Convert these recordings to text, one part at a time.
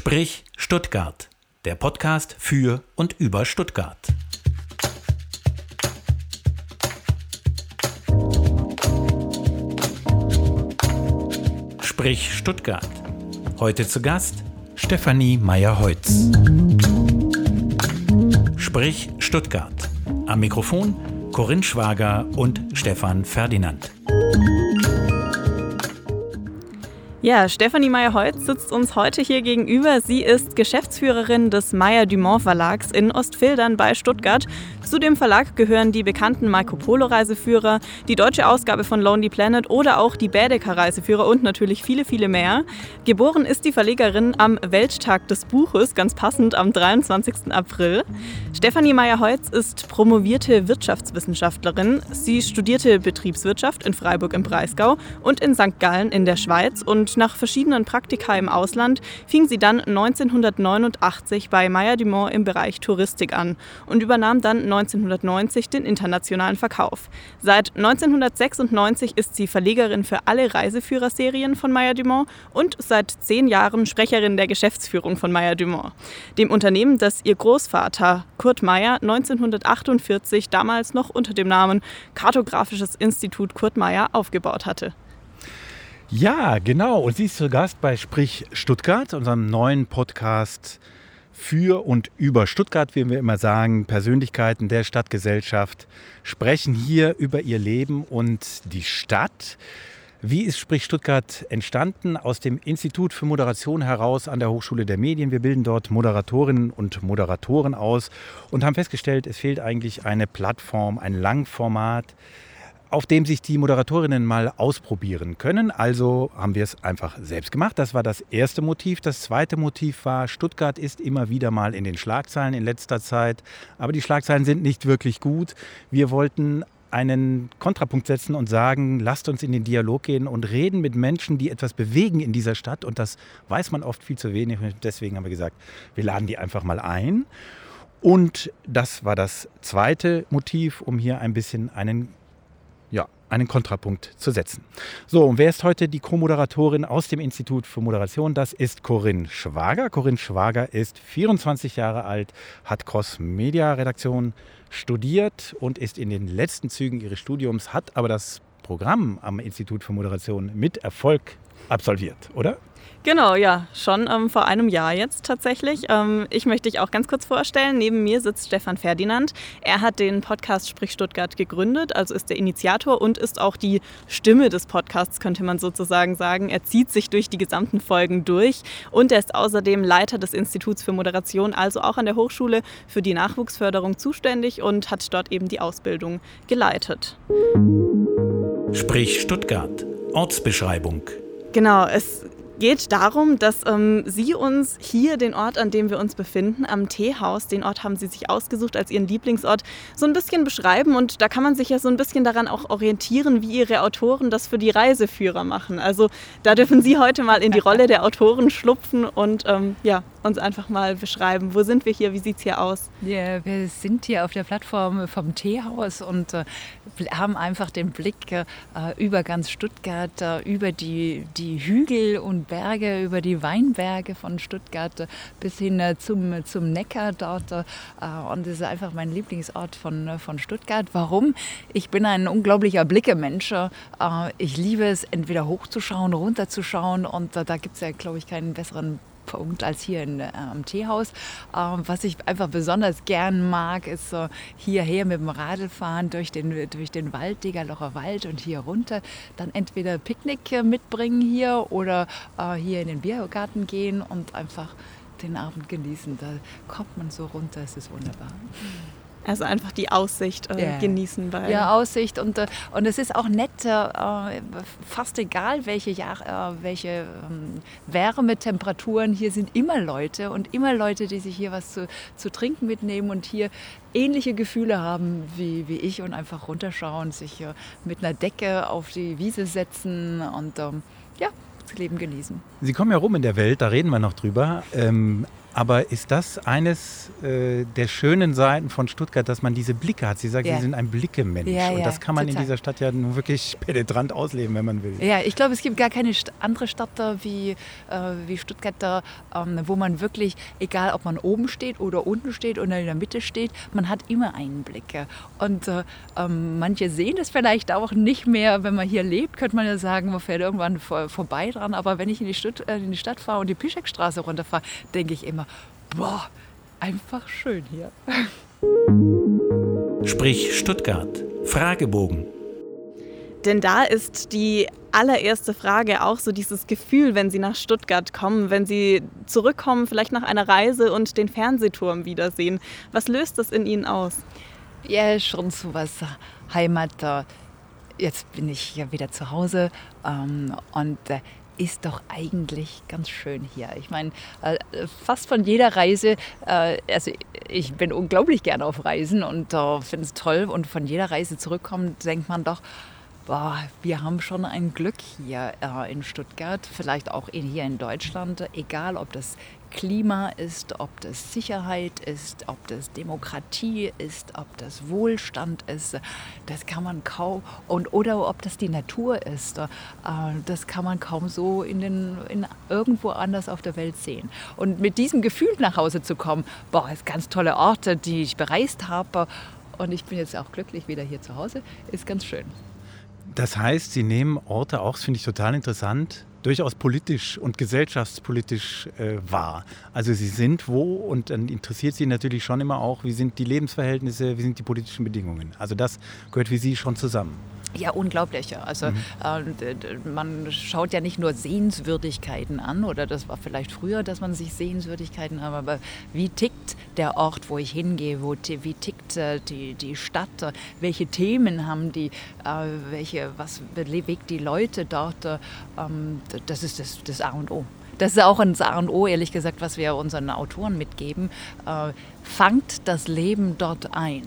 Sprich Stuttgart, der Podcast für und über Stuttgart. Sprich Stuttgart. Heute zu Gast Stefanie Meyer-Heutz. Sprich Stuttgart. Am Mikrofon Corinne Schwager und Stefan Ferdinand. Ja, Stefanie Meyer-Holz sitzt uns heute hier gegenüber. Sie ist Geschäftsführerin des Meyer-Dumont Verlags in Ostfildern bei Stuttgart. Zu dem Verlag gehören die bekannten Marco Polo Reiseführer, die deutsche Ausgabe von Lonely Planet oder auch die Baedeker Reiseführer und natürlich viele, viele mehr. Geboren ist die Verlegerin am Welttag des Buches, ganz passend am 23. April. Stefanie Meyer-Holz ist promovierte Wirtschaftswissenschaftlerin. Sie studierte Betriebswirtschaft in Freiburg im Breisgau und in St. Gallen in der Schweiz und und nach verschiedenen Praktika im Ausland fing sie dann 1989 bei Meyer Dumont im Bereich Touristik an und übernahm dann 1990 den internationalen Verkauf. Seit 1996 ist sie Verlegerin für alle Reiseführerserien von Meyer Dumont und seit zehn Jahren Sprecherin der Geschäftsführung von Meyer Dumont, dem Unternehmen, das ihr Großvater Kurt Meyer 1948 damals noch unter dem Namen Kartografisches Institut Kurt Meyer aufgebaut hatte. Ja, genau. Und sie ist zu Gast bei Sprich Stuttgart, unserem neuen Podcast für und über Stuttgart, wie wir immer sagen. Persönlichkeiten der Stadtgesellschaft sprechen hier über ihr Leben und die Stadt. Wie ist Sprich Stuttgart entstanden? Aus dem Institut für Moderation heraus an der Hochschule der Medien. Wir bilden dort Moderatorinnen und Moderatoren aus und haben festgestellt, es fehlt eigentlich eine Plattform, ein Langformat, auf dem sich die Moderatorinnen mal ausprobieren können. Also haben wir es einfach selbst gemacht. Das war das erste Motiv. Das zweite Motiv war, Stuttgart ist immer wieder mal in den Schlagzeilen in letzter Zeit. Aber die Schlagzeilen sind nicht wirklich gut. Wir wollten einen Kontrapunkt setzen und sagen, lasst uns in den Dialog gehen und reden mit Menschen, die etwas bewegen in dieser Stadt. Und das weiß man oft viel zu wenig. Deswegen haben wir gesagt, wir laden die einfach mal ein. Und das war das zweite Motiv, um hier ein bisschen einen einen Kontrapunkt zu setzen. So, und wer ist heute die Co-Moderatorin aus dem Institut für Moderation? Das ist Corinne Schwager. Corinne Schwager ist 24 Jahre alt, hat Cross-Media-Redaktion studiert und ist in den letzten Zügen ihres Studiums, hat aber das Programm am Institut für Moderation mit Erfolg absolviert, oder? Genau, ja, schon ähm, vor einem Jahr jetzt tatsächlich. Ähm, ich möchte dich auch ganz kurz vorstellen. Neben mir sitzt Stefan Ferdinand. Er hat den Podcast Sprich Stuttgart gegründet, also ist der Initiator und ist auch die Stimme des Podcasts, könnte man sozusagen sagen. Er zieht sich durch die gesamten Folgen durch und er ist außerdem Leiter des Instituts für Moderation, also auch an der Hochschule für die Nachwuchsförderung zuständig und hat dort eben die Ausbildung geleitet. Sprich Stuttgart. Ortsbeschreibung. Genau, es geht darum, dass ähm, Sie uns hier den Ort, an dem wir uns befinden, am Teehaus, den Ort haben Sie sich ausgesucht als Ihren Lieblingsort, so ein bisschen beschreiben. Und da kann man sich ja so ein bisschen daran auch orientieren, wie Ihre Autoren das für die Reiseführer machen. Also da dürfen Sie heute mal in die Rolle der Autoren schlupfen und ähm, ja, uns einfach mal beschreiben. Wo sind wir hier? Wie sieht es hier aus? Ja, wir sind hier auf der Plattform vom Teehaus und äh, haben einfach den Blick äh, über ganz Stuttgart, äh, über die, die Hügel und Berge, über die Weinberge von Stuttgart bis hin äh, zum, zum Neckar dort. Äh, und das ist einfach mein Lieblingsort von, äh, von Stuttgart. Warum? Ich bin ein unglaublicher Blickemensch. Ich liebe es, entweder hochzuschauen, runterzuschauen. Und da gibt es ja, glaube ich, keinen besseren Punkt als hier in, äh, am Teehaus. Ähm, was ich einfach besonders gern mag, ist so hierher mit dem Radl fahren durch den, durch den Wald, Degerlocher Wald und hier runter. Dann entweder Picknick mitbringen hier oder äh, hier in den Biergarten gehen und einfach den Abend genießen. Da kommt man so runter, es ist wunderbar. Also einfach die Aussicht äh, yeah. genießen. Bei ja, Aussicht und, äh, und es ist auch nett, äh, fast egal welche, Jahr, äh, welche ähm, Wärmetemperaturen, hier sind immer Leute und immer Leute, die sich hier was zu, zu trinken mitnehmen und hier ähnliche Gefühle haben wie, wie ich und einfach runterschauen, sich äh, mit einer Decke auf die Wiese setzen und ähm, ja, das Leben genießen. Sie kommen ja rum in der Welt, da reden wir noch drüber. Ähm, Aber ist das eines äh, der schönen Seiten von Stuttgart, dass man diese Blicke hat? Sie sagt, Ja. Sie sind ein Blickemensch. Ja, und das kann man total. in dieser Stadt ja nun wirklich penetrant ausleben, wenn man will. Ja, ich glaube, es gibt gar keine andere Stadt da wie, äh, wie Stuttgart, da, ähm, wo man wirklich, egal ob man oben steht oder unten steht oder in der Mitte steht, man hat immer einen Blick. ja. Und äh, ähm, manche sehen das vielleicht auch nicht mehr, wenn man hier lebt, könnte man ja sagen, man fährt irgendwann vor, vorbei dran. Aber wenn ich in die, Stutt äh, in die Stadt fahre und die Pischekstraße runterfahre, denke ich immer, boah, einfach schön hier. Sprich Stuttgart. Fragebogen. Denn da ist die allererste Frage auch so dieses Gefühl, wenn Sie nach Stuttgart kommen, wenn Sie zurückkommen, vielleicht nach einer Reise und den Fernsehturm wiedersehen. Was löst das in Ihnen aus? Ja, schon so was Heimat. Jetzt bin ich ja wieder zu Hause ähm, und äh, ist doch eigentlich ganz schön hier. Ich meine, äh, fast von jeder Reise, äh, also ich bin unglaublich gerne auf Reisen und äh, finde es toll und von jeder Reise zurückkommen, denkt man doch, Boah, wir haben schon ein Glück hier in Stuttgart, vielleicht auch hier in Deutschland, egal ob das Klima ist, ob das Sicherheit ist, ob das Demokratie ist, ob das Wohlstand ist, das kann man kaum, und, oder ob das die Natur ist, äh, das kann man kaum so in den, in irgendwo anders auf der Welt sehen. Und mit diesem Gefühl nach Hause zu kommen, boah, es ganz tolle Orte, die ich bereist habe, und ich bin jetzt auch glücklich wieder hier zu Hause, ist ganz schön. Das heißt, Sie nehmen Orte auch, das finde ich total interessant, durchaus politisch und gesellschaftspolitisch äh, wahr. Also Sie sind wo und dann interessiert Sie natürlich schon immer auch, wie sind die Lebensverhältnisse, wie sind die politischen Bedingungen. Also das gehört für Sie schon zusammen. Ja, unglaublich. ja. Also äh, d- d- man schaut ja nicht nur Sehenswürdigkeiten an, oder das war vielleicht früher, dass man sich Sehenswürdigkeiten an, aber wie tickt der Ort, wo ich hingehe, wo, wie tickt äh, die, die Stadt, äh, welche Themen haben die, äh, welche, was bewegt die Leute dort, äh, ähm, das ist das, das A und O. Das ist auch ein A und O, ehrlich gesagt, was wir unseren Autoren mitgeben. Äh, fangt das Leben dort ein.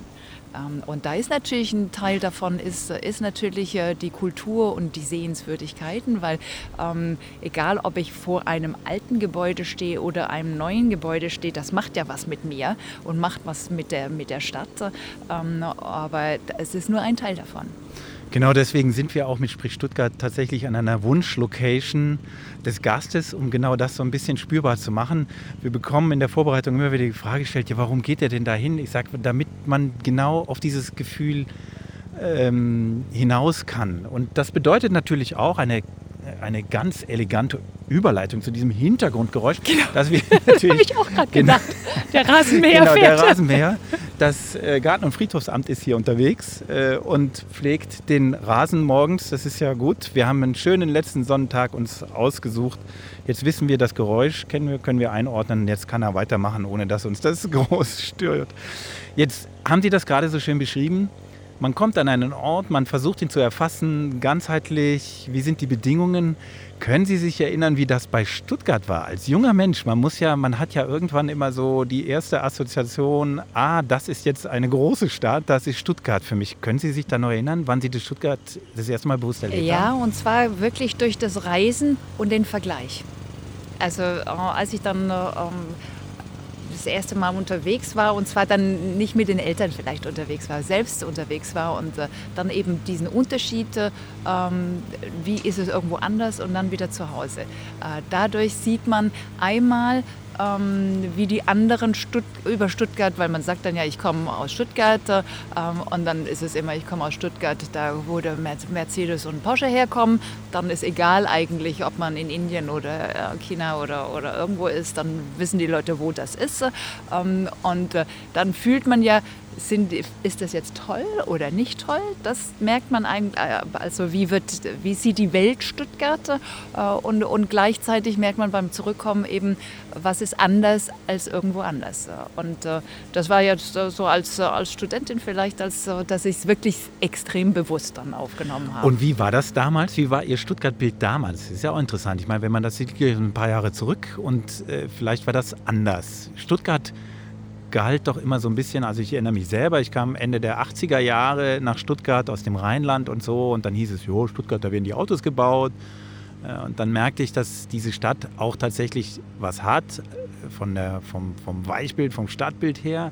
Ähm, Und da ist natürlich ein Teil davon, ist, ist natürlich äh, die Kultur und die Sehenswürdigkeiten, weil ähm, egal ob ich vor einem alten Gebäude stehe oder einem neuen Gebäude stehe, das macht ja was mit mir und macht was mit der, mit der Stadt. Ähm, aber es ist nur ein Teil davon. Genau deswegen sind wir auch mit Sprich Stuttgart tatsächlich an einer Wunschlocation des Gastes, um genau das so ein bisschen spürbar zu machen. Wir bekommen in der Vorbereitung immer wieder die Frage gestellt, ja, warum geht er denn dahin? Ich sage, damit man genau auf dieses Gefühl ähm, hinaus kann. Und das bedeutet natürlich auch eine, eine ganz elegante Überleitung zu diesem Hintergrundgeräusch, dass wir natürlich Habe ich auch gerade Genau. gedacht. Der Rasenmäher genau, der fährt. Rasenmäher. Das äh, Garten- und Friedhofsamt ist hier unterwegs äh, und pflegt den Rasen morgens. Das ist ja gut. Wir haben einen schönen letzten Sonnentag uns ausgesucht. Jetzt wissen wir, das Geräusch kennen wir, können wir einordnen. Jetzt kann er weitermachen, ohne dass uns das groß stört. Jetzt haben Sie das gerade so schön beschrieben. Man kommt an einen Ort, man versucht ihn zu erfassen, ganzheitlich. Wie sind die Bedingungen? Können Sie sich erinnern, wie das bei Stuttgart war? Als junger Mensch, man muss ja, man hat ja irgendwann immer so die erste Assoziation, ah, das ist jetzt eine große Stadt, das ist Stuttgart für mich. Können Sie sich da noch erinnern, wann Sie das Stuttgart das erste Mal bewusst erlebt Ja, haben? und zwar wirklich durch das Reisen und den Vergleich. Also äh, als ich dann äh, ähm, das erste Mal unterwegs war und zwar dann nicht mit den Eltern vielleicht unterwegs war, selbst unterwegs war und äh, dann eben diesen Unterschied, äh, ähm, wie ist es irgendwo anders und dann wieder zu Hause. Äh, dadurch sieht man einmal, ähm, wie die anderen Stutt über Stuttgart, weil man sagt dann ja, ich komme aus Stuttgart äh, ähm, und dann ist es immer, ich komme aus Stuttgart, da wo der Mer- Mercedes und Porsche herkommen, dann ist egal eigentlich, ob man in Indien oder äh, China oder, oder irgendwo ist, dann wissen die Leute, wo das ist. Ähm, und äh, dann fühlt man ja, sind, ist das jetzt toll oder nicht toll? Das merkt man eigentlich, äh, also wie, wird, wie sieht die Welt Stuttgart äh, und, und gleichzeitig merkt man beim Zurückkommen eben, was ist anders als irgendwo anders. Und äh, das war jetzt so als, als Studentin vielleicht, als, dass ich es wirklich extrem bewusst dann aufgenommen habe. Und wie war das damals? Wie war Ihr Stuttgart-Bild damals? Das ist ja auch interessant. Ich meine, wenn man das sieht, ein paar Jahre zurück und vielleicht war das anders. Stuttgart galt doch immer so ein bisschen, also ich erinnere mich selber, ich kam Ende der 80er Jahre nach Stuttgart aus dem Rheinland und so und dann hieß es, jo, Stuttgart, da werden die Autos gebaut. Äh, und dann merkte ich, dass diese Stadt auch tatsächlich was hat, äh, von der, vom, vom Weichbild, vom Stadtbild her,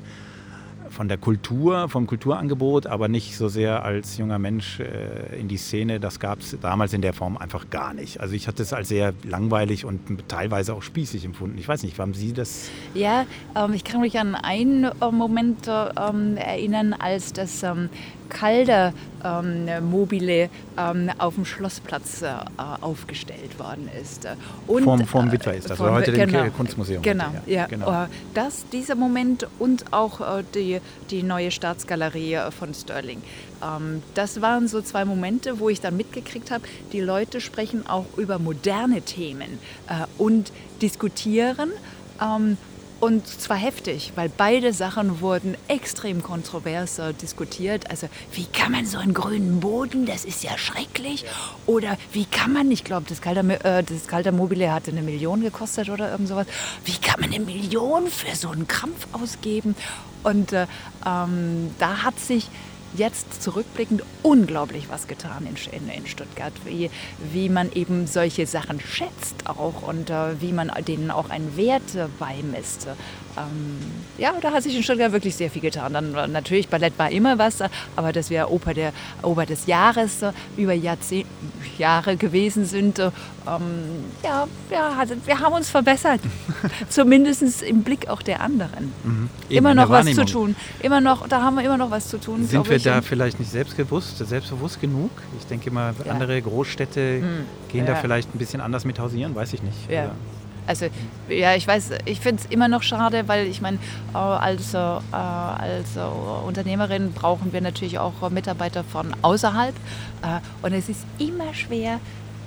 von der Kultur, vom Kulturangebot, aber nicht so sehr als junger Mensch äh, in die Szene. Das gab es damals in der Form einfach gar nicht. Also ich hatte es als sehr langweilig und teilweise auch spießig empfunden. Ich weiß nicht, haben Sie das? Ja, ähm, ich kann mich an einen äh, Moment äh, erinnern, als das ähm, Calder ähm, Mobile ähm, auf dem Schlossplatz äh, aufgestellt worden ist. Und, vom, vom Witwer ist das, vom, heute genau, dem Kunstmuseum. Genau, heute, ja. ja. genau. Äh, das, dieser Moment und auch äh, die, die neue Staatsgalerie äh, von Sterling. Ähm, das waren so zwei Momente, wo ich dann mitgekriegt habe, die Leute sprechen auch über moderne Themen äh, und diskutieren. Und zwar heftig, weil beide Sachen wurden extrem kontrovers äh, diskutiert. Also wie kann man so einen grünen Boden, das ist ja schrecklich. Oder wie kann man, ich glaube, das Calder, äh, hatte eine Million gekostet oder irgend sowas. Wie kann man eine Million für so einen Krampf ausgeben? Und äh, ähm, da hat sich jetzt zurückblickend unglaublich was getan in, in, Stuttgart, wie, wie man eben solche Sachen schätzt auch und äh, wie man denen auch einen Wert äh, beimisst. Ähm, ja, da hat sich in Stuttgart wirklich sehr viel getan. Dann äh, natürlich, Ballett war immer was, äh, aber dass wir Oper, der, Oper des Jahres äh, über Jahrzehnte, Jahre gewesen sind, ähm, ja, ja, wir haben uns verbessert. Zumindest im Blick auch der anderen. Mhm. Immer noch was zu tun. Immer noch, da haben wir immer noch was zu tun. Sind wir ich. da vielleicht nicht selbstbewusst, selbstbewusst genug? Ich denke mal, ja. andere Großstädte mhm. gehen ja. da vielleicht ein bisschen anders mit hausieren, weiß ich nicht. Ja. Also ja, ich weiß, ich finde es immer noch schade, weil ich meine, äh, als, äh, als Unternehmerin brauchen wir natürlich auch Mitarbeiter von außerhalb. Äh, und es ist immer schwer,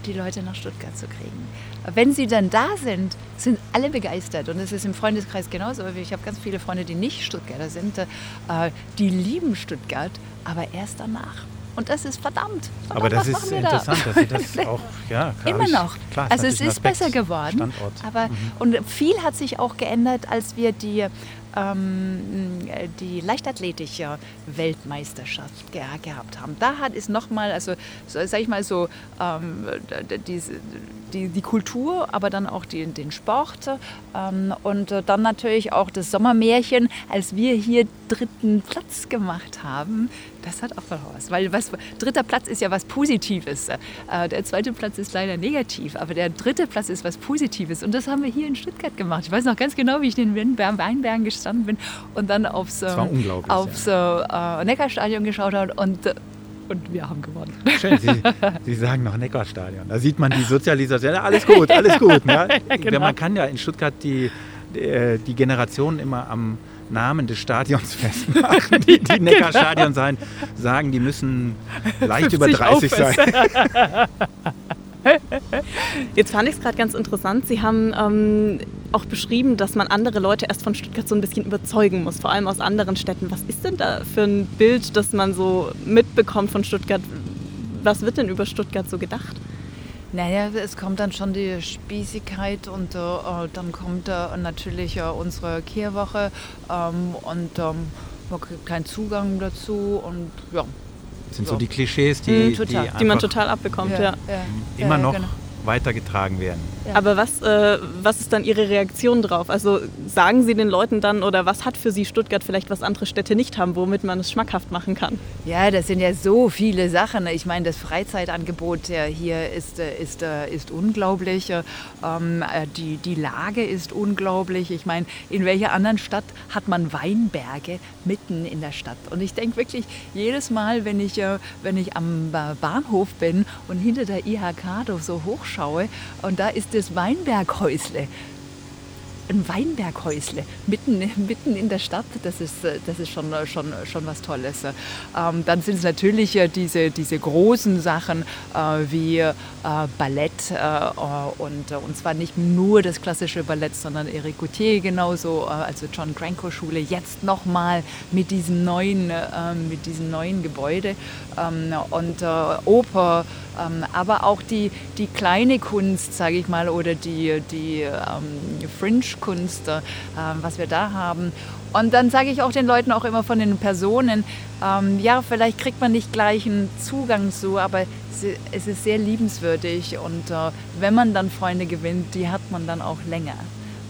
die Leute nach Stuttgart zu kriegen. Wenn sie dann da sind, sind alle begeistert. Und es ist im Freundeskreis genauso. Ich habe ganz viele Freunde, die nicht Stuttgarter sind. Die lieben Stuttgart, aber erst danach. Und das ist verdammt. verdammt aber das ist interessant, da? dass Sie das auch, ja, Immer noch. Klar, also es ist besser geworden. Standort. Aber, mhm. Und viel hat sich auch geändert, als wir die ähm, die leichtathletische Weltmeisterschaft ge gehabt haben. Da hat es nochmal, also so, sag ich mal so, ähm, diese, die, die Kultur, aber dann auch die, den Sport ähm, und dann natürlich auch das Sommermärchen, als wir hier dritten Platz gemacht haben. Das hat auch was, weil was, dritter Platz ist ja was Positives. Äh, der zweite Platz ist leider negativ, aber der dritte Platz ist was Positives und das haben wir hier in Stuttgart gemacht. Ich weiß noch ganz genau, wie ich in den Weinbergen gestanden bin und dann aufs, äh, aufs ja. äh, Neckarstadion geschaut habe und äh, und wir haben gewonnen. Schön, Sie, Sie sagen noch Neckarstadion. Da sieht man die Sozialisation. Alles gut, alles gut. Ne? ja, genau. Man kann ja in Stuttgart die, die, äh, die Generation immer am Namen des Stadions festmachen, die, die Neckarstadion sein, sagen, die müssen leicht über 30 sein. Jetzt fand ich es gerade ganz interessant. Sie haben ähm, auch beschrieben, dass man andere Leute erst von Stuttgart so ein bisschen überzeugen muss, vor allem aus anderen Städten. Was ist denn da für ein Bild, das man so mitbekommt von Stuttgart? Was wird denn über Stuttgart so gedacht? Naja, es kommt dann schon die Spießigkeit und äh, dann kommt äh, natürlich äh, unsere Kehrwoche ähm, und ähm, man kriegt keinen Zugang dazu und ja, das sind so, so die Klischees, die, mhm, die, die, man total abbekommt, ja. ja. Immer noch? genau weitergetragen werden. Ja. Aber was, äh, was ist dann Ihre Reaktion drauf? Also sagen Sie den Leuten dann oder was hat für Sie Stuttgart vielleicht, was andere Städte nicht haben, womit man es schmackhaft machen kann? Ja, das sind ja so viele Sachen. Ich meine, das Freizeitangebot hier ist, äh, ist, äh, ist unglaublich. Ähm, äh, die, die Lage ist unglaublich. Ich meine, in welcher anderen Stadt hat man Weinberge mitten in der Stadt? Und ich denke wirklich, jedes Mal, wenn ich, wenn ich am Bahnhof bin und hinter der IHK so hoch schaue. Und da ist das Weinberghäusle. Ein Weinberghäusle. Mitten, mitten in der Stadt, das ist, das ist schon, schon, schon was Tolles. Ähm, dann sind es natürlich äh, diese, diese großen Sachen äh, wie äh, Ballett äh, und, und zwar nicht nur das klassische Ballett, sondern Eric Gauthier genauso, äh, also John Cranko Schule, jetzt nochmal mit diesem neuen, äh, mit diesem neuen Gebäude. Ähm, und Oper aber auch die, die kleine Kunst, sage ich mal, oder die, die ähm, Fringe-Kunst, äh, was wir da haben. Und dann sage ich auch den Leuten auch immer von den Personen, ähm, ja, vielleicht kriegt man nicht gleich einen Zugang zu, aber es ist sehr liebenswürdig und äh, wenn man dann Freunde gewinnt, die hat man dann auch länger.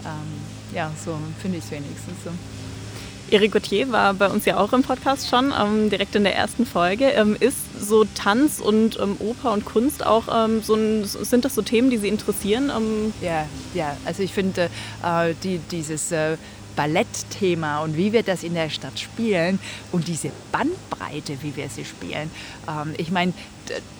Ähm, ja, so finde ich es wenigstens so. Eric Gauthier war bei uns ja auch im Podcast schon, ähm, direkt in der ersten Folge. Ähm, ist so Tanz und ähm, Oper und Kunst auch ähm, so ein, sind das so Themen, die Sie interessieren? Ähm, ja, ja, also ich finde äh, die, dieses äh, Ballettthema und wie wir das in der Stadt spielen und diese Bandbreite, wie wir sie spielen. Ähm, ich meine,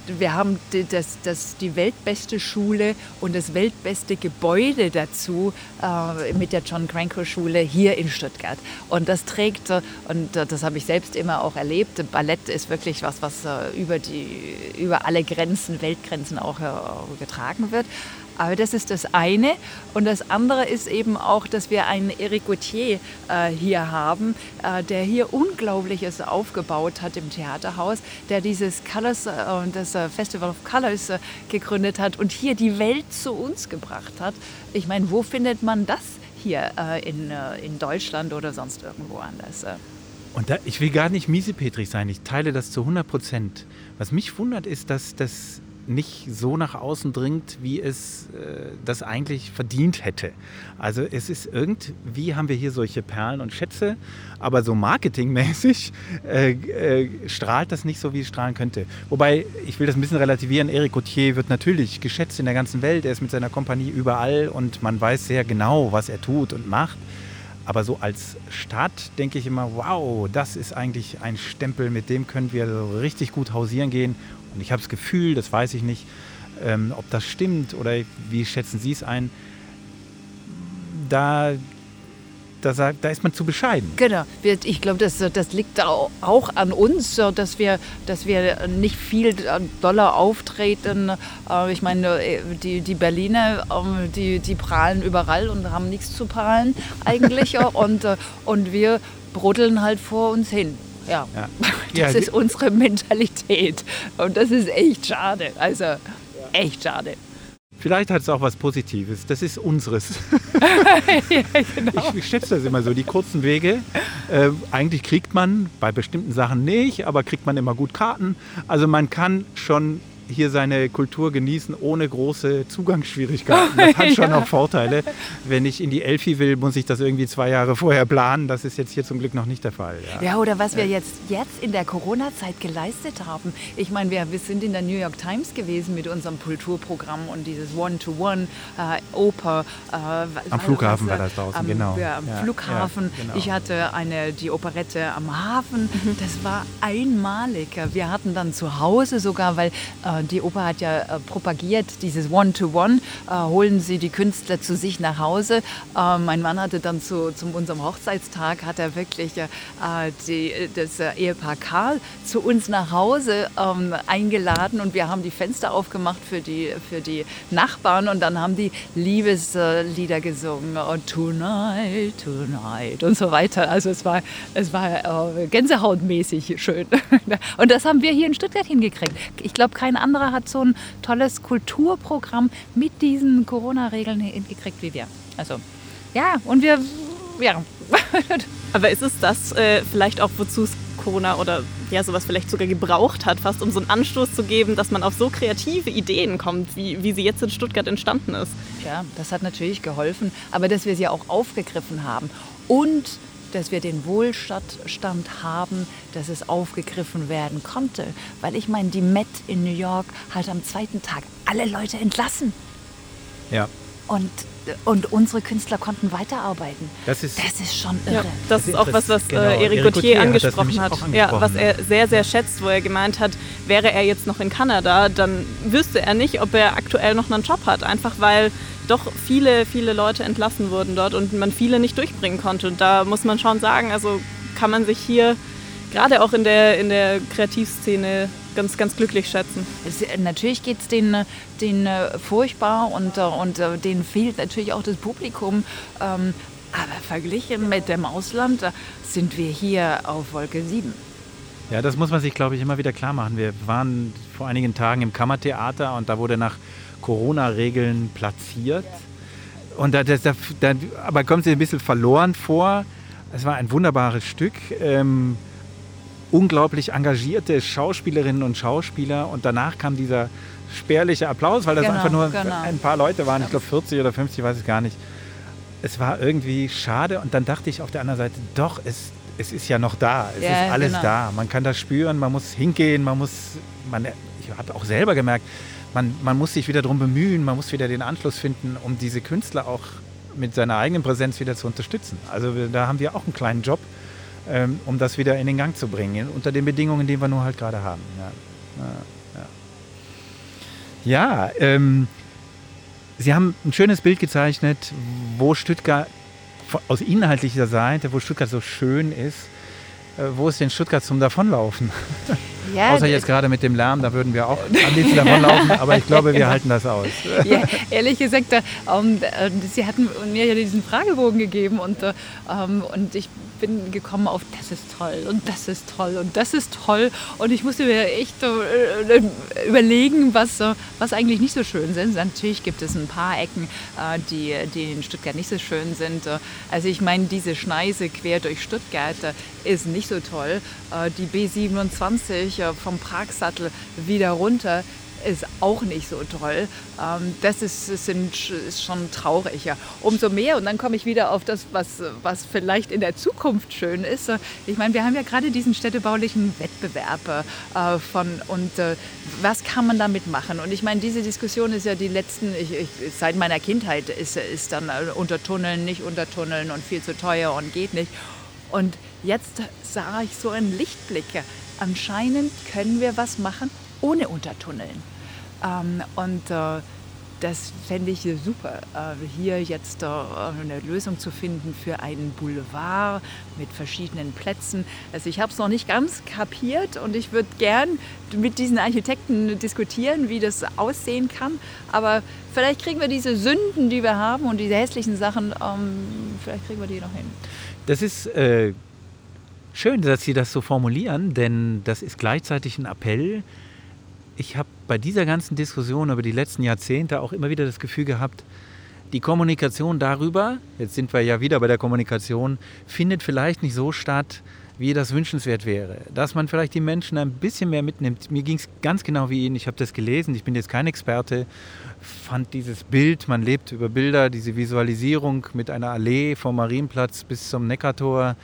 wir haben das, das, die weltbeste Schule und das weltbeste Gebäude dazu äh, mit der John Cranko Schule hier in Stuttgart. Und das trägt, äh, und äh, das habe ich selbst immer auch erlebt, Ballett ist wirklich was, was äh, über, die, über alle Grenzen, Weltgrenzen auch äh, getragen wird. Aber das ist das eine. Und das andere ist eben auch, dass wir einen Eric Gauthier äh, hier haben, äh, der hier Unglaubliches aufgebaut hat im Theaterhaus, der dieses Colors, äh, das äh, Festival of Colors äh, gegründet hat und hier die Welt zu uns gebracht hat. Ich meine, wo findet man das hier äh, in, in Deutschland oder sonst irgendwo anders? Und da, ich will gar nicht miesepetrig sein, ich teile das zu 100 Prozent. Was mich wundert, ist, dass das nicht so nach außen dringt, wie es äh, das eigentlich verdient hätte. Also es ist irgendwie, haben wir hier solche Perlen und Schätze, aber so marketingmäßig äh, äh, strahlt das nicht so, wie es strahlen könnte. Wobei, ich will das ein bisschen relativieren, Eric Gauthier wird natürlich geschätzt in der ganzen Welt, er ist mit seiner Kompanie überall und man weiß sehr genau, was er tut und macht. Aber so als Stadt denke ich immer, wow, das ist eigentlich ein Stempel, mit dem können wir so richtig gut hausieren gehen und ich habe das Gefühl, das weiß ich nicht, ähm, ob das stimmt oder wie schätzen Sie es ein, da, da, da ist man zu bescheiden. Genau. Ich glaube, das, das liegt auch an uns, dass wir, dass wir nicht viel doller auftreten. Äh, ich meine, die, die Berliner, ähm, die, die prahlen überall und haben nichts zu prahlen eigentlich. und, äh, und wir bruddeln halt vor uns hin. Ja, ja. das ja, ist unsere Mentalität. Und das ist echt schade. Also echt schade. Vielleicht hat es auch was Positives. Das ist unseres. ja, genau. Ich schätze das immer so. Die kurzen Wege. Äh, eigentlich kriegt man bei bestimmten Sachen nicht, aber kriegt man immer gut Karten. Also man kann schon hier seine Kultur genießen ohne große Zugangsschwierigkeiten. Das hat schon ja. auch Vorteile. Wenn ich in die Elfi will, muss ich das irgendwie zwei Jahre vorher planen. Das ist jetzt hier zum Glück noch nicht der Fall. Ja, ja oder was wir jetzt, jetzt in der Corona-Zeit geleistet haben. Ich meine, wir, wir sind in der New York Times gewesen mit unserem Kulturprogramm und dieses One-to-One, äh, Oper. Äh, am Flughafen war das draußen, am, genau. Ja, am Flughafen. Genau. Ich hatte eine, die Operette am Hafen. Mhm. Das war einmalig. Wir hatten dann zu Hause sogar, weil äh, die Oper hat ja äh, propagiert, dieses One-to-One, äh, holen Sie die Künstler zu sich nach Hause. Äh, mein Mann hatte dann zu, zu unserem Hochzeitstag, hat er wirklich die, das Ehepaar Karl zu uns nach Hause ähm, eingeladen und wir haben die Fenster aufgemacht für die, für die Nachbarn und dann haben die Liebeslieder gesungen und Tonight, Tonight und so weiter. Also es war, es war gänsehautmäßig schön. Und das haben wir hier in Stuttgart hingekriegt. Ich glaube, kein anderer hat so ein tolles Kulturprogramm mit diesen Corona-Regeln hingekriegt wie wir. Also ja, und wir, ja. Aber ist es das äh, vielleicht auch, wozu es Corona oder ja sowas vielleicht sogar gebraucht hat, fast um so einen Anstoß zu geben, dass man auf so kreative Ideen kommt, wie, wie sie jetzt in Stuttgart entstanden ist? Ja, das hat natürlich geholfen, aber dass wir sie auch aufgegriffen haben und dass wir den Wohlstand haben, dass es aufgegriffen werden konnte. Weil ich meine, die Met in New York hat am zweiten Tag alle Leute entlassen. Ja. Und, und unsere Künstler konnten weiterarbeiten. Das ist, das ist schon irre. Ja, das ist auch was, was genau. äh, Eric Gauthier angesprochen hat. hat. Ja, was er sehr, sehr schätzt, wo er gemeint hat, wäre er jetzt noch in Kanada, dann wüsste er nicht, ob er aktuell noch einen Job hat. Einfach weil doch viele, viele Leute entlassen wurden dort und man viele nicht durchbringen konnte. Und da muss man schon sagen, also kann man sich hier gerade auch in der, in der Kreativszene ganz, ganz glücklich schätzen. Es, natürlich geht es denen, denen äh, furchtbar und, äh, und äh, denen fehlt natürlich auch das Publikum. Ähm, aber verglichen mit dem Ausland sind wir hier auf Wolke 7. Ja, das muss man sich, glaube ich, immer wieder klar machen. Wir waren vor einigen Tagen im Kammertheater und da wurde nach Corona-Regeln platziert. Und da, da, da, aber kommt sie ein bisschen verloren vor. Es war ein wunderbares Stück. Ähm, unglaublich engagierte Schauspielerinnen und Schauspieler. Und danach kam dieser spärliche Applaus, weil das genau, einfach nur genau. ein paar Leute waren. Ich glaube 40 oder 50, weiß ich gar nicht. Es war irgendwie schade. Und dann dachte ich auf der anderen Seite, doch, es es ist ja noch da, es ja, ist alles genau. da. Man kann das spüren, man muss hingehen, man muss, man, ich habe auch selber gemerkt, man, man muss sich wieder darum bemühen, man muss wieder den Anschluss finden, um diese Künstler auch mit seiner eigenen Präsenz wieder zu unterstützen. Also da haben wir auch einen kleinen Job, ähm, um das wieder in den Gang zu bringen, unter den Bedingungen, die wir nur halt gerade haben. Ja, ja. ja ähm, Sie haben ein schönes Bild gezeichnet, wo Stuttgart aus inhaltlicher Seite, wo Stuttgart so schön ist, äh, wo ist denn Stuttgart zum Davonlaufen? Ja, Außer jetzt gerade mit dem Lärm, da würden wir auch am liebsten davonlaufen, aber ich glaube, wir halten das aus. Ja, ehrlich gesagt, ähm, äh, Sie hatten mir ja diesen Fragebogen gegeben und, äh, ähm, und ich bin gekommen auf, das ist toll und das ist toll und das ist toll. Und ich musste mir echt äh, überlegen, was, was eigentlich nicht so schön sind. Natürlich gibt es ein paar Ecken, äh, die, die in Stuttgart nicht so schön sind. Also ich meine, diese Schneise quer durch Stuttgart äh, ist nicht so toll. Die B27 vom Pragsattel wieder runter ist auch nicht so toll. Ähm, das ist, sind, ist schon traurig. Ja. Umso mehr, und dann komme ich wieder auf das, was, was vielleicht in der Zukunft schön ist. Ich meine, wir haben ja gerade diesen städtebaulichen Wettbewerb äh, von, und äh, was kann man damit machen? Und ich meine, diese Diskussion ist ja die letzten, ich, ich, seit meiner Kindheit ist, ist dann äh, untertunneln, nicht untertunneln und viel zu teuer und geht nicht. Und jetzt sah ich so einen Lichtblick. Anscheinend können wir was machen ohne Untertunneln. Ähm, und äh, das fände ich super, äh, hier jetzt äh, eine Lösung zu finden für einen Boulevard mit verschiedenen Plätzen. Also ich habe es noch nicht ganz kapiert und ich würde gern mit diesen Architekten diskutieren, wie das aussehen kann. Aber vielleicht kriegen wir diese Sünden, die wir haben und diese hässlichen Sachen, ähm, vielleicht kriegen wir die noch hin. Das ist äh, schön, dass Sie das so formulieren, denn das ist gleichzeitig ein Appell ich habe bei dieser ganzen Diskussion über die letzten Jahrzehnte auch immer wieder das Gefühl gehabt, die Kommunikation darüber, jetzt sind wir ja wieder bei der Kommunikation, findet vielleicht nicht so statt, wie das wünschenswert wäre. Dass man vielleicht die Menschen ein bisschen mehr mitnimmt. Mir ging es ganz genau wie Ihnen. Ich habe das gelesen, ich bin jetzt kein Experte, fand dieses Bild, man lebt über Bilder, diese Visualisierung mit einer Allee vom Marienplatz bis zum Neckartor,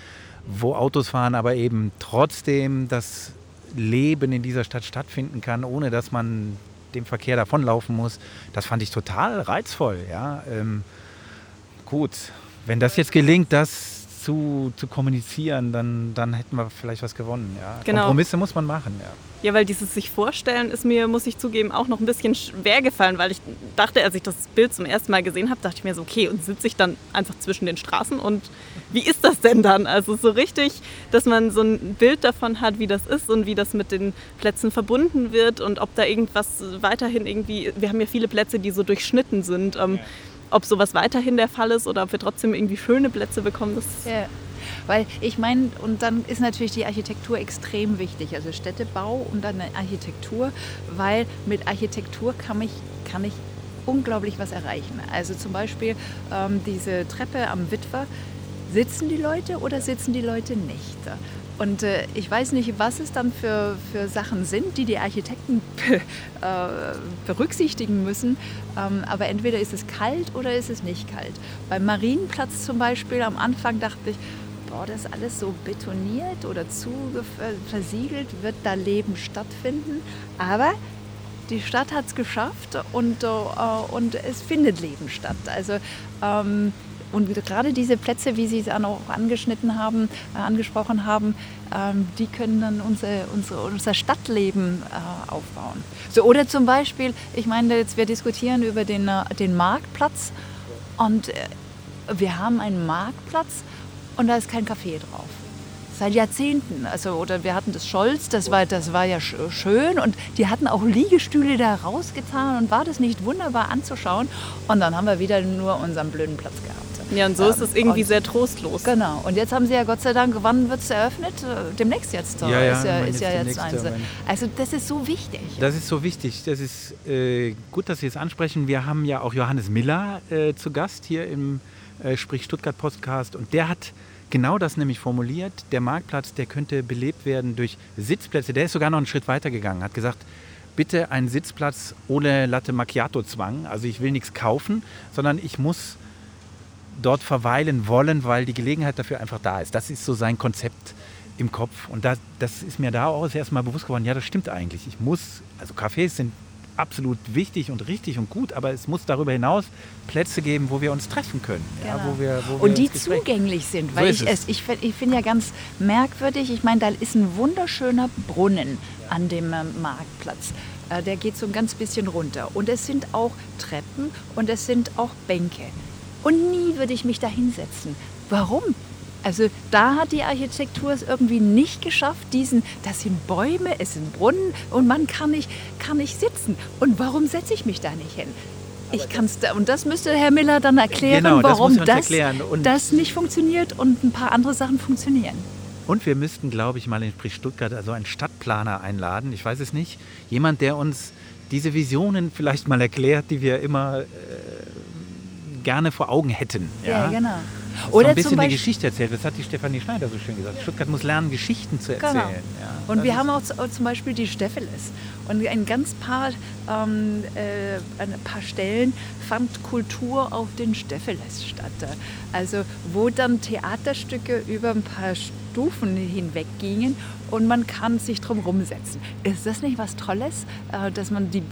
wo Autos fahren, aber eben trotzdem das Leben in dieser Stadt stattfinden kann, ohne dass man dem Verkehr davonlaufen muss. Das fand ich total reizvoll. Ja. Ähm, gut, wenn das jetzt gelingt, das zu, zu kommunizieren, dann, dann hätten wir vielleicht was gewonnen. Ja. Genau. Kompromisse muss man machen. Ja. Ja, weil dieses sich vorstellen ist mir, muss ich zugeben, auch noch ein bisschen schwer gefallen, weil ich dachte, als ich das Bild zum ersten Mal gesehen habe, dachte ich mir so, okay, und sitze ich dann einfach zwischen den Straßen und wie ist das denn dann? Also so richtig, dass man so ein Bild davon hat, wie das ist und wie das mit den Plätzen verbunden wird und ob da irgendwas weiterhin irgendwie, wir haben ja viele Plätze, die so durchschnitten sind, ähm, ja. Ob sowas weiterhin der Fall ist oder ob wir trotzdem irgendwie schöne Plätze bekommen, das ja. Weil ich meine, und dann ist natürlich die Architektur extrem wichtig, also Städtebau und dann Architektur, weil mit Architektur kann ich, kann ich unglaublich was erreichen. Also zum Beispiel ähm, diese Treppe am Witwer, sitzen die Leute oder sitzen die Leute nicht? Und äh, ich weiß nicht, was es dann für, für Sachen sind, die die Architekten äh, berücksichtigen müssen. Ähm, aber entweder ist es kalt oder ist es nicht kalt. Beim Marienplatz zum Beispiel am Anfang dachte ich, boah, das ist alles so betoniert oder zu versiegelt, wird da Leben stattfinden. Aber die Stadt hat es geschafft und, äh, und es findet Leben statt. Also ähm, und gerade diese Plätze, wie Sie es auch angeschnitten haben, äh, angesprochen haben, ähm, die können dann unser, unser, unser Stadtleben äh, aufbauen. So, oder zum Beispiel, ich meine, jetzt wir diskutieren über den, äh, den Marktplatz und äh, wir haben einen Marktplatz und da ist kein Café drauf. Seit Jahrzehnten. Also, oder wir hatten das Scholz, das war, das war ja schön und die hatten auch Liegestühle da rausgetan und war das nicht wunderbar anzuschauen. Und dann haben wir wieder nur unseren blöden Platz gehabt. Ja, und so ähm, ist es irgendwie sehr trostlos. Genau. Und jetzt haben sie ja Gott sei Dank, wann wird es eröffnet? Äh, demnächst jetzt. Ja, ja, ist ja, ist ja jetzt eins. Also das ist so wichtig. Das ist so wichtig. Das ist äh, gut, dass Sie es ansprechen. Wir haben ja auch Johannes Miller äh, zu Gast hier im äh, Sprich Stuttgart Podcast und der hat genau das nämlich formuliert. Der Marktplatz, der könnte belebt werden durch Sitzplätze. Der ist sogar noch einen Schritt weiter gegangen, hat gesagt, bitte einen Sitzplatz ohne Latte Macchiato Zwang. Also ich will nichts kaufen, sondern ich muss dort verweilen wollen, weil die Gelegenheit dafür einfach da ist. Das ist so sein Konzept im Kopf. Und das, das ist mir da auch das erste Mal bewusst geworden, ja, das stimmt eigentlich. Ich muss, also Cafés sind absolut wichtig und richtig und gut, aber es muss darüber hinaus Plätze geben, wo wir uns treffen können. Genau. Ja, wo wir, wo und die zugänglich sind, weil so ich es, ich, ich finde ja ganz merkwürdig, ich meine, da ist ein wunderschöner Brunnen an dem ähm, Marktplatz. Äh, der geht so ein ganz bisschen runter. Und es sind auch Treppen und es sind auch Bänke. Und nie würde ich mich da hinsetzen. Warum? Also da hat die Architektur es irgendwie nicht geschafft, diesen, das sind Bäume, es sind Brunnen und man kann nicht, kann nicht sitzen. Und warum setze ich mich da nicht hin? Ich kann's da, und das müsste Herr Miller dann erklären, genau, warum das, das, erklären. das, nicht funktioniert und ein paar andere Sachen funktionieren. Und wir müssten, glaube ich, mal in Stuttgart also einen Stadtplaner einladen. Ich weiß es nicht. Jemand, der uns diese Visionen vielleicht mal erklärt, die wir immer äh, gerne vor Augen hätten. Ja, ja genau. Oder so ein bisschen eine Geschichte erzählt. Das hat die Stefanie Schneider so schön gesagt. Stuttgart muss lernen, Geschichten zu genau. erzählen. Genau. Ja, und wir haben auch zum Beispiel die Steffeles. Und ein ganz paar, ähm, äh, ein paar Stellen fand Kultur auf den Steffeles statt. Also wo dann Theaterstücke über ein paar Stufen hinweg gingen und man kann sich drum rumsetzen. Ist das nicht was Tolles, äh, dass man die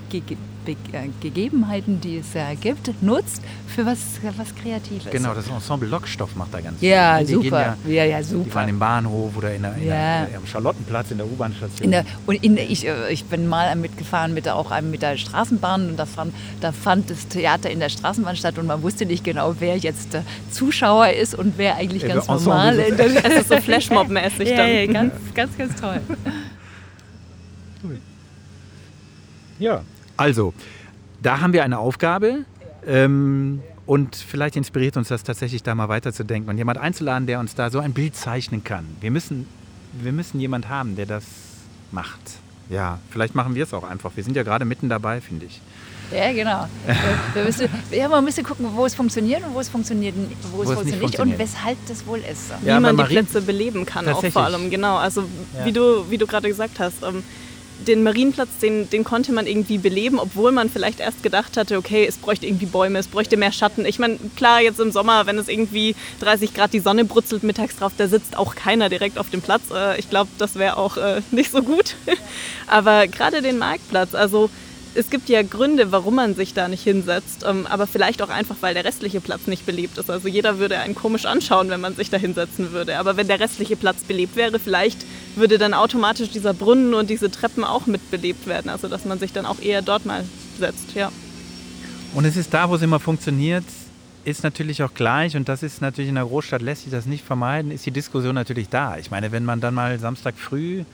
Ge äh, Gegebenheiten, die es äh, gibt, nutzt für was, was Kreatives? Genau, das Ensemble Lockstoff macht da ganz ja, viel. Super. Ja, ja, ja, super. Die waren im Bahnhof oder in der, in ja. der, am Charlottenplatz in der U-Bahn-Station. Und in, ich, ich bin mal mitgefahren mit der, auch mit der Straßenbahn und da fand, da fand das Theater in der Straßenbahn statt und man wusste nicht genau, wer jetzt Zuschauer ist und wer eigentlich ganz normal ist. Es ist so Flashmob-mäßig dann. Ja, ganz, ganz, ganz ganz toll. Ja, also, da haben wir eine Aufgabe. Ähm, und vielleicht inspiriert uns das tatsächlich da mal weiterzudenken und jemand einzuladen, der uns da so ein Bild zeichnen kann. Wir müssen, wir müssen jemand haben, der das macht. Ja, vielleicht machen wir es auch einfach. Wir sind ja gerade mitten dabei, finde ich. Ja, genau. wir müssen, ja, man müsste gucken, wo es funktioniert und wo es funktioniert, wo, es, wo funktioniert nicht und weshalb das wohl ist. Wie ja, man die Plätze beleben kann, auch vor allem. Genau, also ja. wie du, wie du gerade gesagt hast, ähm, den Marienplatz, den, den konnte man irgendwie beleben, obwohl man vielleicht erst gedacht hatte, okay, es bräuchte irgendwie Bäume, es bräuchte mehr Schatten. Ich meine, klar, jetzt im Sommer, wenn es irgendwie 30 Grad die Sonne brutzelt mittags drauf, da sitzt auch keiner direkt auf dem Platz. Äh, ich glaube, das wäre auch äh, nicht so gut. Aber gerade den Marktplatz, also es gibt ja Gründe, warum man sich da nicht hinsetzt, ähm, aber vielleicht auch einfach, weil der restliche Platz nicht belebt ist. Also jeder würde einen komisch anschauen, wenn man sich da hinsetzen würde. Aber wenn der restliche Platz belebt wäre, vielleicht würde dann automatisch dieser Brunnen und diese Treppen auch mitbelebt werden. Also dass man sich dann auch eher dort mal setzt, ja. Und es ist da, wo es immer funktioniert, ist natürlich auch gleich, und das ist natürlich in der Großstadt lässt sich das nicht vermeiden, ist die Diskussion natürlich da. Ich meine, wenn man dann mal Samstag früh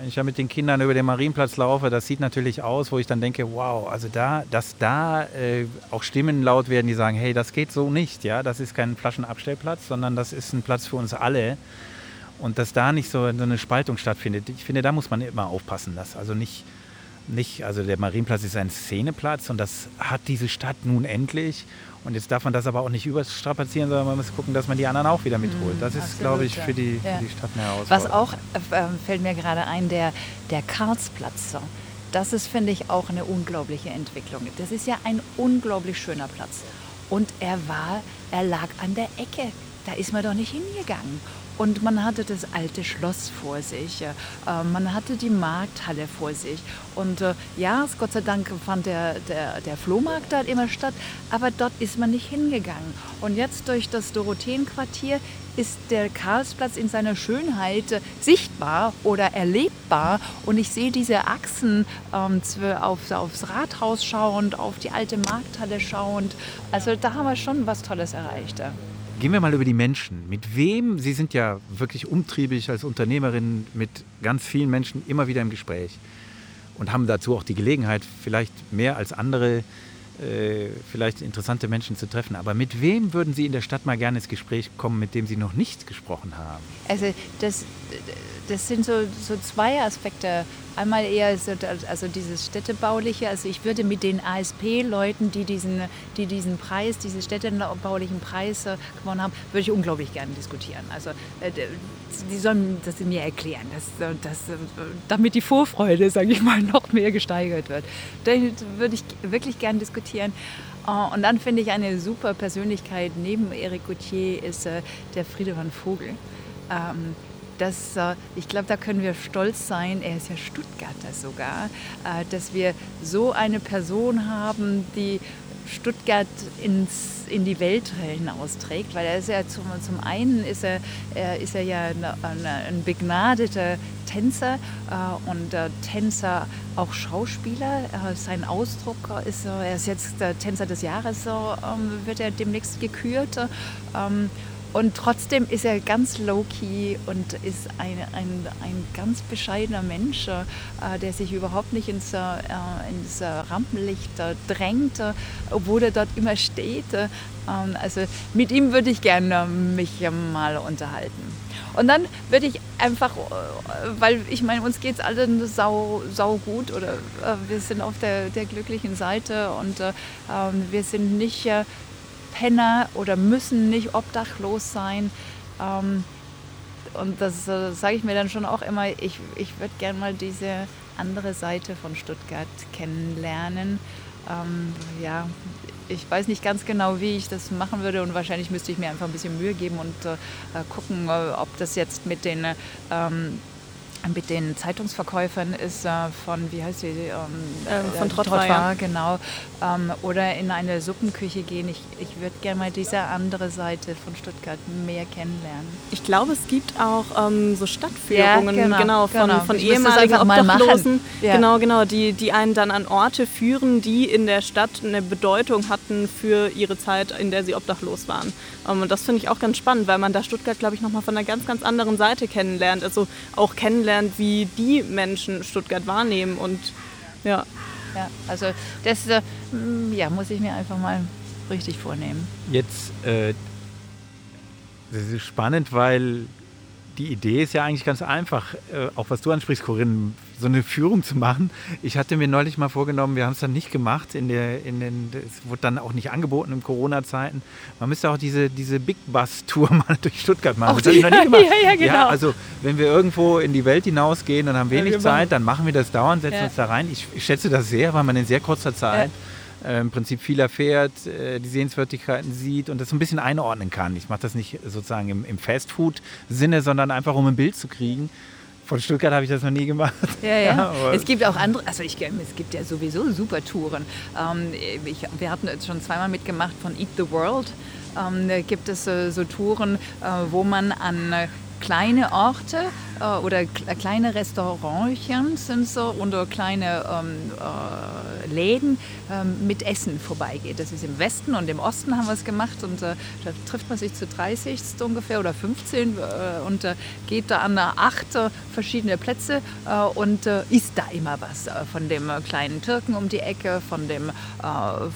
wenn ich ja mit den Kindern über den Marienplatz laufe, das sieht natürlich aus, wo ich dann denke, wow, also da, dass da äh, auch Stimmen laut werden, die sagen, hey, das geht so nicht, ja, das ist kein Flaschenabstellplatz, sondern das ist ein Platz für uns alle. Und dass da nicht so, eine Spaltung stattfindet, ich finde, da muss man immer aufpassen, dass also nicht, nicht, also der Marienplatz ist ein Szeneplatz und das hat diese Stadt nun endlich. Und jetzt darf man das aber auch nicht überstrapazieren, sondern man muss gucken, dass man die anderen auch wieder mitholt. Das ist, Absolut, glaube ich, für die, ja. für die Stadt eine Herausforderung. Was auch, äh, fällt mir gerade ein, der, der Karlsplatz. Das ist, finde ich, auch eine unglaubliche Entwicklung. Das ist ja ein unglaublich schöner Platz. Und er war, er lag an der Ecke. Da ist man doch nicht hingegangen. Und man hatte das alte Schloss vor sich, äh, man hatte die Markthalle vor sich. Und äh, ja, Gott sei Dank fand der, der, der Flohmarkt dort immer statt, aber dort ist man nicht hingegangen. Und jetzt durch das Dorotheenquartier ist der Karlsplatz in seiner Schönheit sichtbar oder erlebbar. Und ich sehe diese Achsen ähm, auf, aufs Rathaus schauend, auf die alte Markthalle schauend. Also da haben wir schon was Tolles erreicht. Gehen wir mal über die Menschen. Mit wem, Sie sind ja wirklich umtriebig als Unternehmerin mit ganz vielen Menschen immer wieder im Gespräch und haben dazu auch die Gelegenheit, vielleicht mehr als andere äh, vielleicht interessante Menschen zu treffen. Aber mit wem würden Sie in der Stadt mal gerne ins Gespräch kommen, mit dem Sie noch nicht gesprochen haben? Also das, das sind so, so zwei Aspekte. Einmal eher so, also dieses städtebauliche. Also ich würde mit den ASP-Leuten, die diesen, die diesen Preis, diesen städtebaulichen Preis äh, gewonnen haben, würde ich unglaublich gerne diskutieren. Also äh, die sollen das mir erklären, dass, dass, damit die Vorfreude, sage ich mal, noch mehr gesteigert wird. Da würde ich wirklich gerne diskutieren. Äh, und dann finde ich eine super Persönlichkeit neben Eric Gauthier ist der Friede van Vogel. Ähm, das, äh, ich glaube, da können wir stolz sein, er ist ja Stuttgarter sogar, äh, dass wir so eine Person haben, die Stuttgart ins, in die Welt hinausträgt, weil er ist ja zum, zum einen ist er, er ist er ja ein, ein begnadeter Tänzer äh, und äh, Tänzer auch Schauspieler. Äh, sein Ausdruck ist, er ist jetzt Tänzer des Jahres, so ähm, wird er demnächst gekürt. Ähm, und trotzdem ist er ganz low-key und ist ein, ein, ein ganz bescheidener Mensch, äh, der sich überhaupt nicht ins, äh, ins Rampenlicht äh, drängt, äh, obwohl er dort immer steht. Äh, ähm, also mit ihm würde ich gerne mich mal unterhalten. Und dann würde ich einfach, äh, weil ich meine, uns geht es alle sau, sau gut oder wir sind auf der, der glücklichen Seite und ähm, wir sind nicht Penner oder müssen nicht obdachlos sein. Ähm, und das äh, sage ich mir dann schon auch immer, ich, ich würde gerne mal diese andere Seite von Stuttgart kennenlernen. Ähm, ja, ich weiß nicht ganz genau, wie ich das machen würde und wahrscheinlich müsste ich mir einfach ein bisschen Mühe geben und äh, äh gucken, äh, ob das jetzt mit den ähm, mit den Zeitungsverkäufern ist äh, von, wie heißt sie? Ähm, äh, von Trottoir, ja. genau. Ähm, oder in eine Suppenküche gehen. Ich, ich würde gerne mal diese andere Seite von Stuttgart mehr kennenlernen. Ich glaube, es gibt auch ähm, so Stadtführungen, ja, genau, genau, von, genau. von ehemaligen Obdachlosen, genau, genau, die, die einen dann an Orte führen, die in der Stadt eine Bedeutung hatten für ihre Zeit, in der sie obdachlos waren. Ähm, und das finde ich auch ganz spannend, weil man da Stuttgart, glaube ich, nochmal von einer ganz, ganz anderen Seite kennenlernt. Also auch kennenlernt, kennenlernt, wie die Menschen Stuttgart wahrnehmen und ja. Ja, also das äh, ja, muss ich mir einfach mal richtig vornehmen. Jetzt, äh, das ist spannend, weil die Idee ist ja eigentlich ganz einfach, äh, auch was du ansprichst, Corinne, so eine Führung zu machen. Ich hatte mir neulich mal vorgenommen, wir haben es dann nicht gemacht, in der, in den, es wurde dann auch nicht angeboten in Corona-Zeiten. Man müsste auch diese, diese Big Bus-Tour mal durch Stuttgart machen. Auch das die, ich noch nicht gemacht. Ja, ja, genau. Ja, also wenn wir irgendwo in die Welt hinausgehen und haben wenig ja, Zeit, dann machen wir das dauernd, setzen uns da rein. Ich, ich, schätze das sehr, weil man in sehr kurzer Zeit äh, im Prinzip viel erfährt, äh, die Sehenswürdigkeiten sieht und das so ein bisschen einordnen kann. Ich mache das nicht sozusagen im, im Fastfood-Sinne, sondern einfach um ein Bild zu kriegen. Von Stuttgart habe ich das noch nie gemacht. Ja, ja. ja es gibt auch andere, also ich, es gibt ja sowieso super Touren. Ähm, ich, wir hatten jetzt schon zweimal mitgemacht von Eat the World. Ähm, da gibt es äh, so Touren, äh, wo man an äh, kleine Orte äh, oder kleine Restaurantchen sind so oder kleine ähm, äh, Läden ähm, mit Essen vorbeigeht. Das ist im Westen und im Osten haben wir es gemacht und äh, da trifft man sich zu 30 ungefähr oder 15 äh, und äh, geht da an acht verschiedene Plätze äh, und isst da immer was von dem kleinen Türken um die Ecke, von, dem,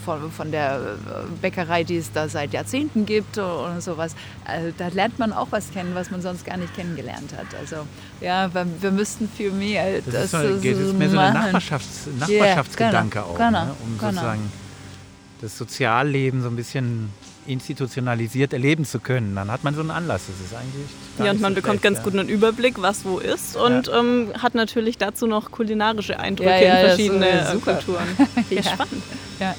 von, von der Bäckerei, die es da seit Jahrzehnten gibt und sowas. Also, da lernt man auch was kennen, was man sonst gar nicht kennengelernt hat. Also ja, wir müssten viel mehr. Das, das ist, so, das ist mehr so ein Nachbarschafts Nachbarschaftsgedanke yeah, genau, auch, genau, ne? um genau. sozusagen das Sozialleben so ein bisschen institutionalisiert erleben zu können. Dann hat man so einen Anlass. Das ist eigentlich. Ja, und man so bekommt schlecht, ganz ja. gut einen Überblick, was wo ist und ja. ähm, hat natürlich dazu noch kulinarische Eindrücke ja, in verschiedene Kulturen. ja, spannend. Ja.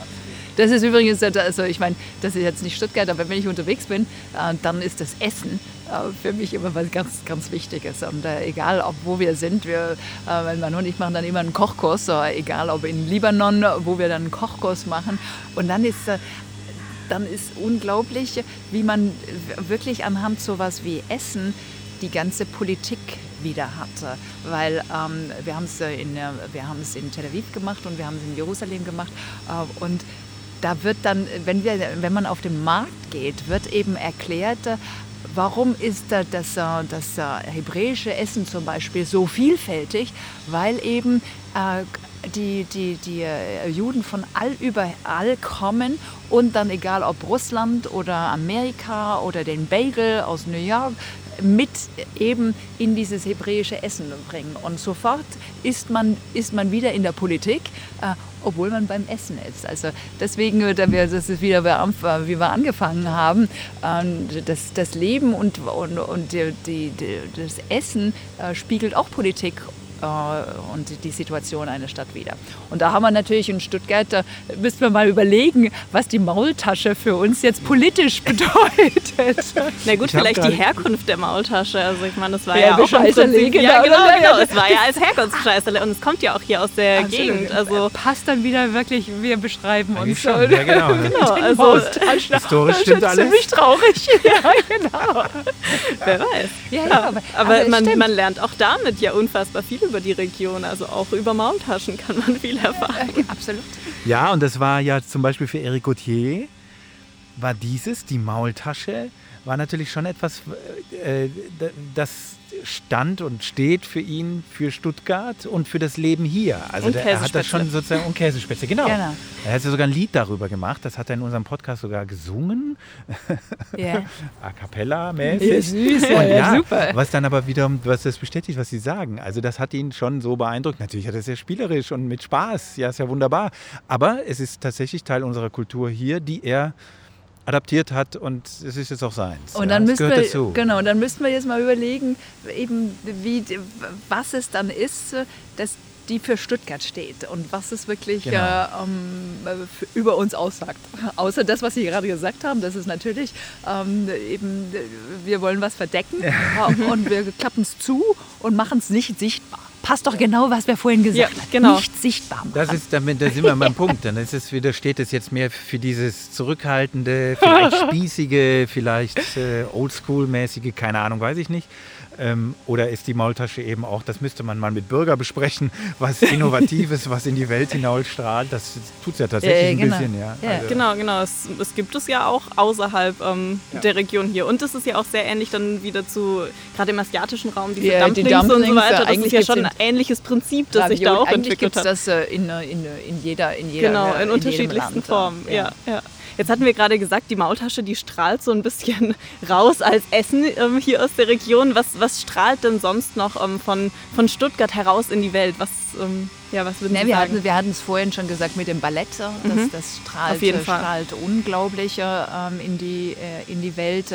Das ist übrigens, also ich meine, das ist jetzt nicht Stuttgart, aber wenn ich unterwegs bin, äh, dann ist das Essen äh, für mich immer was ganz, ganz Wichtiges. Und äh, egal, ob wo wir sind, wir, mein Mann und ich machen dann immer einen Kochkurs, egal ob in Libanon, wo wir dann einen Kochkurs machen. Und dann ist dann ist unglaublich, wie man wirklich anhand sowas wie Essen die ganze Politik wieder hatte. Weil ähm, wir haben es in, in Tel Aviv gemacht und wir haben es in Jerusalem gemacht. Äh, und da wird dann, wenn, wir, wenn man auf den Markt geht, wird eben erklärt, warum ist das, das hebräische Essen zum Beispiel so vielfältig, weil eben äh, die, die, die äh, Juden von all überall kommen und dann egal ob Russland oder Amerika oder den Bagel aus New York mit eben in dieses hebräische Essen bringen. Und sofort ist man, ist man wieder in der Politik, äh, obwohl man beim Essen ist. Also deswegen, äh, das ist wieder, wie wir angefangen haben, äh, das, das Leben und, und, und die, die, das Essen äh, spiegelt auch Politik äh, und die Situation einer Stadt wieder. Und da haben wir natürlich in Stuttgart, da müssen wir mal überlegen, was die Maultasche für uns jetzt politisch bedeutet. Na gut, vielleicht die Herkunft der Maultasche. Also ich meine, das war ja, ja auch im Prinzip, genau, ja, genau, genau. Es war ja als Herkunftsscheißerle und es kommt ja auch hier aus der Absolut. Gegend. Also passt dann wieder wirklich, wir beschreiben uns. Schon, ja, genau. genau also historisch stimmt alles. Ziemlich traurig. ja, genau. Wer weiß. Ja, ja, aber, aber, aber man, man lernt auch damit ja unfassbar viel über die Region. Also auch über Maultaschen kann man viel erfahren. Ja, absolut. Ja, und das war ja zum Beispiel für Eric Gauthier, war dieses, die Maultasche, war natürlich schon etwas, äh, das stand und steht für ihn für Stuttgart und für das Leben hier. Also der, er hat das schon sozusagen und Käsespätzle, genau. genau. Er hat ja sogar ein Lied darüber gemacht, das hat er in unserem Podcast sogar gesungen. Yeah. A cappella mäßig. Ja, süß, ja, ja, super. Was dann aber wiederum, was das bestätigt, was sie sagen. Also das hat ihn schon so beeindruckt. Natürlich hat er sehr spielerisch und mit Spaß. Ja, ist ja wunderbar. Aber es ist tatsächlich Teil unserer Kultur hier, die er adaptiert hat und es ist jetzt auch seins. Und dann ja, müssen wir, dazu. genau, dann müssten wir jetzt mal überlegen, eben wie, was es dann ist, dass die für Stuttgart steht und was es wirklich genau. äh, um, über uns aussagt. Außer das, was Sie gerade gesagt haben, das ist natürlich ähm, eben, wir wollen was verdecken ja. und wir klappen es zu und machen es nicht sichtbar passt doch genau, was wir vorhin gesagt ja, haben. Genau. Nicht sichtbar machen. Das ist, damit, da sind wir beim Punkt. Dann ist es wieder, steht es jetzt mehr für dieses zurückhaltende, vielleicht spießige, vielleicht äh, oldschool-mäßige, keine Ahnung, weiß ich nicht. Ähm, oder ist die Maultasche eben auch, das müsste man mal mit Bürger besprechen, was Innovatives, was in die Welt hinausstrahlt. Das tut es ja tatsächlich äh, genau. ein bisschen. Ja. ja. Also. Genau, genau. Es, es, gibt es ja auch außerhalb ähm, ja. der Region hier. Und es ist ja auch sehr ähnlich dann wieder zu, gerade im asiatischen Raum, diese ja, Dumplings, die Dumplings und so weiter. Das ist ja schon ein ähnliches Prinzip, das sich da auch entwickelt hat. das äh, in, in, in, jeder, in jeder Genau, in, in unterschiedlichsten Formen. ja. ja. Jetzt hatten wir gerade gesagt, die Maultasche, die strahlt so ein bisschen raus als Essen ähm, hier aus der Region. Was, was strahlt denn sonst noch ähm, von, von Stuttgart heraus in die Welt? Was, ähm, ja, was würden nee, Sie wir sagen? Hatten, wir hatten es vorhin schon gesagt mit dem Ballett. Das, mhm. das strahlt, strahlt unglaublich ähm, in, die, äh, in die Welt.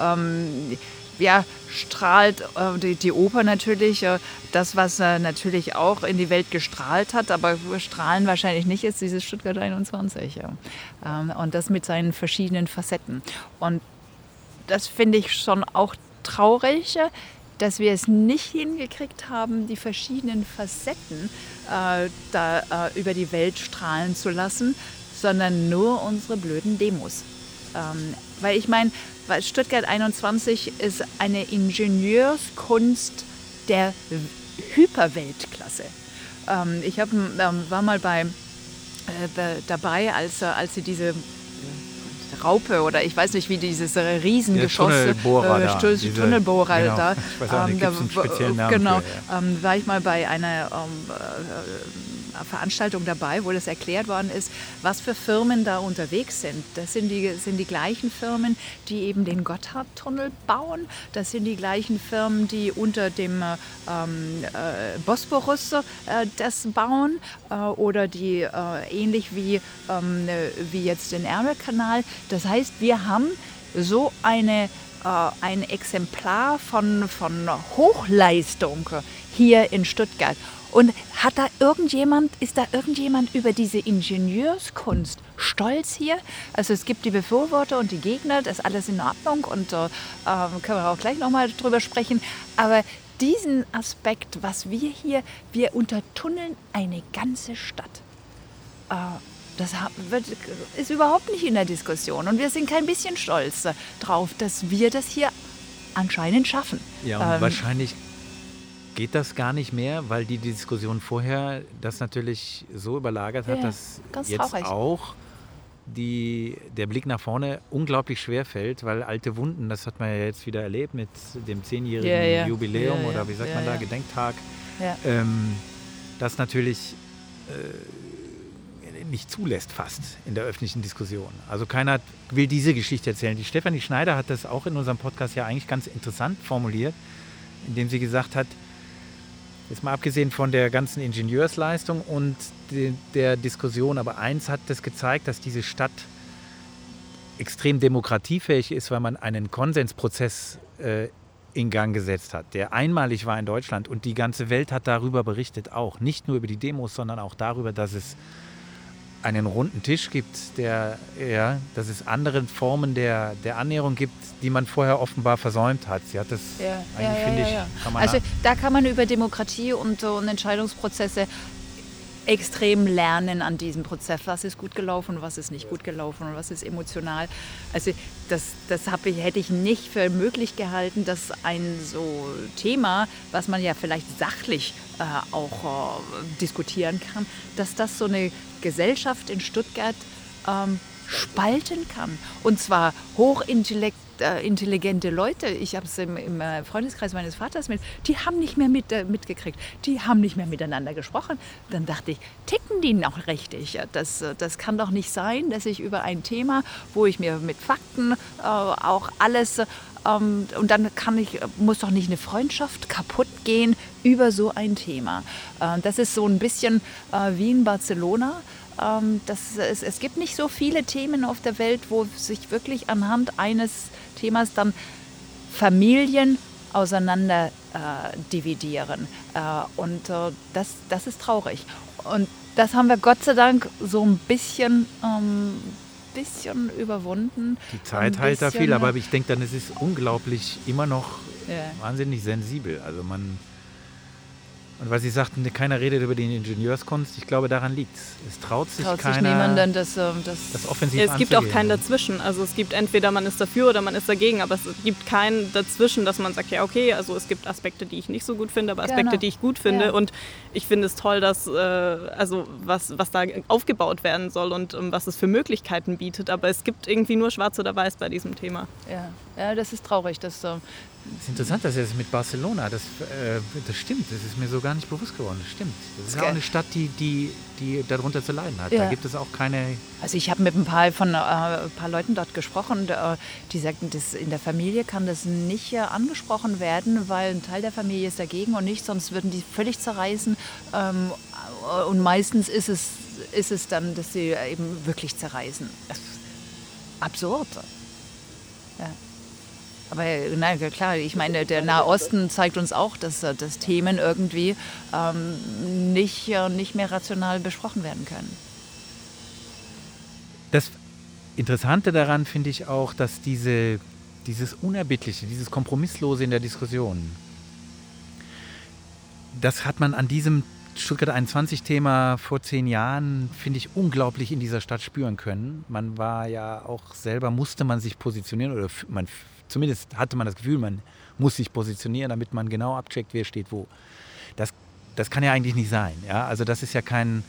Ähm, ja, strahlt äh, die, die, Oper natürlich, äh, das, was äh, natürlich auch in die Welt gestrahlt hat, aber strahlen wahrscheinlich nicht, ist dieses Stuttgart 21. Ja. Ähm, und das mit seinen verschiedenen Facetten. Und das finde ich schon auch traurig, dass wir es nicht hingekriegt haben, die verschiedenen Facetten äh, da äh, über die Welt strahlen zu lassen, sondern nur unsere blöden Demos. Ähm, weil ich meine, Stuttgart 21 ist eine Ingenieurskunst der Hyperweltklasse. Ähm, ich hab, ähm, war mal bei, äh, dabei, als, als sie diese Raupe oder ich weiß nicht, wie dieses Riesengeschoss, Tunnelbohrer, äh, da, diese, Tunnelbohrer genau. da. Ich weiß auch nicht, ähm, einen speziellen Namen Genau, für, ja. ähm, war ich mal bei einer ähm, äh, Veranstaltung dabei, wo das erklärt worden ist, was für Firmen da unterwegs sind. Das sind die, sind die gleichen Firmen, die eben den Gotthardtunnel bauen. Das sind die gleichen Firmen, die unter dem ähm, äh, Bosporus äh, das bauen äh, oder die äh, ähnlich wie, ähm, wie jetzt den Ärmelkanal. Das heißt, wir haben so eine äh, ein Exemplar von, von Hochleistung hier in Stuttgart. Und hat da irgendjemand, ist da irgendjemand über diese Ingenieurskunst stolz hier? Also es gibt die Befürworter und die Gegner, das ist alles in Ordnung und äh, ähm, können wir auch gleich nochmal drüber sprechen. Aber diesen Aspekt, was wir hier, wir untertunneln eine ganze Stadt. Äh, das ist überhaupt nicht in der Diskussion. Und wir sind kein bisschen stolz drauf, dass wir das hier anscheinend schaffen. Ja, und ähm, wahrscheinlich geht das gar nicht mehr, weil die Diskussion vorher das natürlich so überlagert hat, ja, dass jetzt traurig. auch die, der Blick nach vorne unglaublich schwer fällt, weil alte Wunden, das hat man ja jetzt wieder erlebt mit dem zehnjährigen ja, ja. Jubiläum oder wie sagt man da, Gedenktag, ähm, das natürlich äh, nicht zulässt fast in der öffentlichen Diskussion. Also keiner will diese Geschichte erzählen. Die Stefanie Schneider hat das auch in unserem Podcast ja eigentlich ganz interessant formuliert, indem sie gesagt hat, Jetzt mal abgesehen von der ganzen Ingenieursleistung und de, der Diskussion, aber eins hat das gezeigt, dass diese Stadt extrem demokratiefähig ist, weil man einen Konsensprozess äh, in Gang gesetzt hat, der einmalig war in Deutschland und die ganze Welt hat darüber berichtet auch. Nicht nur über die Demos, sondern auch darüber, dass es einen runden Tisch gibt, der, ja, dass es andere Formen der, der Annäherung gibt, die man vorher offenbar versäumt hat. Sie hat das ja, eigentlich, ja, finde ja, ich, Also da kann man über Demokratie und, und Entscheidungsprozesse extrem lernen an diesem Prozess. Was ist gut gelaufen, was ist nicht gut gelaufen und was ist emotional. Also das, das ich, hätte ich nicht für möglich gehalten, dass ein so Thema, was man ja vielleicht sachlich äh, auch äh, diskutieren kann, dass das so eine Gesellschaft in Stuttgart ähm, spalten kann. Und zwar hochintelligente äh, Leute, ich habe es im, im, äh, Freundeskreis meines Vaters mit, die haben nicht mehr mit, äh, mitgekriegt, die haben nicht mehr miteinander gesprochen. Dann dachte ich, ticken die noch richtig? Das, das kann doch nicht sein, dass ich über ein Thema, wo ich mir mit Fakten äh, auch alles ähm, und dann kann ich, muss doch nicht eine Freundschaft kaputt gehen über so ein Thema. Äh, das ist so ein bisschen äh, wie in Barcelona. Ähm, das, es, es gibt nicht so viele Themen auf der Welt, wo sich wirklich anhand eines Themas dann Familien auseinander äh, dividieren. Äh, und äh, das, das ist traurig. Und das haben wir Gott sei Dank so ein bisschen, ähm, bisschen überwunden. Die Zeit heilt da viel, aber ich denke dann, es ist unglaublich immer noch ja. wahnsinnig sensibel. Also man und weil Sie sagten, keiner redet über die Ingenieurskunst, ich glaube, daran liegt es. Es traut sich traut keiner, sich niemanden, das, ähm, das, das offensiv Es gibt auch keinen dazwischen. Also es gibt entweder man ist dafür oder man ist dagegen, aber es gibt keinen dazwischen, dass man sagt, ja okay, also es gibt Aspekte, die ich nicht so gut finde, aber Aspekte, genau. die ich gut finde. Ja. Und ich finde es toll, dass äh, also was, was da aufgebaut werden soll und um, was es für Möglichkeiten bietet. Aber es gibt irgendwie nur Schwarz oder Weiß bei diesem Thema. Ja, ja das ist traurig. Das, äh, das ist interessant, dass er es mit Barcelona, das, äh, das stimmt, das ist mir so gar nicht bewusst geworden. Das stimmt. Das ist ja auch eine Stadt, die, die, die darunter zu leiden hat. Ja. Da gibt es auch keine. Also ich habe mit ein paar von äh, ein paar Leuten dort gesprochen, die sagten, dass in der Familie kann das nicht angesprochen werden, weil ein Teil der Familie ist dagegen und nicht, sonst würden die völlig zerreißen. Ähm, und meistens ist es, ist es dann, dass sie eben wirklich zerreißen. Absurd. Ja. Aber na, klar, ich meine, der Nahe Osten zeigt uns auch, dass, äh, dass Themen irgendwie ähm, nicht, äh, nicht mehr rational besprochen werden können. Das Interessante daran finde ich auch, dass diese, dieses Unerbittliche, dieses Kompromisslose in der Diskussion, das hat man an diesem Stuttgart 21-Thema vor zehn Jahren, finde ich, unglaublich in dieser Stadt spüren können. Man war ja auch selber, musste man sich positionieren oder man zumindest hatte man das Gefühl, man muss sich positionieren, damit man genau abcheckt, wer steht wo. Das, das kann ja eigentlich nicht sein. Ja? Also das ist ja kein,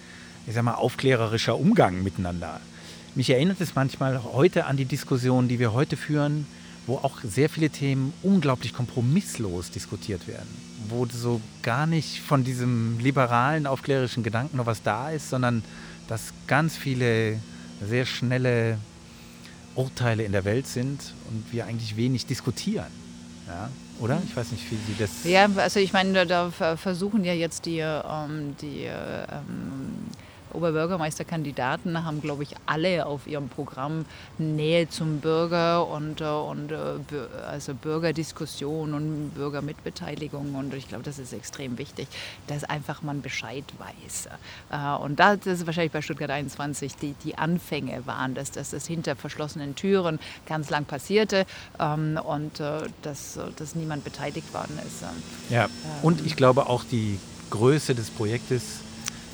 ich sag mal, aufklärerischer Umgang miteinander. Mich erinnert es manchmal heute an die Diskussion, die wir heute führen, wo auch sehr viele Themen unglaublich kompromisslos diskutiert werden, wo so gar nicht von diesem liberalen, aufklärerischen Gedanken noch was da ist, sondern dass ganz viele sehr schnelle Urteile in der Welt sind und wir eigentlich wenig diskutieren. Ja, oder? Ich weiß nicht, wie Sie das. Ja, also ich meine, da, versuchen ja jetzt die, ähm, die ähm, Oberbürgermeisterkandidaten haben, glaube ich, alle auf ihrem Programm Nähe zum Bürger und, äh, und äh, also Bürgerdiskussion und Bürgermitbeteiligung. Und ich glaube, das ist extrem wichtig, dass einfach man Bescheid weiß. Äh, und das ist wahrscheinlich bei Stuttgart 21 die, die Anfänge waren, dass, dass das hinter verschlossenen Türen ganz lang passierte ähm, und dass, dass niemand beteiligt worden ist. Ja, und ich glaube auch die Größe des Projektes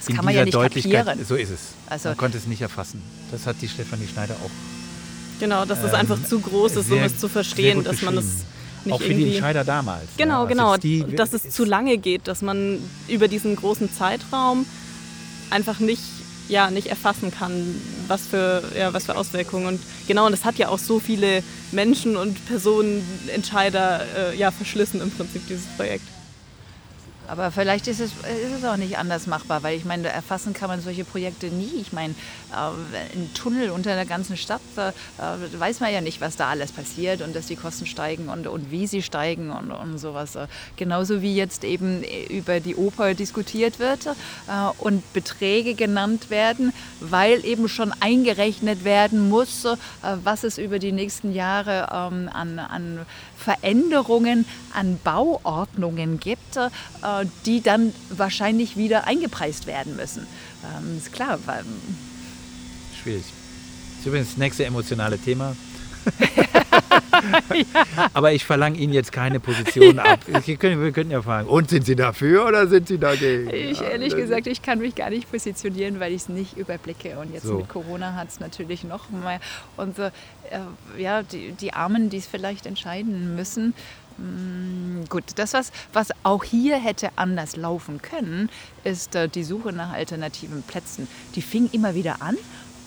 das kann man ja nicht kapieren. So ist es. Also man konnte es nicht erfassen. Das hat die Stefanie Schneider auch. Genau, dass es ähm, einfach zu groß ist, um es zu verstehen, dass man es nicht auch für die Entscheider damals. Genau, ja, genau. Die, dass es zu lange geht, dass man über diesen großen Zeitraum einfach nicht, ja, nicht erfassen kann, was für, ja, was für Auswirkungen. Und genau, und das hat ja auch so viele Menschen und Personen, Entscheider, äh, ja, verschlissen im Prinzip, dieses Projekt. Aber vielleicht ist es, ist es auch nicht anders machbar, weil ich meine, erfassen kann man solche Projekte nie. Ich meine, äh, ein Tunnel unter der ganzen Stadt, äh, weiß man ja nicht, was da alles passiert und dass die Kosten steigen und, und wie sie steigen und, und sowas. Genauso wie jetzt eben über die Oper diskutiert wird äh, und Beträge genannt werden, weil eben schon eingerechnet werden muss, äh, was es über die nächsten Jahre ähm, an, an Veränderungen an Bauordnungen gibt, äh, die dann wahrscheinlich wieder eingepreist werden müssen. Ähm, ist klar. Weil, Schwierig. Das ist übrigens das nächste emotionale Thema. Aber ich verlange Ihnen jetzt keine Position ab. Wir können, wir können ja fragen, und sind Sie dafür oder sind Sie dagegen? Ich ehrlich gesagt, ich kann mich gar nicht positionieren, weil ich es nicht überblicke. Und jetzt so. mit Corona hat es natürlich noch mehr. Und äh, ja, die, die Armen, die es vielleicht entscheiden müssen, Gut, das, was, was auch hier hätte anders laufen können, ist äh, die Suche nach alternativen Plätzen. Die fing immer wieder an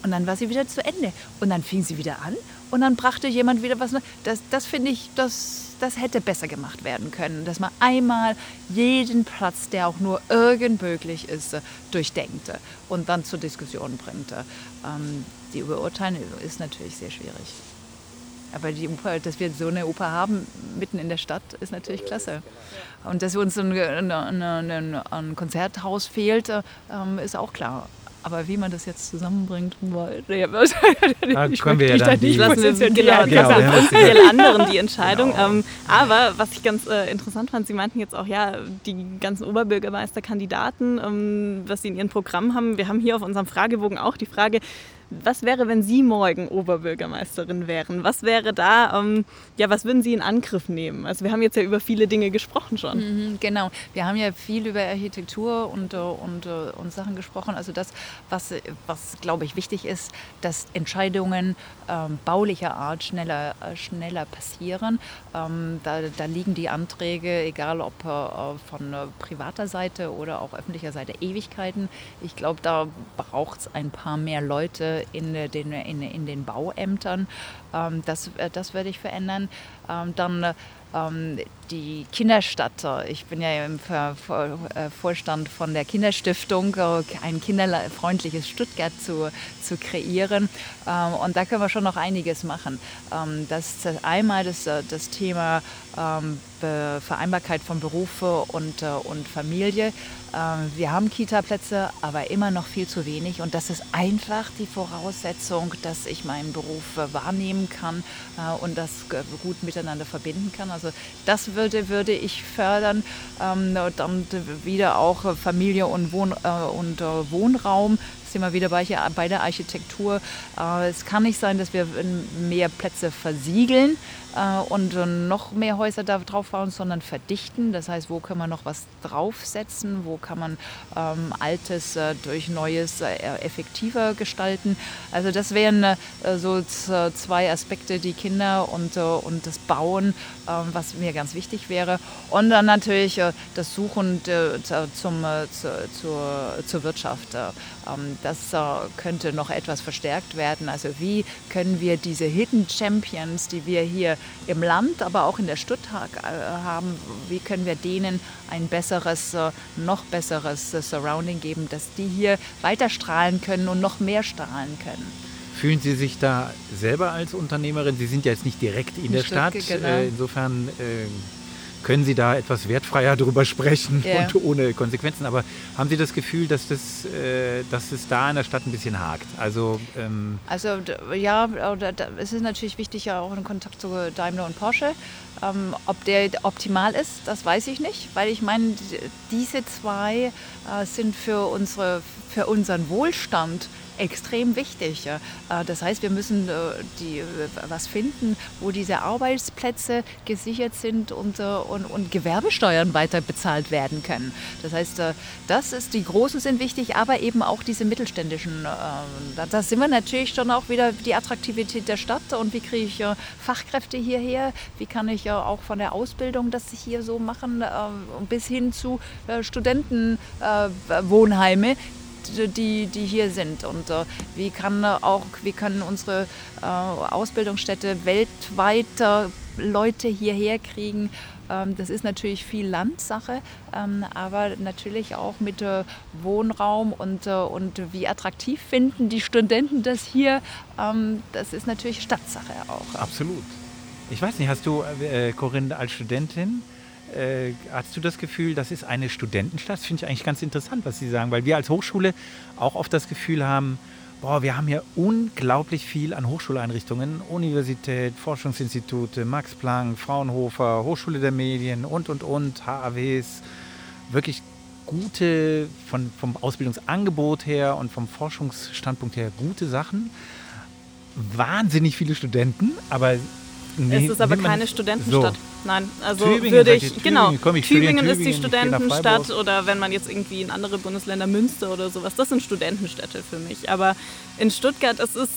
und dann war sie wieder zu Ende. Und dann fing sie wieder an und dann brachte jemand wieder was. Das, das finde ich, das, das hätte besser gemacht werden können. Dass man einmal jeden Platz, der auch nur irgend möglich ist, durchdenkt und dann zur Diskussion bringt. Ähm, die Beurteilung ist natürlich sehr schwierig. Aber die Oper, dass wir so eine Oper haben, mitten in der Stadt, ist natürlich klasse. Und dass uns ein, ein, ein, ein Konzerthaus fehlt, ähm, ist auch klar. Aber wie man das jetzt zusammenbringt, da können wir ja dann die, lassen wir genau, genau, ja, uns ja. anderen die Entscheidung. Genau. Ähm, aber was ich ganz äh, interessant fand, Sie meinten jetzt auch, ja, die ganzen Oberbürgermeisterkandidaten, ähm, was sie in ihrem Programm haben. Wir haben hier auf unserem Fragebogen auch die Frage, was wäre, wenn Sie morgen Oberbürgermeisterin wären? Was wäre da, ähm, ja, was würden Sie in Angriff nehmen? Also wir haben jetzt ja über viele Dinge gesprochen schon. Mhm, genau, wir haben ja viel über Architektur und, äh, und, äh, und Sachen gesprochen. Also das, was, was glaube ich wichtig ist, dass Entscheidungen ähm, baulicher Art schneller, äh, schneller passieren. Ähm, da, da liegen die Anträge, egal ob äh, von privater Seite oder auch öffentlicher Seite, Ewigkeiten. Ich glaube, da braucht es ein paar mehr Leute, in, den, in, in den Bauämtern. Ähm, das, äh, das werde ich verändern. Ähm, dann ähm, die Kinderstadt. Ich bin ja im äh, Vorstand von der Kinderstiftung, äh, ein kinderfreundliches Stuttgart zu, zu kreieren. Und da können wir schon noch einiges machen. Das ist einmal das, das Thema Vereinbarkeit von Berufe und, und Familie. Ähm, wir haben Kita-Plätze, aber immer noch viel zu wenig. Und das ist einfach die Voraussetzung, dass ich meinen Beruf äh, wahrnehmen kann äh, und das gut miteinander verbinden kann. Also das würde, würde ich fördern. Ähm, dann wieder auch Familie und, Wohn, äh, und Wohnraum sind wir wieder bei, bei der Architektur. es kann nicht sein, dass wir mehr Plätze versiegeln äh, und noch mehr Häuser da drauf bauen, sondern verdichten. Das heißt, wo kann man noch was draufsetzen, wo kann man ähm, Altes äh, durch Neues äh, effektiver gestalten. Also das wären äh, so zwei Aspekte, die Kinder und, äh, und das Bauen, ähm, was mir ganz wichtig wäre. Und dann natürlich äh, das Suchen zum, zu, zur, zur Wirtschaft. Ähm, das könnte noch etwas verstärkt werden. Also wie können wir diese Hidden Champions, die wir hier im Land, aber auch in der Stuttgart äh, haben, wie können wir denen ein besseres, äh, noch besseres äh, Surrounding geben, dass die hier weiter strahlen können und noch mehr strahlen können. Fühlen Sie sich da selber als Unternehmerin? Sie sind ja jetzt nicht direkt in, in der Stuttgart, Stadt. Genau. Insofern äh, können Sie da etwas wertfreier darüber sprechen yeah. und ohne Konsequenzen. Aber haben Sie das Gefühl, dass, das, äh, dass es da in der Stadt ein bisschen hakt? Also, ähm also ja, es ist natürlich wichtig, ja auch in Kontakt zu Daimler und Porsche. Ähm, ob der optimal ist, das weiß ich nicht, weil ich meine, diese zwei äh, sind für, unsere, für unseren Wohlstand extrem wichtig. Äh, das heißt, wir müssen äh, die, äh, was finden, wo diese Arbeitsplätze gesichert sind und, und, und Gewerbesteuern weiter bezahlt werden können. Das heißt, das ist, die Großen sind wichtig, aber eben auch diese mittelständischen. Da sind wir natürlich schon auch wieder die Attraktivität der Stadt und wie kriege ich Fachkräfte hierher, wie kann ich auch von der Ausbildung das hier so machen, bis hin zu Studentenwohnheime, die, die hier sind und äh, wie, kann auch, wie können unsere äh, Ausbildungsstätte weltweit äh, Leute hierher kriegen. Ähm, das ist natürlich viel Landsache, ähm, aber natürlich auch mit äh, Wohnraum und, äh, und wie attraktiv finden die Studenten das hier. Ähm, das ist natürlich Stadtsache auch. Absolut. Ich weiß nicht, hast du, äh, Corinne, als Studentin, äh, hast du das Gefühl, das ist eine Studentenstadt? Das finde ich eigentlich ganz interessant, was Sie sagen, weil wir als Hochschule auch oft das Gefühl haben, boah, wir haben hier unglaublich viel an Hochschuleinrichtungen, Universität, Forschungsinstitute, Max Planck, Fraunhofer, Hochschule der Medien und, und, und, HAWs, wirklich gute, von, vom Ausbildungsangebot her und vom Forschungsstandpunkt her gute Sachen. Wahnsinnig viele Studenten, aber Nee, es ist aber keine Studentenstadt. So. Nein, also Tübingen, würde ich, ich genau, Tübingen, ich Tübingen, Tübingen ist die Studentenstadt oder wenn man jetzt irgendwie in andere Bundesländer Münster oder sowas, das sind Studentenstädte für mich. Aber in Stuttgart, es ist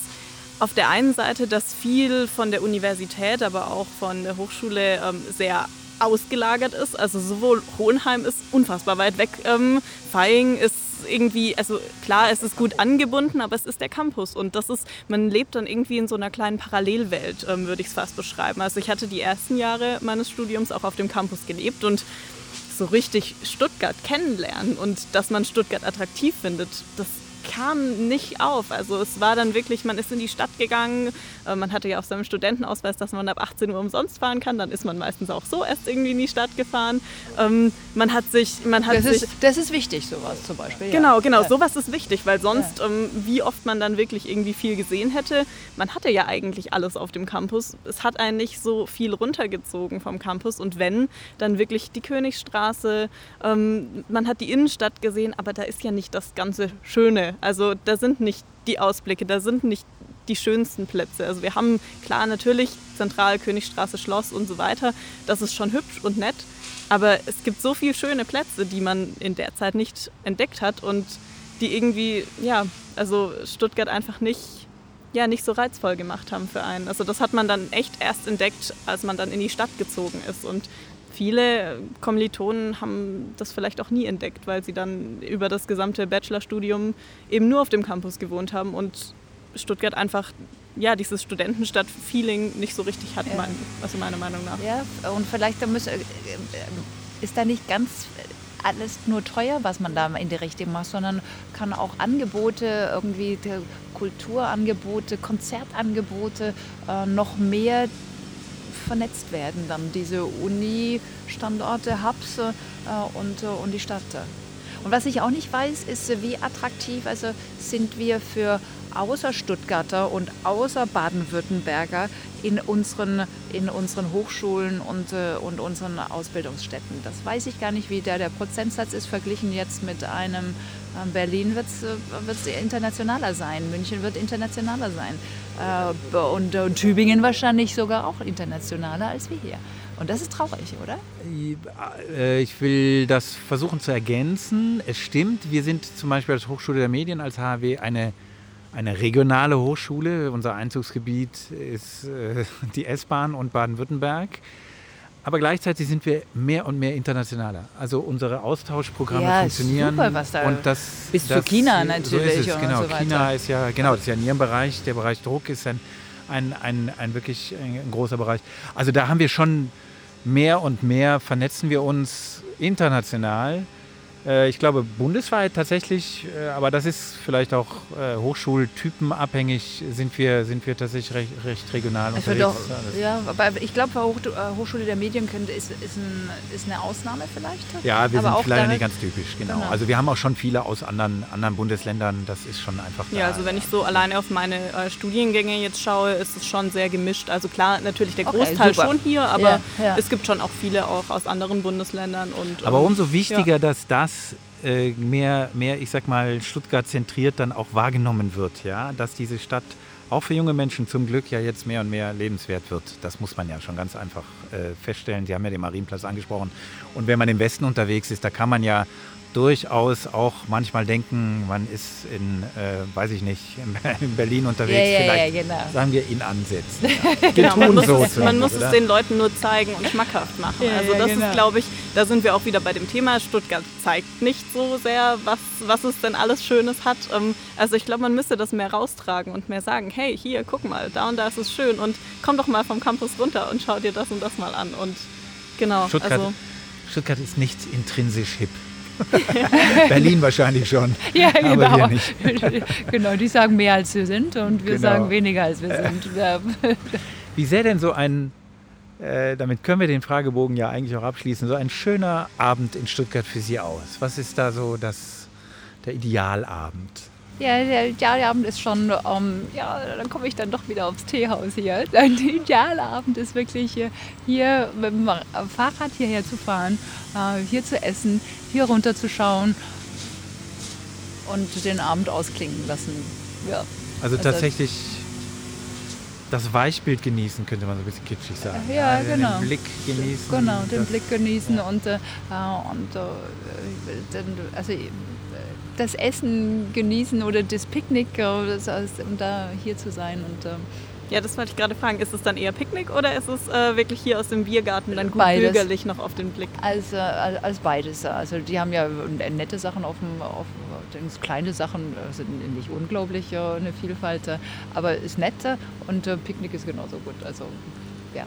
auf der einen Seite, dass viel von der Universität, aber auch von der Hochschule ähm, sehr ausgelagert ist. Also sowohl Hohenheim ist unfassbar weit weg, ähm, Feing ist irgendwie, also klar, es ist gut angebunden, aber es ist der Campus und das ist, man lebt dann irgendwie in so einer kleinen Parallelwelt, ähm, würde ich es fast beschreiben. Also ich hatte die ersten Jahre meines Studiums auch auf dem Campus gelebt und so richtig Stuttgart kennenlernen und dass man Stuttgart attraktiv findet, das kam nicht auf. Also es war dann wirklich, man ist in die Stadt gegangen, äh, man hatte ja auf seinem Studentenausweis, dass man ab 18 Uhr umsonst fahren kann, dann ist man meistens auch so erst irgendwie in die Stadt gefahren. Ähm, man hat sich, man hat das sich... Ist, das ist wichtig, sowas zum Beispiel. Genau, genau, ja. sowas ist wichtig, weil sonst, ja. Ähm, wie oft man dann wirklich irgendwie viel gesehen hätte, man hatte ja eigentlich alles auf dem Campus. Es hat einen nicht so viel runtergezogen vom Campus und wenn, dann wirklich die Königstraße, ähm, man hat die Innenstadt gesehen, aber da ist ja nicht das ganze Schöne also da sind nicht die Ausblicke, da sind nicht die schönsten Plätze. Also wir haben klar natürlich Zentral, Königstraße, Schloss und so weiter. Das ist schon hübsch und nett. Aber es gibt so viele schöne Plätze, die man in der Zeit nicht entdeckt hat und die irgendwie, ja, also Stuttgart einfach nicht, ja, nicht so reizvoll gemacht haben für einen. Also das hat man dann echt erst entdeckt, als man dann in die Stadt gezogen ist. Und viele Kommilitonen haben das vielleicht auch nie entdeckt, weil sie dann über das gesamte Bachelorstudium eben nur auf dem Campus gewohnt haben und Stuttgart einfach ja, dieses Studentenstadt-Feeling nicht so richtig hat, ja. mein, also meiner Meinung nach. Ja, und vielleicht da muss, äh, ist da nicht ganz alles nur teuer, was man da in die Richtung macht, sondern kann auch Angebote, irgendwie Kulturangebote, Konzertangebote äh, noch mehr vernetzt werden, dann diese Uni-Standorte, Hubs äh, und, äh, und die Stadt. Und was ich auch nicht weiß, ist, wie attraktiv also sind wir für außer Stuttgarter und außer Baden-Württemberger in unseren, in unseren Hochschulen und, äh, und unseren Ausbildungsstätten. Das weiß ich gar nicht, wie der, der Prozentsatz ist, verglichen jetzt mit einem Berlin wird es äh, internationaler sein, München wird internationaler sein äh, und, und Tübingen wahrscheinlich sogar auch internationaler als wir hier. Und das ist traurig, oder? Äh, ich will das versuchen zu ergänzen. Es stimmt, wir sind zum Beispiel als Hochschule der Medien, als HW, eine eine regionale Hochschule. Unser Einzugsgebiet ist die S-Bahn und Baden-Württemberg. Aber gleichzeitig sind wir mehr und mehr internationaler. Also unsere Austauschprogramme ja, funktionieren. Super, was da und das, bis das, zu China natürlich. So ist es, genau. So China ist ja, genau, das ist ja in Ihrem Bereich. Der Bereich Druck ist ein, ein, ein, ein wirklich ein großer Bereich. Also da haben wir schon mehr und mehr vernetzen wir uns international. Äh, ich glaube bundesweit tatsächlich, äh, aber das ist vielleicht auch äh, hochschultypenabhängig, sind wir, sind wir tatsächlich recht, recht regional also unterwegs. Doch, ja, aber ich glaube, Hoch, Hochschule der Medien könnte, ist, ist, ein, ist eine Ausnahme vielleicht. Ja, wir aber sind vielleicht nicht ganz typisch, genau. genau. Also wir haben auch schon viele aus anderen, anderen Bundesländern, das ist schon einfach Ja, also wenn ich so alleine auf meine äh, Studiengänge jetzt schaue, ist es schon sehr gemischt. Also klar, natürlich der Großteil okay, schon hier, aber ja, ja. es gibt schon auch viele auch aus anderen Bundesländern. Und, aber ähm, umso wichtiger, ja. dass das äh, mehr, mehr, ich sag mal, Stuttgart zentriert dann auch wahrgenommen wird, ja, dass diese Stadt auch für junge Menschen zum Glück ja jetzt mehr und mehr lebenswert wird. Das muss man ja schon ganz einfach äh, feststellen. Sie haben ja den Marienplatz angesprochen. Und wenn man im Westen unterwegs ist, da kann man ja durchaus auch manchmal denken, man ist in, äh, weiß ich nicht, in Berlin unterwegs. Ja, ja, Vielleicht ja, genau. sagen wir in Ansätzen. Ja. genau, man muss, so es, man muss es den Leuten nur zeigen und schmackhaft machen. Ja, also das genau. ist, glaube ich, da sind wir auch wieder bei dem Thema. Stuttgart zeigt nicht so sehr, was, was es denn alles Schönes hat. Ähm, also ich glaube, man müsste das mehr raustragen und mehr sagen, hey, hier, guck mal, da und da ist es schön und komm doch mal vom Campus runter und schau dir das und das mal an. Und genau, Stuttgart, also Stuttgart ist nicht intrinsisch hip. Berlin wahrscheinlich schon. Ja, aber genau. wir nicht. genau, die sagen mehr als wir sind und wir Genau. sagen weniger als wir sind. Ja. Wie sähe denn so ein, äh, damit können wir den Fragebogen ja eigentlich auch abschließen, so ein schöner Abend in Stuttgart für Sie aus? Was ist da so das, der Idealabend? Ja, der Idealabend ist schon, ähm, ja, dann komme ich dann doch wieder aufs Teehaus hier. Der Idealabend ist wirklich hier, hier mit dem Fahrrad hierher zu fahren, äh, hier zu essen, hier runterzuschauen und den Abend ausklingen lassen. Ja. Also, Also- tatsächlich das Weichbild genießen, könnte man so ein bisschen kitschig sagen. Ja, den genau. Blick genießen. Genau, den das- Blick genießen und, äh, und äh, also, äh, das Essen genießen oder das Picknick, äh, das heißt, um da hier zu sein. Und, ähm, ja, das wollte ich gerade fragen. Ist es dann eher Picknick oder ist es äh, wirklich hier aus dem Biergarten dann gut Beides. bürgerlich noch auf den Blick? als, äh, als als beides. Also die haben ja nette Sachen auf dem, auf, kleine Sachen äh, sind nicht unglaublich äh, eine Vielfalt, äh, aber ist nett äh, und äh, Picknick ist genauso gut. Also ja.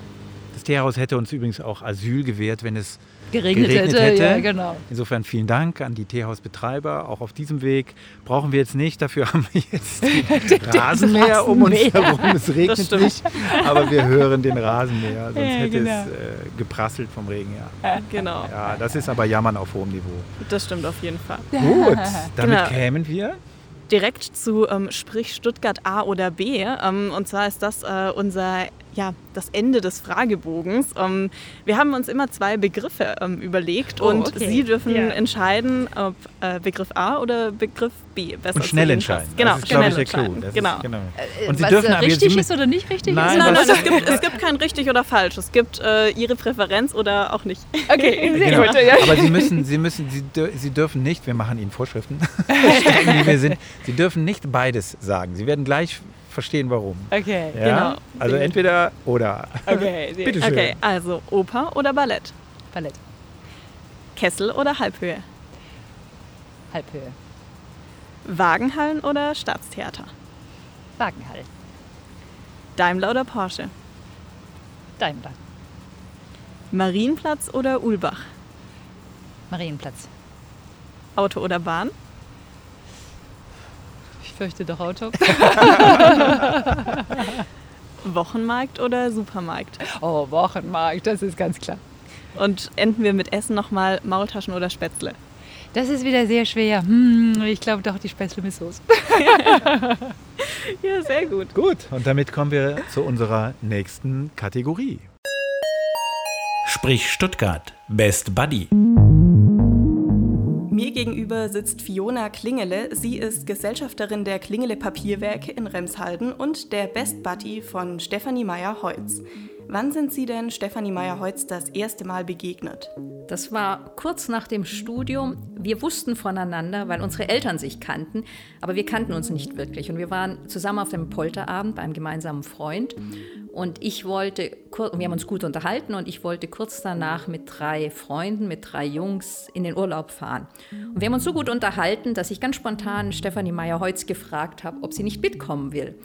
Das Teehaus hätte uns übrigens auch Asyl gewährt, wenn es Geregnet, Geregnet hätte, hätte. ja genau. Insofern vielen Dank an die Teehausbetreiber. Auch auf diesem Weg brauchen wir jetzt nicht. Dafür haben wir jetzt den Rasenmäher um uns herum. Es regnet nicht, aber wir hören den Rasenmäher. Sonst Ja, hätte genau. es äh, geprasselt vom Regen. Ja. Genau, ja, das ist aber Jammern auf hohem Niveau. das stimmt auf jeden Fall. Gut, damit Genau. kämen wir. direkt zu ähm, sprich Stuttgart A oder B. Ähm, und zwar ist das äh, unser ja, das Ende des Fragebogens. Ähm, wir haben uns immer zwei Begriffe ähm, überlegt Oh, und okay. Sie dürfen Ja. entscheiden, ob äh, Begriff A oder Begriff B besser Und schnell entscheiden. Genau, das ist, schnell ich, der Clou. Genau. Ist, genau. Äh, Und Sie was dürfen aber richtig Sie ist oder nicht richtig Nein, ist? Nein, nein, es gibt, es gibt kein richtig oder falsch. Es gibt äh, Ihre Präferenz oder auch nicht. Okay, sehr Genau. gut. Ja. Aber Sie müssen, Sie müssen, Sie, dür- Sie dürfen nicht, wir machen Ihnen Vorschriften, streng wie wir sind, Sie dürfen nicht beides sagen. Sie werden gleich verstehen, warum. Okay, Ja? Genau. Also entweder oder. okay. Bitte schön. Okay, also Oper oder Ballett? Ballett, Kessel oder Halbhöhe? Halbhöhe, Wagenhallen oder Staatstheater? Wagenhall, Daimler oder Porsche? Daimler, Marienplatz oder Ulbach? Marienplatz. Auto oder Bahn? Ich fürchte doch Auto. Wochenmarkt oder Supermarkt? Oh, Wochenmarkt, das ist ganz klar. Und enden wir mit Essen nochmal Maultaschen oder Spätzle? Das ist wieder sehr schwer. Hm, ich glaube doch die Spätzle mit Soße. Ja, sehr gut. Gut, und damit kommen wir zu unserer nächsten Kategorie. Sprich Stuttgart. Best Buddy. Gegenüber sitzt Fiona Klingele. Sie ist Gesellschafterin der Klingele Papierwerke in Remshalden und der Best Buddy von Stefanie Meyer-Holz. Wann sind Sie denn Stefanie Meyer-Holz das erste Mal begegnet? Das war kurz nach dem Studium. Wir wussten voneinander, weil unsere Eltern sich kannten, aber wir kannten uns nicht wirklich. Und wir waren zusammen auf dem Polterabend bei einem gemeinsamen Freund. Und ich wollte, wir haben uns gut unterhalten und ich wollte kurz danach mit drei Freunden, mit drei Jungs in den Urlaub fahren. Und wir haben uns so gut unterhalten, dass ich ganz spontan Stefanie Meyer-Holz gefragt habe, ob sie nicht mitkommen will.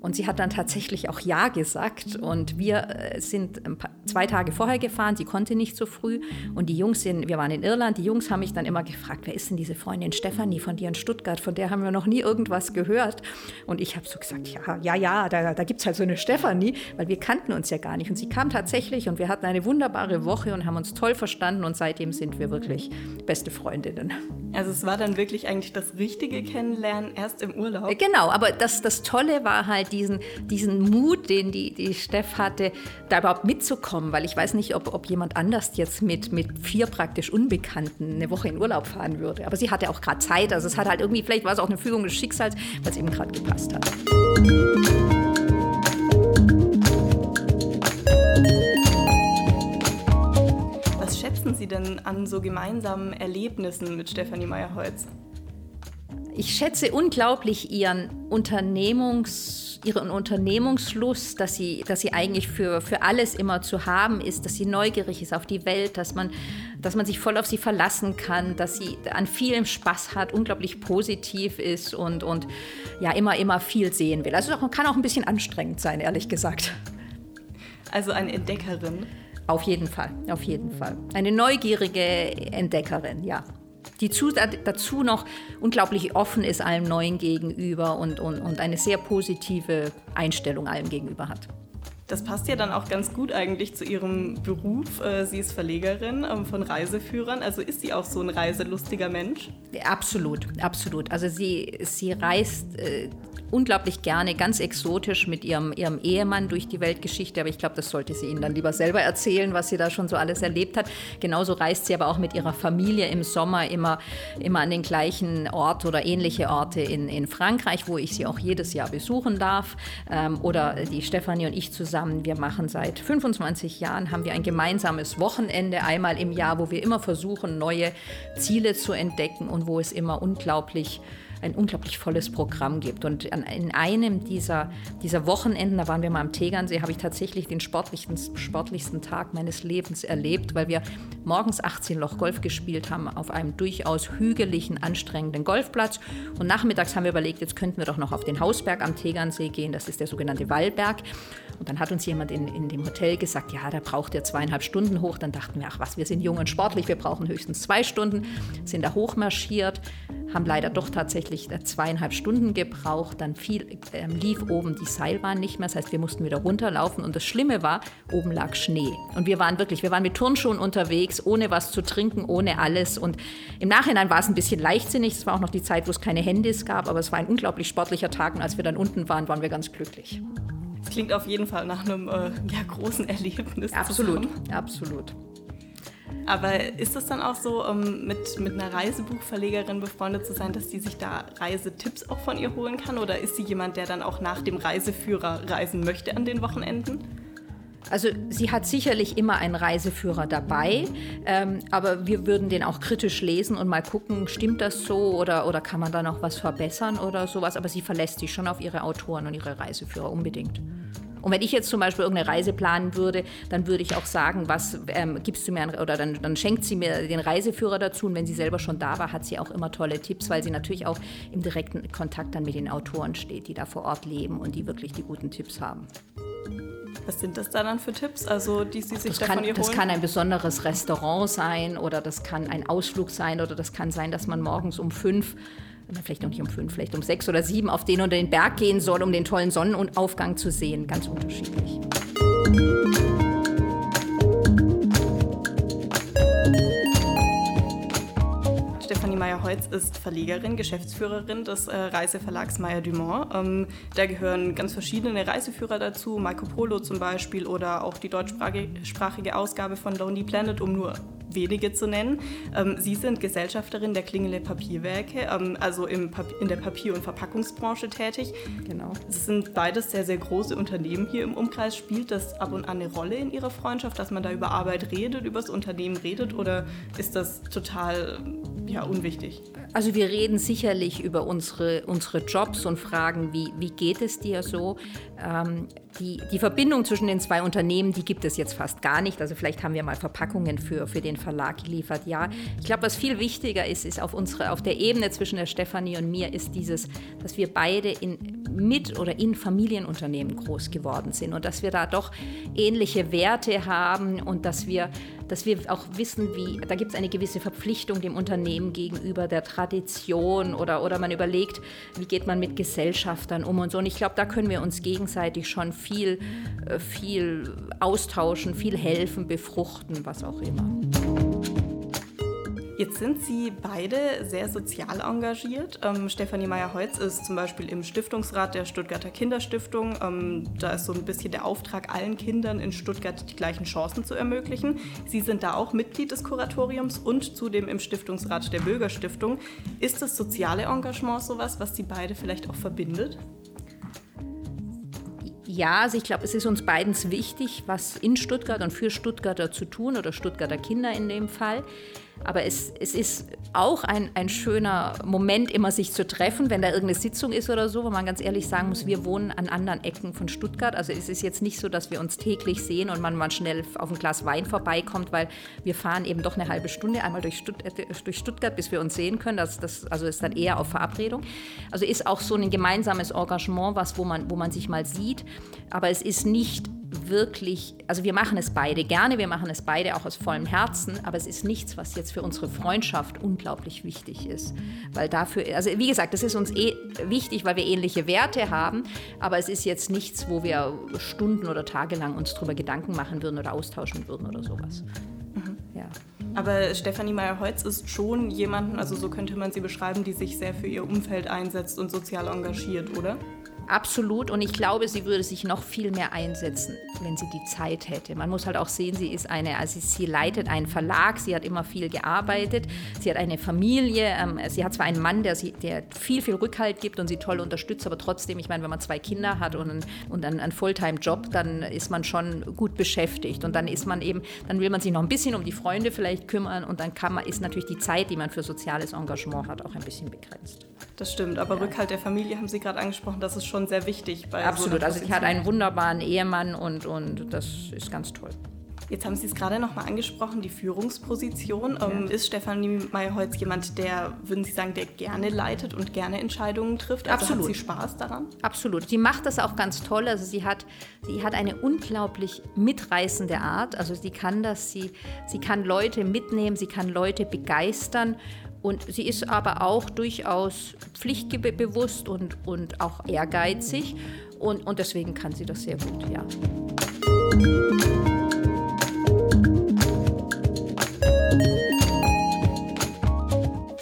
Und sie hat dann tatsächlich auch Ja gesagt. Und wir äh, sind zwei Tage vorher gefahren. Sie konnte nicht so früh. Und die Jungs sind, wir waren in Irland. Die Jungs haben mich dann immer gefragt, wer ist denn diese Freundin Stefanie von dir in Stuttgart? Von der haben wir noch nie irgendwas gehört. Und ich habe so gesagt, ja, ja, ja, da, da gibt es halt so eine Stefanie, weil wir kannten uns ja gar nicht. Und sie kam tatsächlich und wir hatten eine wunderbare Woche und haben uns toll verstanden. Und seitdem sind wir wirklich beste Freundinnen. Also es war dann wirklich eigentlich das richtige Kennenlernen erst im Urlaub. Äh, Genau, aber das, das Tolle war halt diesen, diesen Mut, den die, die Steff hatte, da überhaupt mitzukommen, weil ich weiß nicht, ob, ob jemand anders jetzt mit, mit vier praktisch Unbekannten eine Woche in Urlaub fahren würde. Aber sie hatte auch gerade Zeit, also es hat halt irgendwie, vielleicht war es auch eine Fügung des Schicksals, was eben gerade gepasst hat. Was schätzen schätzen Sie denn an so gemeinsamen Erlebnissen mit Stefanie Meyer-Holz? Ich schätze unglaublich ihren Unternehmungs, ihren Unternehmungslust, dass sie, dass sie eigentlich für, für alles immer zu haben ist, dass sie neugierig ist auf die Welt, dass man, dass man sich voll auf sie verlassen kann, dass sie an vielem Spaß hat, unglaublich positiv ist und, und ja, immer, immer viel sehen will. Also kann auch ein bisschen anstrengend sein, ehrlich gesagt. Also eine Entdeckerin. Auf jeden Fall, auf jeden Fall. Eine neugierige Entdeckerin, ja die zu, dazu noch unglaublich offen ist allem Neuen gegenüber und, und, und eine sehr positive Einstellung allem gegenüber hat. Das passt ja dann auch ganz gut eigentlich zu ihrem Beruf. Äh, sie ist Verlegerin ähm, von Reiseführern. Also ist sie auch so ein reiselustiger Mensch? Absolut, absolut. Also sie, sie reist äh, unglaublich gerne, ganz exotisch mit ihrem, ihrem Ehemann durch die Weltgeschichte. Aber ich glaube, das sollte sie Ihnen dann lieber selber erzählen, was sie da schon so alles erlebt hat. Genauso reist sie aber auch mit ihrer Familie im Sommer immer, immer an den gleichen Ort oder ähnliche Orte in, in Frankreich, wo ich sie auch jedes Jahr besuchen darf. Ähm, oder die Stefanie und ich zusammen, wir machen seit 25 Jahren, haben wir ein gemeinsames Wochenende einmal im Jahr, wo wir immer versuchen, neue Ziele zu entdecken und wo es immer unglaublich ein unglaublich volles Programm gibt. Und in einem dieser, dieser Wochenenden, da waren wir mal am Tegernsee, habe ich tatsächlich den sportlichsten, sportlichsten Tag meines Lebens erlebt, weil wir morgens 18 Loch Golf gespielt haben auf einem durchaus hügeligen, anstrengenden Golfplatz. Und nachmittags haben wir überlegt, jetzt könnten wir doch noch auf den Hausberg am Tegernsee gehen. Das ist der sogenannte Wallberg. Und dann hat uns jemand in, in dem Hotel gesagt, ja, da braucht ihr zweieinhalb Stunden hoch. Dann dachten wir, ach was, wir sind jung und sportlich, wir brauchen höchstens zwei Stunden. Sind da hochmarschiert, haben leider doch tatsächlich äh, zweieinhalb Stunden gebraucht. Dann fiel, äh, lief oben die Seilbahn nicht mehr. Das heißt, wir mussten wieder runterlaufen. Und das Schlimme war, oben lag Schnee. Und wir waren wirklich, wir waren mit Turnschuhen unterwegs, ohne was zu trinken, ohne alles. Und im Nachhinein war es ein bisschen leichtsinnig. Es war auch noch die Zeit, wo es keine Handys gab. Aber es war ein unglaublich sportlicher Tag. Und als wir dann unten waren, waren wir ganz glücklich. Das klingt auf jeden Fall nach einem äh, ja, großen Erlebnis. Absolut, zusammen. absolut. Aber ist es dann auch so, um, mit, mit einer Reisebuchverlegerin befreundet zu sein, dass die sich da Reisetipps auch von ihr holen kann? Oder ist sie jemand, der dann auch nach dem Reiseführer reisen möchte an den Wochenenden? Also sie hat sicherlich immer einen Reiseführer dabei, ähm, aber wir würden den auch kritisch lesen und mal gucken, stimmt das so oder, oder kann man da noch was verbessern oder sowas. Aber sie verlässt sich schon auf ihre Autoren und ihre Reiseführer unbedingt. Und wenn ich jetzt zum Beispiel irgendeine Reise planen würde, dann würde ich auch sagen, was ähm, gibst du mir ein, oder dann, dann schenkt sie mir den Reiseführer dazu. Und wenn sie selber schon da war, hat sie auch immer tolle Tipps, weil sie natürlich auch im direkten Kontakt dann mit den Autoren steht, die da vor Ort leben und die wirklich die guten Tipps haben. Was sind das da dann für Tipps, also die Sie sich das kann, davon ihr Das kann ein besonderes Restaurant sein oder das kann ein Ausflug sein oder das kann sein, dass man morgens um fünf vielleicht noch nicht um fünf, vielleicht um sechs oder sieben auf den oder den Berg gehen soll, um den tollen Sonnenaufgang zu sehen. Ganz unterschiedlich. Stefanie Meyer-Holz ist Verlegerin, Geschäftsführerin des äh, Reiseverlags Meyer Dumont. Ähm, da gehören ganz verschiedene Reiseführer dazu, Marco Polo zum Beispiel oder auch die deutschsprachige Ausgabe von Lonely Planet, um nur wenige zu nennen. Ähm, Sie sind Gesellschafterin der Klingele Papierwerke, ähm, also im in der Papier- und Verpackungsbranche tätig. Genau. Es sind beides sehr, sehr große Unternehmen hier im Umkreis. Spielt das ab und an eine Rolle in Ihrer Freundschaft, dass man da über Arbeit redet, über das Unternehmen redet oder ist das total ja, unwichtig? Also wir reden sicherlich über unsere, unsere Jobs und fragen, wie, wie geht es dir so. Ähm, die, die Verbindung zwischen den zwei Unternehmen, die gibt es jetzt fast gar nicht. Also vielleicht haben wir mal Verpackungen für, für den Verlag geliefert. Ja, ich glaube, was viel wichtiger ist, ist auf, unsere, auf der Ebene zwischen der Stefanie und mir, ist dieses, dass wir beide in, mit oder in Familienunternehmen groß geworden sind und dass wir da doch ähnliche Werte haben und dass wir, dass wir auch wissen, wie, da gibt es eine gewisse Verpflichtung dem Unternehmen gegenüber der Tradition oder, oder man überlegt, wie geht man mit Gesellschaftern um und so. Und ich glaube, da können wir uns gegenseitig schon viel, äh, viel austauschen, viel helfen, befruchten, was auch immer. Jetzt sind Sie beide sehr sozial engagiert. Ähm, Stefanie Meyer-Holz ist zum Beispiel im Stiftungsrat der Stuttgarter Kinderstiftung. Ähm, da ist so ein bisschen der Auftrag, allen Kindern in Stuttgart die gleichen Chancen zu ermöglichen. Sie sind da auch Mitglied des Kuratoriums und zudem im Stiftungsrat der Bürgerstiftung. Ist das soziale Engagement sowas, was Sie beide vielleicht auch verbindet? ja, also ich glaube, es ist uns beiden wichtig, was in Stuttgart und für Stuttgarter zu tun oder Stuttgarter Kinder in dem Fall. Aber es, es ist auch ein, ein schöner Moment, immer sich zu treffen, wenn da irgendeine Sitzung ist oder so, wo man ganz ehrlich sagen muss, wir wohnen an anderen Ecken von Stuttgart. Also es ist jetzt nicht so, dass wir uns täglich sehen und man mal schnell auf ein Glas Wein vorbeikommt, weil wir fahren eben doch eine halbe Stunde einmal durch, Stutt äh, durch Stuttgart, bis wir uns sehen können. Das, das, also ist dann eher auf Verabredung. Also ist auch so ein gemeinsames Engagement, was, wo, man, wo man sich mal sieht. Aber es ist nicht wirklich, also wir machen es beide gerne, wir machen es beide auch aus vollem Herzen, aber es ist nichts, was jetzt für unsere Freundschaft unglaublich wichtig ist. Weil dafür, also wie gesagt, das ist uns eh wichtig, weil wir ähnliche Werte haben, aber es ist jetzt nichts, wo wir Stunden oder Tage lang uns darüber Gedanken machen würden oder austauschen würden oder sowas. Mhm. Ja. Aber Stefanie Meyer-Holz ist schon jemanden, also so könnte man sie beschreiben, die sich sehr für ihr Umfeld einsetzt und sozial engagiert, oder? Absolut. Und ich glaube, sie würde sich noch viel mehr einsetzen, wenn sie die Zeit hätte. Man muss halt auch sehen, sie ist eine, also sie leitet einen Verlag, sie hat immer viel gearbeitet, sie hat eine Familie, ähm, sie hat zwar einen Mann, der, sie, der viel, viel Rückhalt gibt und sie toll unterstützt, aber trotzdem, ich meine, wenn man zwei Kinder hat und, einen, und einen, einen Fulltime-Job, dann ist man schon gut beschäftigt. Und dann ist man eben, dann will man sich noch ein bisschen um die Freunde vielleicht kümmern und dann kann man, ist natürlich die Zeit, die man für soziales Engagement hat, auch ein bisschen begrenzt. Das stimmt, aber ja. Rückhalt der Familie haben Sie gerade angesprochen, das ist schon sehr wichtig. Absolut, so also sie hat einen wunderbaren Ehemann und, und das ist ganz toll. Jetzt haben Sie es gerade noch mal angesprochen, die Führungsposition. Ja. Ähm, ist Stefanie Meyerholz jemand, der, würden Sie sagen, der gerne leitet und gerne Entscheidungen trifft? Also Absolut. hat sie Spaß daran? Absolut. Sie macht das auch ganz toll. Also sie hat, sie hat eine unglaublich mitreißende Art. Also sie kann das, sie, sie kann Leute mitnehmen, sie kann Leute begeistern und sie ist aber auch durchaus pflichtbewusst und, und auch ehrgeizig. Und, und deswegen kann sie das sehr gut, ja.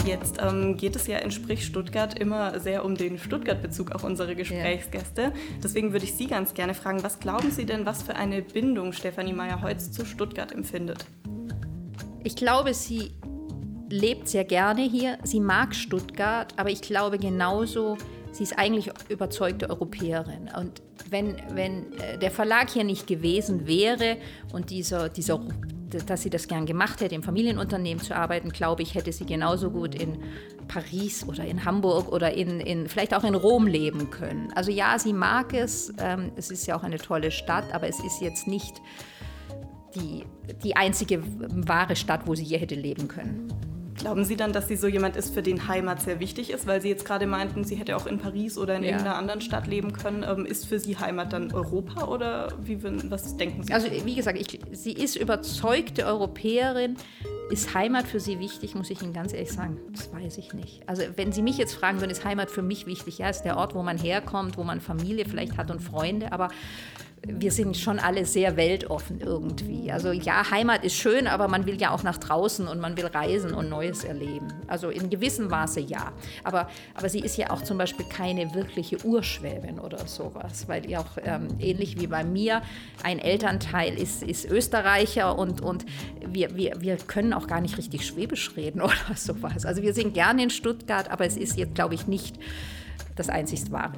Jetzt ähm, geht es ja in Sprich Stuttgart immer sehr um den Stuttgart-Bezug auf unsere Gesprächsgäste. Ja. Deswegen würde ich Sie ganz gerne fragen, was glauben Sie denn, was für eine Bindung Stefanie Meyer-Holz zu Stuttgart empfindet? Ich glaube, sie lebt sehr gerne hier. Sie mag Stuttgart, aber ich glaube genauso, sie ist eigentlich überzeugte Europäerin. Und wenn, wenn äh, der Verlag hier nicht gewesen wäre und dieser, dieser, dass sie das gern gemacht hätte, im Familienunternehmen zu arbeiten, glaube ich, hätte sie genauso gut in Paris oder in Hamburg oder in, in vielleicht auch in Rom leben können. Also ja, sie mag es. Ähm, es ist ja auch eine tolle Stadt, aber es ist jetzt nicht die, die einzige wahre Stadt, wo sie hier hätte leben können. Glauben Sie dann, dass sie so jemand ist, für den Heimat sehr wichtig ist? Weil Sie jetzt gerade meinten, sie hätte auch in Paris oder in ja. irgendeiner anderen Stadt leben können. Ähm, ist für Sie Heimat dann Europa oder wie, was denken Sie? Also wie gesagt, ich, sie ist überzeugte Europäerin. Ist Heimat für Sie wichtig, muss ich Ihnen ganz ehrlich sagen? Das weiß ich nicht. Also wenn Sie mich jetzt fragen würden, ist Heimat für mich wichtig? Ja, ist der Ort, wo man herkommt, wo man Familie vielleicht hat und Freunde, aber wir sind schon alle sehr weltoffen irgendwie. Also ja, Heimat ist schön, aber man will ja auch nach draußen und man will reisen und Neues erleben. Also in gewissem Maße ja. Aber, aber sie ist ja auch zum Beispiel keine wirkliche Urschwäbin oder sowas, weil ja auch ähm, ähnlich wie bei mir ein Elternteil ist, ist Österreicher und, und wir, wir, wir können auch gar nicht richtig Schwäbisch reden oder sowas. Also wir sind gerne in Stuttgart, aber es ist jetzt, glaube ich, nicht das einzigst Wahre.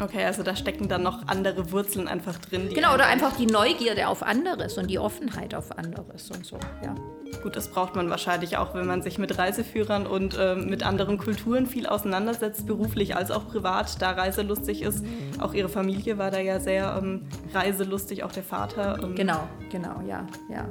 Okay, also da stecken dann noch andere Wurzeln einfach drin. genau, oder einfach die Neugierde auf anderes und die Offenheit auf anderes und so, ja. Gut, das braucht man wahrscheinlich auch, wenn man sich mit Reiseführern und äh, mit anderen Kulturen viel auseinandersetzt, beruflich als auch privat, da reiselustig ist. Auch ihre Familie war da ja sehr ähm, reiselustig, auch der Vater. Ähm. Genau, genau, ja, ja.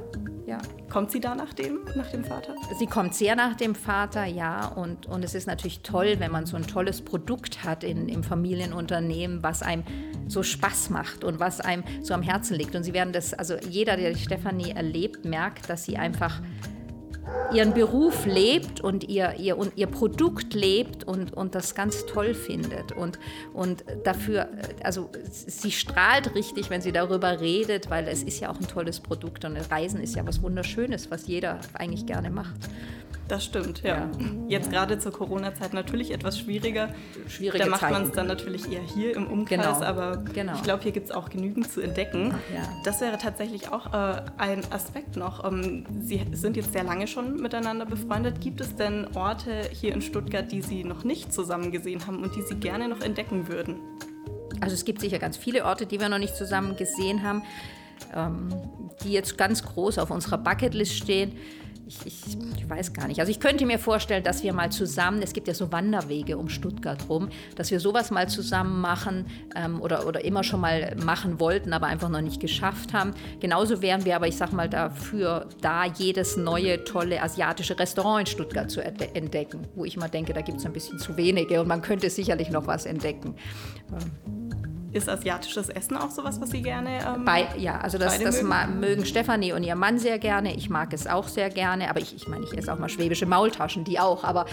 Ja. Kommt sie da nach dem, nach dem Vater? Sie kommt sehr nach dem Vater, ja. Und, und es ist natürlich toll, wenn man so ein tolles Produkt hat in, im Familienunternehmen, was einem so Spaß macht und was einem so am Herzen liegt. Und sie werden das, also jeder, der Stefanie erlebt, merkt, dass sie einfach ihren Beruf lebt und ihr, ihr, und ihr Produkt lebt und, und das ganz toll findet. Und, und dafür, also sie strahlt richtig, wenn sie darüber redet, weil es ist ja auch ein tolles Produkt und Reisen ist ja was Wunderschönes, was jeder eigentlich gerne macht. Das stimmt, ja. ja. Jetzt gerade zur Corona-Zeit natürlich etwas schwieriger. Schwierige da macht man es dann natürlich eher hier im Umkreis, genau. aber genau. ich glaube, hier gibt es auch genügend zu entdecken. Ja. Das wäre tatsächlich auch äh, ein Aspekt noch. Ähm, Sie sind jetzt sehr lange schon miteinander befreundet. Gibt es denn Orte hier in Stuttgart, die Sie noch nicht zusammen gesehen haben und die Sie gerne noch entdecken würden? Also es gibt sicher ganz viele Orte, die wir noch nicht zusammen gesehen haben, ähm, die jetzt ganz groß auf unserer Bucketlist stehen ich, ich, ich, weiß gar nicht. Also ich könnte mir vorstellen, dass wir mal zusammen, es gibt ja so Wanderwege um Stuttgart rum, dass wir sowas mal zusammen machen ähm, oder, oder immer schon mal machen wollten, aber einfach noch nicht geschafft haben. Genauso wären wir aber, ich sag mal, dafür da, jedes neue, tolle asiatische Restaurant in Stuttgart zu entdecken, wo ich mal denke, da gibt es ein bisschen zu wenige und man könnte sicherlich noch was entdecken. Ähm. Ist asiatisches Essen auch sowas, was Sie gerne? Ähm, Bei, ja, also das, das mögen? mögen Stefanie und ihr Mann sehr gerne. Ich mag es auch sehr gerne, aber ich, ich meine, ich esse auch mal schwäbische Maultaschen, die auch, aber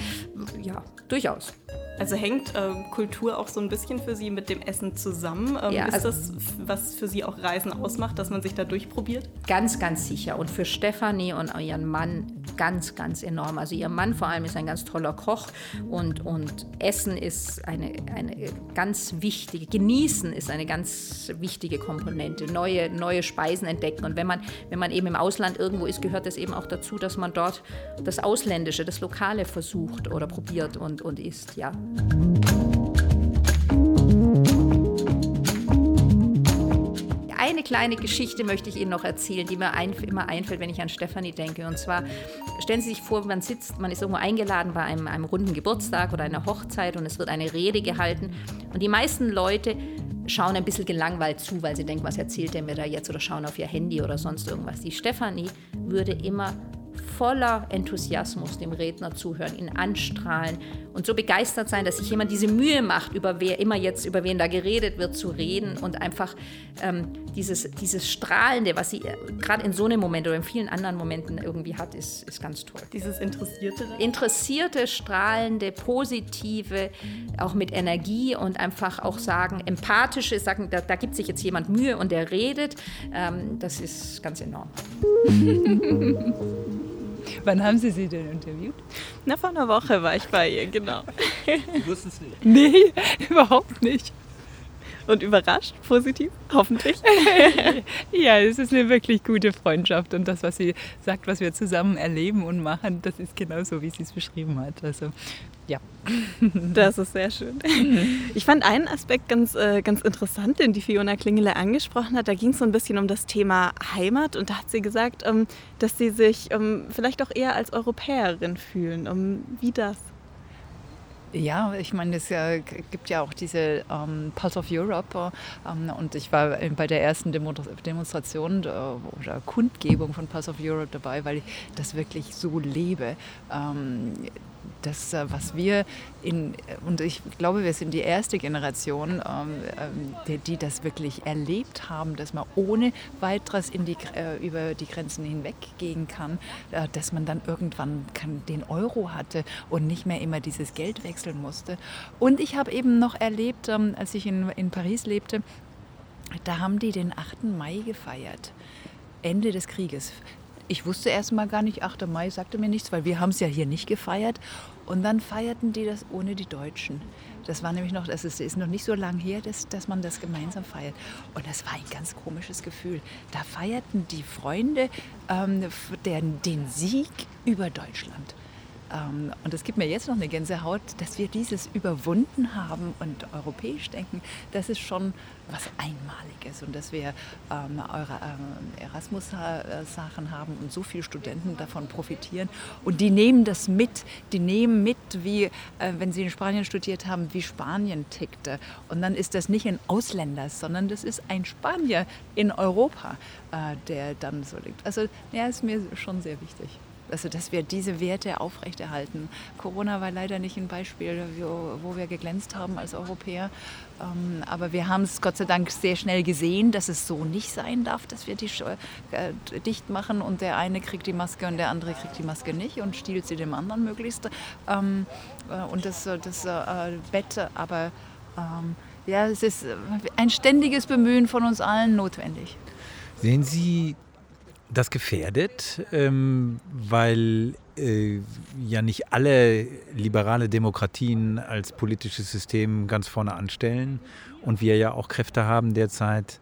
ja, durchaus. Also hängt äh, Kultur auch so ein bisschen für Sie mit dem Essen zusammen? Ähm, ja, ist also, das, was für Sie auch Reisen ausmacht, dass man sich da durchprobiert? Ganz, ganz sicher. Und für Stefanie und ihren Mann ganz, ganz enorm. Also ihr Mann vor allem ist ein ganz toller Koch und, und Essen ist eine, eine ganz wichtige, Genießen ist eine ganz wichtige Komponente. Neue, neue Speisen entdecken. Und wenn man, wenn man eben im Ausland irgendwo ist, gehört es eben auch dazu, dass man dort das Ausländische, das Lokale versucht oder probiert und, und isst. Ja. Eine kleine Geschichte möchte ich Ihnen noch erzählen, die mir ein, immer einfällt, wenn ich an Stefanie denke. Und zwar stellen Sie sich vor, man sitzt, man ist irgendwo eingeladen bei einem, einem runden Geburtstag oder einer Hochzeit und es wird eine Rede gehalten. Und die meisten Leute schauen ein bisschen gelangweilt zu, weil sie denken, was erzählt der mir da jetzt oder schauen auf ihr Handy oder sonst irgendwas. Die Stefanie würde immer voller Enthusiasmus dem Redner zuhören, ihn anstrahlen und so begeistert sein, dass sich jemand diese Mühe macht, über wer immer jetzt, über wen da geredet wird, zu reden und einfach ähm, dieses, dieses Strahlende, was sie äh, gerade in so einem Moment oder in vielen anderen Momenten irgendwie hat, ist, ist ganz toll. Dieses Interessierte? Interessierte, strahlende, positive, auch mit Energie und einfach auch sagen, empathische, sagen, da, da gibt sich jetzt jemand Mühe und der redet, ähm, das ist ganz enorm. Wann haben Sie sie denn interviewt? Na, vor einer Woche war ich bei ihr, genau. Sie wussten es nicht? Nee, überhaupt nicht. Und überrascht, positiv, hoffentlich. ja, es ist eine wirklich gute Freundschaft und das, was sie sagt, was wir zusammen erleben und machen, das ist genau so, wie sie es beschrieben hat. Also ja. Das ist sehr schön. Ich fand einen Aspekt ganz, äh, ganz interessant, den die Fiona Klingele angesprochen hat. Da ging es so ein bisschen um das Thema Heimat und da hat sie gesagt, ähm, dass sie sich ähm, vielleicht auch eher als Europäerin fühlen. Ähm, wie das? Ja, ich meine, es ja, gibt ja auch diese ähm, Pulse of Europe ähm, und ich war bei der ersten Demo Demonstration äh, oder Kundgebung von Pulse of Europe dabei, weil ich das wirklich so lebe. Ähm, das, äh, was wir in, und ich glaube, wir sind die erste Generation, ähm, ähm, die, die, das wirklich erlebt haben, dass man ohne weiteres die, äh, über die Grenzen hinweg gehen kann, äh, dass man dann irgendwann kann, den Euro hatte und nicht mehr immer dieses Geld wechseln musste. Und ich habe eben noch erlebt, ähm, als ich in, in Paris lebte, da haben die den 8. Mai gefeiert. Ende des Krieges. Ich wusste erst mal gar nicht, 8. Mai sagte mir nichts, weil wir haben es ja hier nicht gefeiert. Und dann feierten die das ohne die Deutschen. Das war nämlich noch, das ist, ist noch nicht so lang her, dass, dass man das gemeinsam feiert. Und das war ein ganz komisches Gefühl. Da feierten die Freunde ähm, den, den Sieg über Deutschland. Ähm, und es gibt mir jetzt noch eine Gänsehaut, dass wir dieses überwunden haben und europäisch denken. Das ist schon was Einmaliges und dass wir ähm, eure ähm, Erasmus-Sachen haben und so viele Studenten davon profitieren. Und die nehmen das mit. Die nehmen mit, wie äh, wenn sie in Spanien studiert haben, wie Spanien tickte. Und dann ist das nicht ein Ausländer, sondern das ist ein Spanier in Europa, äh, der dann so liegt. Also ja, ist mir schon sehr wichtig. Also, dass wir diese Werte aufrechterhalten. Corona war leider nicht ein Beispiel, wo wir geglänzt haben als Europäer. Ähm, aber wir haben es Gott sei Dank sehr schnell gesehen, dass es so nicht sein darf, dass wir die äh, dicht machen und der eine kriegt die Maske und der andere kriegt die Maske nicht und stiehlt sie dem anderen möglichst. Ähm, äh, und das, das äh, Bett, aber ähm, ja, es ist ein ständiges Bemühen von uns allen notwendig. Sehen Sie das gefährdet, ähm, weil äh, ja nicht alle liberale Demokratien als politisches System ganz vorne anstellen und wir ja auch Kräfte haben derzeit,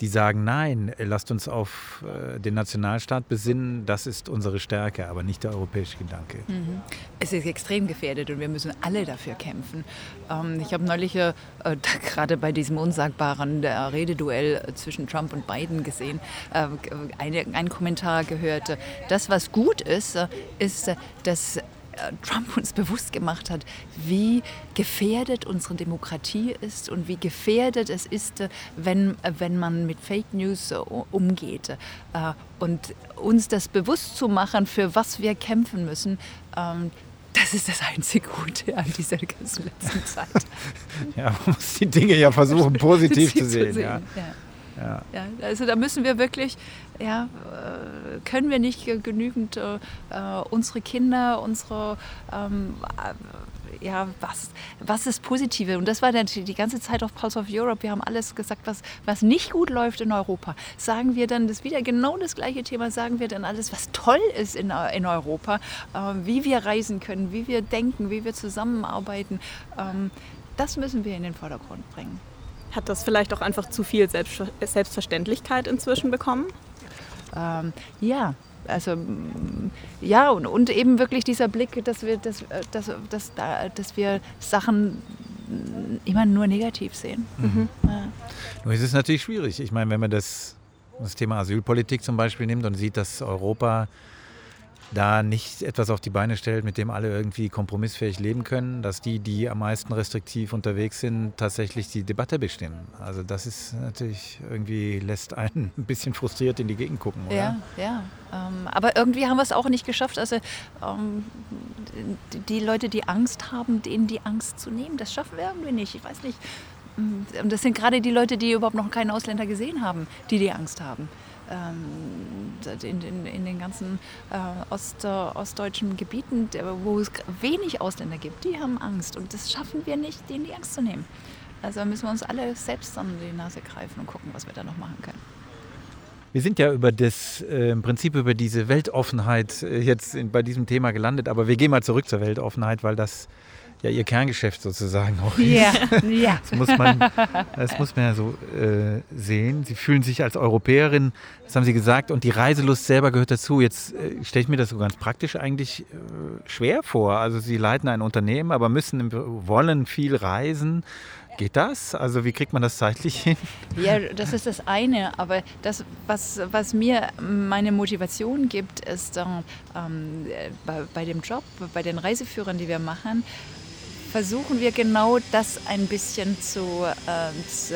die sagen, nein, lasst uns auf äh, den Nationalstaat besinnen, das ist unsere Stärke, aber nicht der europäische Gedanke. Mhm. Es ist extrem gefährdet und wir müssen alle dafür kämpfen. Ähm, ich habe neulich äh, gerade bei diesem unsagbaren äh, Rededuell zwischen Trump und Biden gesehen, äh, eine, einen Kommentar gehört, das, was gut ist, äh, ist, dass äh, Trump uns bewusst gemacht hat, wie gefährdet unsere Demokratie ist und wie gefährdet es ist, äh, wenn, äh, wenn man mit Fake News umgeht. Und uns das bewusst zu machen, für was wir kämpfen müssen, ähm, das ist das einzige Gute an dieser ganzen letzten Zeit. ja, man muss die Dinge ja versuchen, positiv zu sehen. Zu sehen. Ja. Ja. ja. also da müssen wir wirklich, ja, äh, können wir nicht genügend äh, unsere Kinder, unsere, ähm, äh, ja, was, was ist Positive? Und das war dann die ganze Zeit auf Pulse of Europe. Wir haben alles gesagt, was, was nicht gut läuft in Europa. Sagen wir dann das wieder genau das gleiche Thema, sagen wir dann alles, was toll ist in, in Europa, äh, wie wir reisen können, wie wir denken, wie wir zusammenarbeiten. Ähm, das müssen wir in den Vordergrund bringen. Hat das vielleicht auch einfach zu viel Selbstverständlichkeit inzwischen bekommen? Ähm, ja, also ja und, und eben wirklich dieser Blick, dass wir, dass, äh, dass, dass, dass wir Sachen immer nur negativ sehen. Mhm. Ja. Nur ist es natürlich schwierig. Ich meine, wenn man das, das Thema Asylpolitik zum Beispiel nimmt und sieht, dass Europa da nicht etwas auf die Beine stellt, mit dem alle irgendwie kompromissfähig leben können, dass die, die am meisten restriktiv unterwegs sind, tatsächlich die Debatte bestimmen. Also das ist natürlich irgendwie, lässt einen ein bisschen frustriert in die Gegend gucken. Oder? Ja, ja. Ähm, aber irgendwie haben wir es auch nicht geschafft. Also ähm, die Leute, die Angst haben, denen die Angst zu nehmen, das schaffen wir irgendwie nicht. Ich weiß nicht. Und das sind gerade die Leute, die überhaupt noch keinen Ausländer gesehen haben, die die Angst haben. Ähm, in, in, in, den ganzen äh, Ost, ostdeutschen Gebieten, wo es wenig Ausländer gibt, die haben Angst. Und das schaffen wir nicht, denen die Angst zu nehmen. Also müssen wir uns alle selbst an die Nase greifen und gucken, was wir da noch machen können. Wir sind ja über das äh, im Prinzip über diese Weltoffenheit äh, jetzt in, bei diesem Thema gelandet, aber wir gehen mal zurück zur Weltoffenheit, weil das ja ihr Kerngeschäft sozusagen auch ja, ja. Das muss man, das muss man ja so äh, sehen. Sie fühlen sich als Europäerin, das haben Sie gesagt, und die Reiselust selber gehört dazu. Jetzt äh, stelle ich mir das so ganz praktisch eigentlich äh, schwer vor. Also Sie leiten ein Unternehmen, aber müssen, wollen viel reisen. Geht das? Also wie kriegt man das zeitlich hin? Ja, das ist das eine. Aber das, was, was mir meine Motivation gibt, ist ähm, bei, bei dem Job, bei den Reiseführern, die wir machen, versuchen wir genau das ein bisschen zu, äh, zu,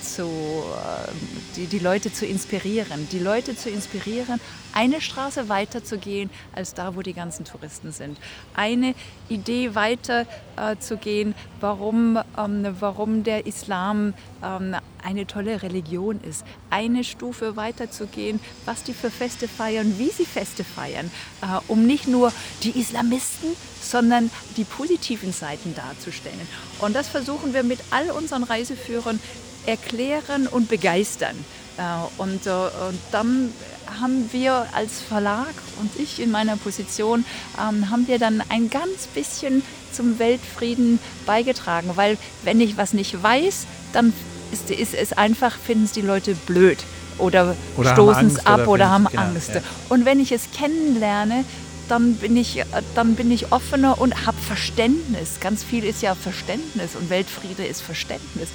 zu äh, die, die Leute zu inspirieren. Die Leute zu inspirieren, eine Straße weiter zu gehen als da, wo die ganzen Touristen sind. Eine Idee weiter äh, zu gehen, warum, ähm, warum der Islam ähm, eine tolle Religion ist. Eine Stufe weiter zu gehen, was die für Feste feiern, wie sie Feste feiern, äh, um nicht nur die Islamisten, sondern die positiven Seiten darzustellen. Und das versuchen wir mit all unseren Reiseführern erklären und begeistern. Äh, und, äh, und dann haben wir als Verlag und ich in meiner Position, ähm, haben wir dann ein ganz bisschen zum Weltfrieden beigetragen. Weil wenn ich was nicht weiß, dann ist, ist es einfach, finden es die Leute blöd oder, oder stoßen es ab oder, haben genau, Angst. Ja. Und wenn ich es kennenlerne, dann bin ich, dann bin ich offener und habe Verständnis. Ganz viel ist ja Verständnis und Weltfriede ist Verständnis.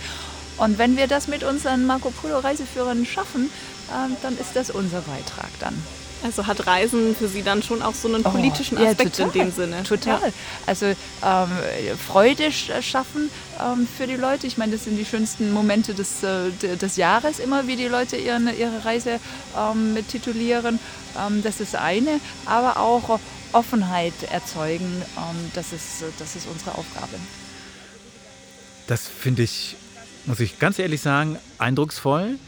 Und wenn wir das mit unseren Marco Polo Reiseführern schaffen, ähm, dann ist das unser Beitrag dann. Also hat Reisen für Sie dann schon auch so einen oh, politischen Aspekt ja, in dem Sinne? Total. Ja. Also ähm, Freude schaffen ähm, für die Leute. Ich meine, das sind die schönsten Momente des, äh, des Jahres immer, wie die Leute ihren, ihre Reise ähm, titulieren. Ähm, das ist eine. Aber auch Offenheit erzeugen, ähm, das, ist, das ist unsere Aufgabe. Das finde ich, muss ich ganz ehrlich sagen, eindrucksvoll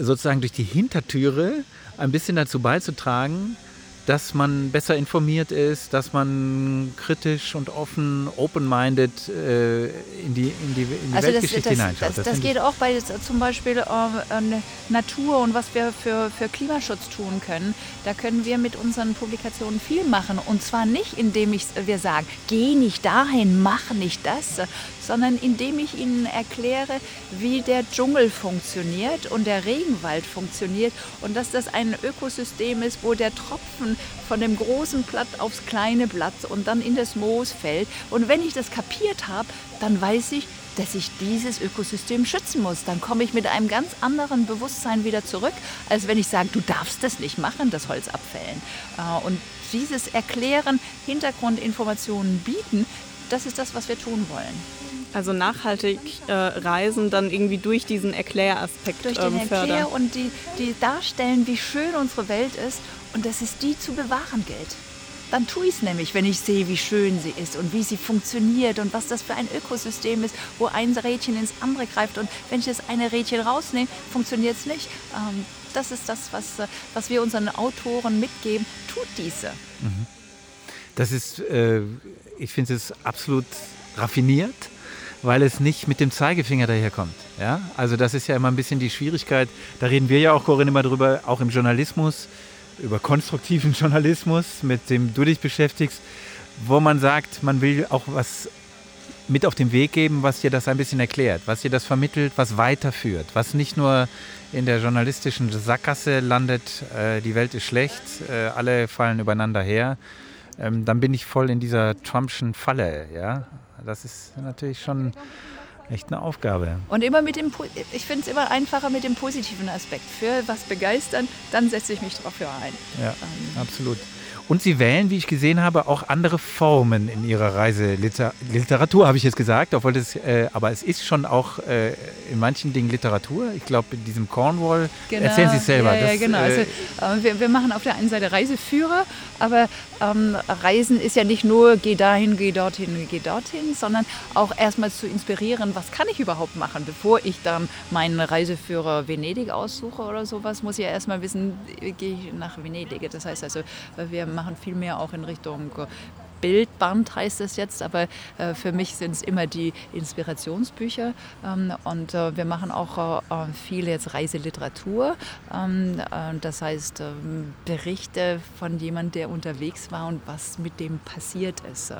sozusagen durch die Hintertüre ein bisschen dazu beizutragen, dass man besser informiert ist, dass man kritisch und offen, open-minded äh, in die, in die, in die also Weltgeschichte das, das, hineinschaut. Das, das, das geht auch bei zum Beispiel äh, Natur und was wir für, für Klimaschutz tun können. Da können wir mit unseren Publikationen viel machen. Und zwar nicht, indem ich, wir sagen, geh nicht dahin, mach nicht das, sondern indem ich ihnen erkläre, wie der Dschungel funktioniert und der Regenwald funktioniert und dass das ein Ökosystem ist, wo der Tropfen von dem großen Blatt aufs kleine Blatt und dann in das Moos fällt. Und wenn ich das kapiert habe, dann weiß ich, dass ich dieses Ökosystem schützen muss. Dann komme ich mit einem ganz anderen Bewusstsein wieder zurück, als wenn ich sage, du darfst das nicht machen, das Holz abfällen. Äh, und dieses Erklären, Hintergrundinformationen bieten, das ist das, was wir tun wollen. Also nachhaltig äh, reisen dann irgendwie durch diesen Erkläraspekt Durch den ähm, Erklär und die, die darstellen, wie schön unsere Welt ist und dass es die zu bewahren gilt. Dann tue ich es nämlich, wenn ich sehe, wie schön sie ist und wie sie funktioniert und was das für ein Ökosystem ist, wo ein Rädchen ins andere greift. Und wenn ich das eine Rädchen rausnehme, funktioniert es nicht. Ähm, das ist das, was, äh, was wir unseren Autoren mitgeben. Tut diese. Mhm. Das ist, äh, ich finde es absolut raffiniert weil es nicht mit dem Zeigefinger daherkommt. Ja? Also das ist ja immer ein bisschen die Schwierigkeit. Da reden wir ja auch, Corinne, immer drüber, auch im Journalismus, über konstruktiven Journalismus, mit dem du dich beschäftigst, wo man sagt, man will auch was mit auf den Weg geben, was dir das ein bisschen erklärt, was dir das vermittelt, was weiterführt, was nicht nur in der journalistischen Sackgasse landet, äh, die Welt ist schlecht, äh, alle fallen übereinander her, ähm, dann bin ich voll in dieser Trumpschen Falle. Ja? Das ist natürlich schon echt eine Aufgabe. Und immer mit dem, ich finde es immer einfacher mit dem positiven Aspekt. Für was begeistern, dann setze ich mich dafür ein. Ja, ähm. absolut. Und Sie wählen, wie ich gesehen habe, auch andere Formen in Ihrer Reiseliteratur, habe ich jetzt gesagt. Obwohl das, äh, aber es ist schon auch äh, in manchen Dingen Literatur. Ich glaube, in diesem Cornwall. Genau. Erzählen Sie es selber. Ja, ja genau. Äh, also, wir, wir, machen auf der einen Seite Reiseführer, aber ähm, Reisen ist ja nicht nur geh dahin, geh dorthin, geh dorthin, sondern auch erstmal zu inspirieren, was kann ich überhaupt machen, bevor ich dann meinen Reiseführer Venedig aussuche oder sowas, muss ich ja erstmal wissen, gehe ich nach Venedig. Das heißt also, wir machen machen viel mehr auch in Richtung Bildband heißt es jetzt, aber äh, für mich sind es immer die Inspirationsbücher. Ähm, und äh, wir machen auch äh, viel jetzt Reiseliteratur. Ähm, äh, das heißt ähm, Berichte von jemandem, der unterwegs war und was mit dem passiert ist. Äh,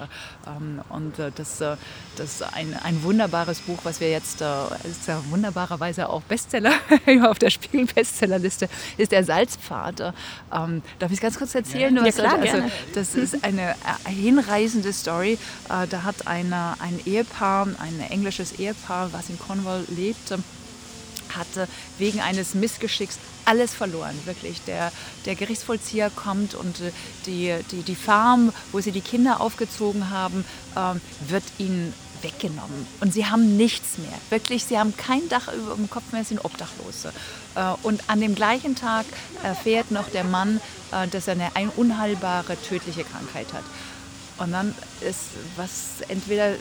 ähm, und äh, das, das ist ein, ein wunderbares Buch, was wir jetzt, ist ja wunderbarerweise auch Bestseller auf der Spiegel-Bestsellerliste, ist der Salzpfad. Ähm, darf ich ganz kurz erzählen? Ja, klar, also, das ist eine hinreißende Story. Äh, da hat eine, ein Ehepaar, ein englisches Ehepaar, was in Cornwall lebt, hatte wegen eines Missgeschicks alles verloren, wirklich. Der, der Gerichtsvollzieher kommt und äh, die, die, die Farm, wo sie die Kinder aufgezogen haben, ähm, wird ihnen weggenommen. Und sie haben nichts mehr. Wirklich, sie haben kein Dach über dem Kopf mehr, sind Obdachlose. Äh, und an dem gleichen Tag erfährt noch der Mann, dass er eine unheilbare, tödliche Krankheit hat. Und dann ist was, entweder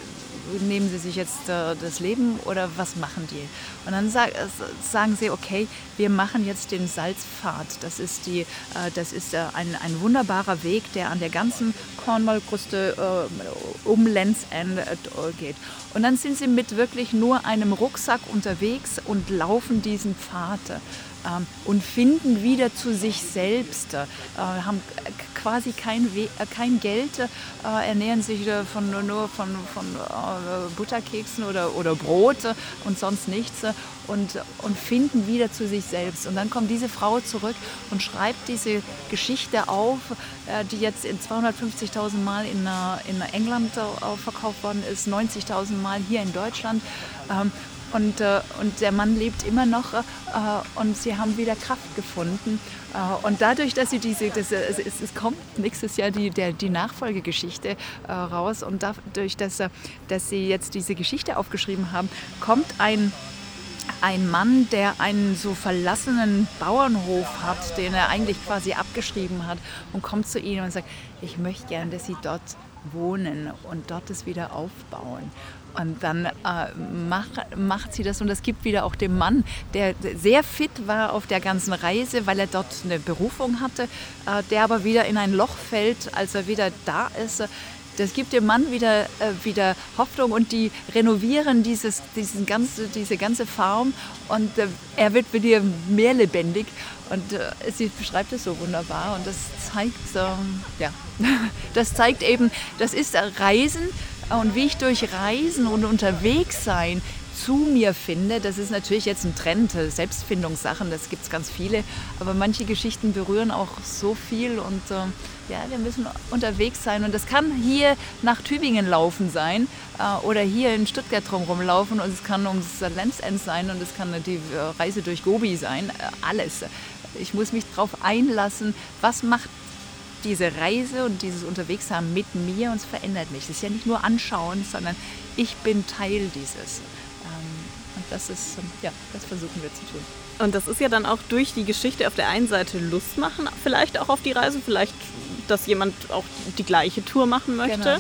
nehmen sie sich jetzt äh, das Leben oder was machen die? Und dann sag, äh, sagen sie, okay, wir machen jetzt den Salzpfad. Das ist, die, äh, das ist äh, ein, ein wunderbarer Weg, der an der ganzen Cornwall-Kruste äh, um Lands End äh, geht. Und dann sind sie mit wirklich nur einem Rucksack unterwegs und laufen diesen Pfad und finden wieder zu sich selbst, äh, haben quasi kein, We äh, kein Geld, äh, ernähren sich von, nur von, von Butterkeksen oder, oder Brot und sonst nichts und, und finden wieder zu sich selbst. Und dann kommt diese Frau zurück und schreibt diese Geschichte auf, die jetzt in 250.000 Mal in, in England verkauft worden ist, 90.000 Mal hier in Deutschland. Und, äh, und der Mann lebt immer noch äh, und sie haben wieder Kraft gefunden. Äh, und dadurch, dass sie diese, das, es, es, kommt nächstes Jahr die, der, die Nachfolgegeschichte äh, raus und dadurch, dass, dass sie jetzt diese Geschichte aufgeschrieben haben, kommt ein ein Mann, der einen so verlassenen Bauernhof hat, den er eigentlich quasi abgeschrieben hat und kommt zu ihnen und sagt, ich möchte gern, dass Sie dort wohnen und dort es wieder aufbauen. Und dann äh, macht, macht sie das und das gibt wieder auch dem Mann, der sehr fit war auf der ganzen Reise, weil er dort eine Berufung hatte, äh, der aber wieder in ein Loch fällt, als er wieder da ist. Das gibt dem Mann wieder, äh, wieder Hoffnung und die renovieren dieses, diesen ganze, diese ganze Farm und äh, er wird wieder mehr lebendig. Und äh, sie beschreibt es so wunderbar und das zeigt, ähm, ja, das zeigt eben, das ist Reisen und wie ich durch Reisen und unterwegs sein zu mir finde, das ist natürlich jetzt ein Trend, äh, Selbstfindungssachen, das gibt es ganz viele, aber manche Geschichten berühren auch so viel und äh, ja, wir müssen unterwegs sein. Und das kann hier nach Tübingen laufen sein äh, oder hier in Stuttgart drumherum laufen und es kann ums Lenzend sein und es kann die äh, Reise durch Gobi sein, äh, alles. Ich muss mich darauf einlassen, was macht diese Reise und dieses Unterwegssein mit mir und es verändert mich. Es ist ja nicht nur anschauen, sondern ich bin Teil dieses. Ähm, und das ist, ähm, ja, das versuchen wir zu tun. Und das ist ja dann auch durch die Geschichte auf der einen Seite Lust machen, vielleicht auch auf die Reise, vielleicht, dass jemand auch die gleiche Tour machen möchte. Genau.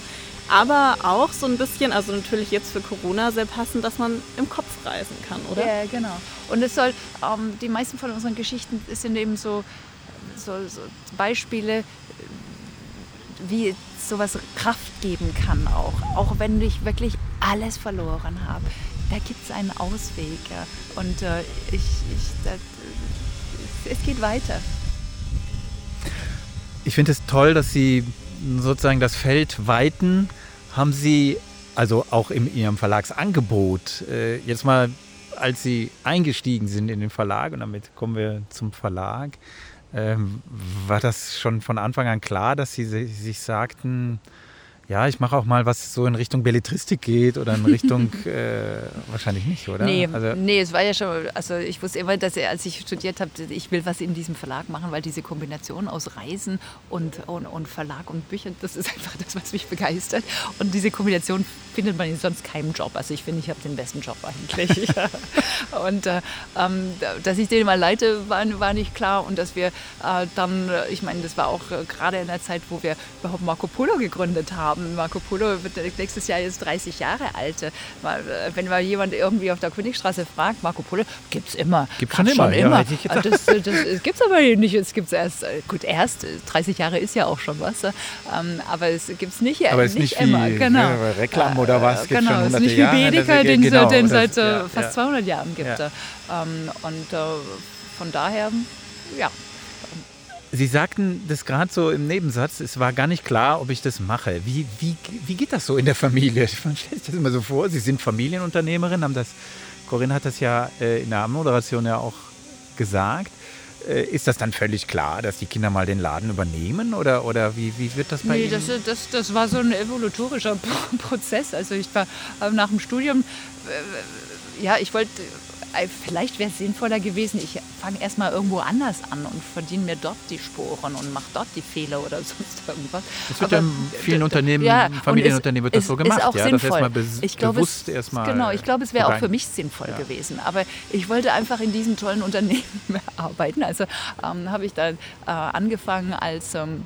Aber auch so ein bisschen, also natürlich jetzt für Corona sehr passend, dass man im Kopf reisen kann, oder? Ja, genau. Und es soll, ähm, die meisten von unseren Geschichten sind eben so, so, so Beispiele, wie sowas Kraft geben kann auch. Auch wenn ich wirklich alles verloren habe. Da gibt es einen Ausweg. Und äh, ich, ich das, es geht weiter. Ich finde es toll, dass Sie sozusagen das Feld weiten. Haben Sie also auch in Ihrem Verlagsangebot äh, jetzt mal, als Sie eingestiegen sind in den Verlag, und damit kommen wir zum Verlag, ähm, war das schon von Anfang an klar, dass Sie sich sagten, ja, ich mache auch mal was so in Richtung Belletristik geht oder in Richtung, äh, wahrscheinlich nicht, oder? Nee, also, nee, es war ja schon, also ich wusste immer, dass als ich studiert habe, ich will was in diesem Verlag machen, weil diese Kombination aus Reisen und, und, und Verlag und Büchern, das ist einfach das, was mich begeistert. Und diese Kombination findet man in sonst keinem Job. Also ich finde, ich habe den besten Job eigentlich. und äh, ähm, dass ich den mal leite, war, war nicht klar. Und dass wir äh, dann, ich meine, das war auch äh, gerade in der Zeit, wo wir überhaupt Marco Polo gegründet haben, haben. Marco Polo wird nächstes Jahr jetzt 30 Jahre alt. Äh, wenn mal jemand irgendwie auf der Königstraße fragt, Marco Polo, gibt es immer. Gibt schon immer. Schon immer. Ja, das, das, das gibt es aber nicht. Es gibt erst, äh, gut, erst 30 Jahre ist ja auch schon was. Ähm, aber es gibt es nicht, aber nicht, nicht immer. Wie, genau. Ja, Reklam oder was? Gibt's genau, es ist nicht wie Bedeker, den es genau, seit ja, fast 200 Jahren gibt. Ähm, und äh, von daher, ja, Sie sagten das gerade so im Nebensatz, es war gar nicht klar, ob ich das mache. Wie, wie, wie geht das so in der Familie? Man stellt sich das immer so vor, Sie sind Familienunternehmerin, haben das, Corinne hat das ja äh, in der Moderation ja auch gesagt. Äh, ist das dann völlig klar, dass die Kinder mal den Laden übernehmen oder, oder wie, wie wird das bei nee, Ihnen? Das, das, das war so ein evolutorischer Prozess. Also ich war äh, nach dem Studium, äh, ja, ich wollte äh, vielleicht wäre es sinnvoller gewesen, ich fange erstmal irgendwo anders an und verdiene mir dort die Sporen und mache dort die Fehler oder sonst irgendwas. Das wird ja in vielen Unternehmen, ja, Familienunternehmen wird das so gemacht. Ist auch ja, sinnvoll. Das be ich glaube, bewusst es, erstmal genau, ich glaube, es wäre auch für mich sinnvoll ja. gewesen. Aber ich wollte einfach in diesen tollen Unternehmen arbeiten. Also ähm, habe ich dann äh, angefangen als ähm,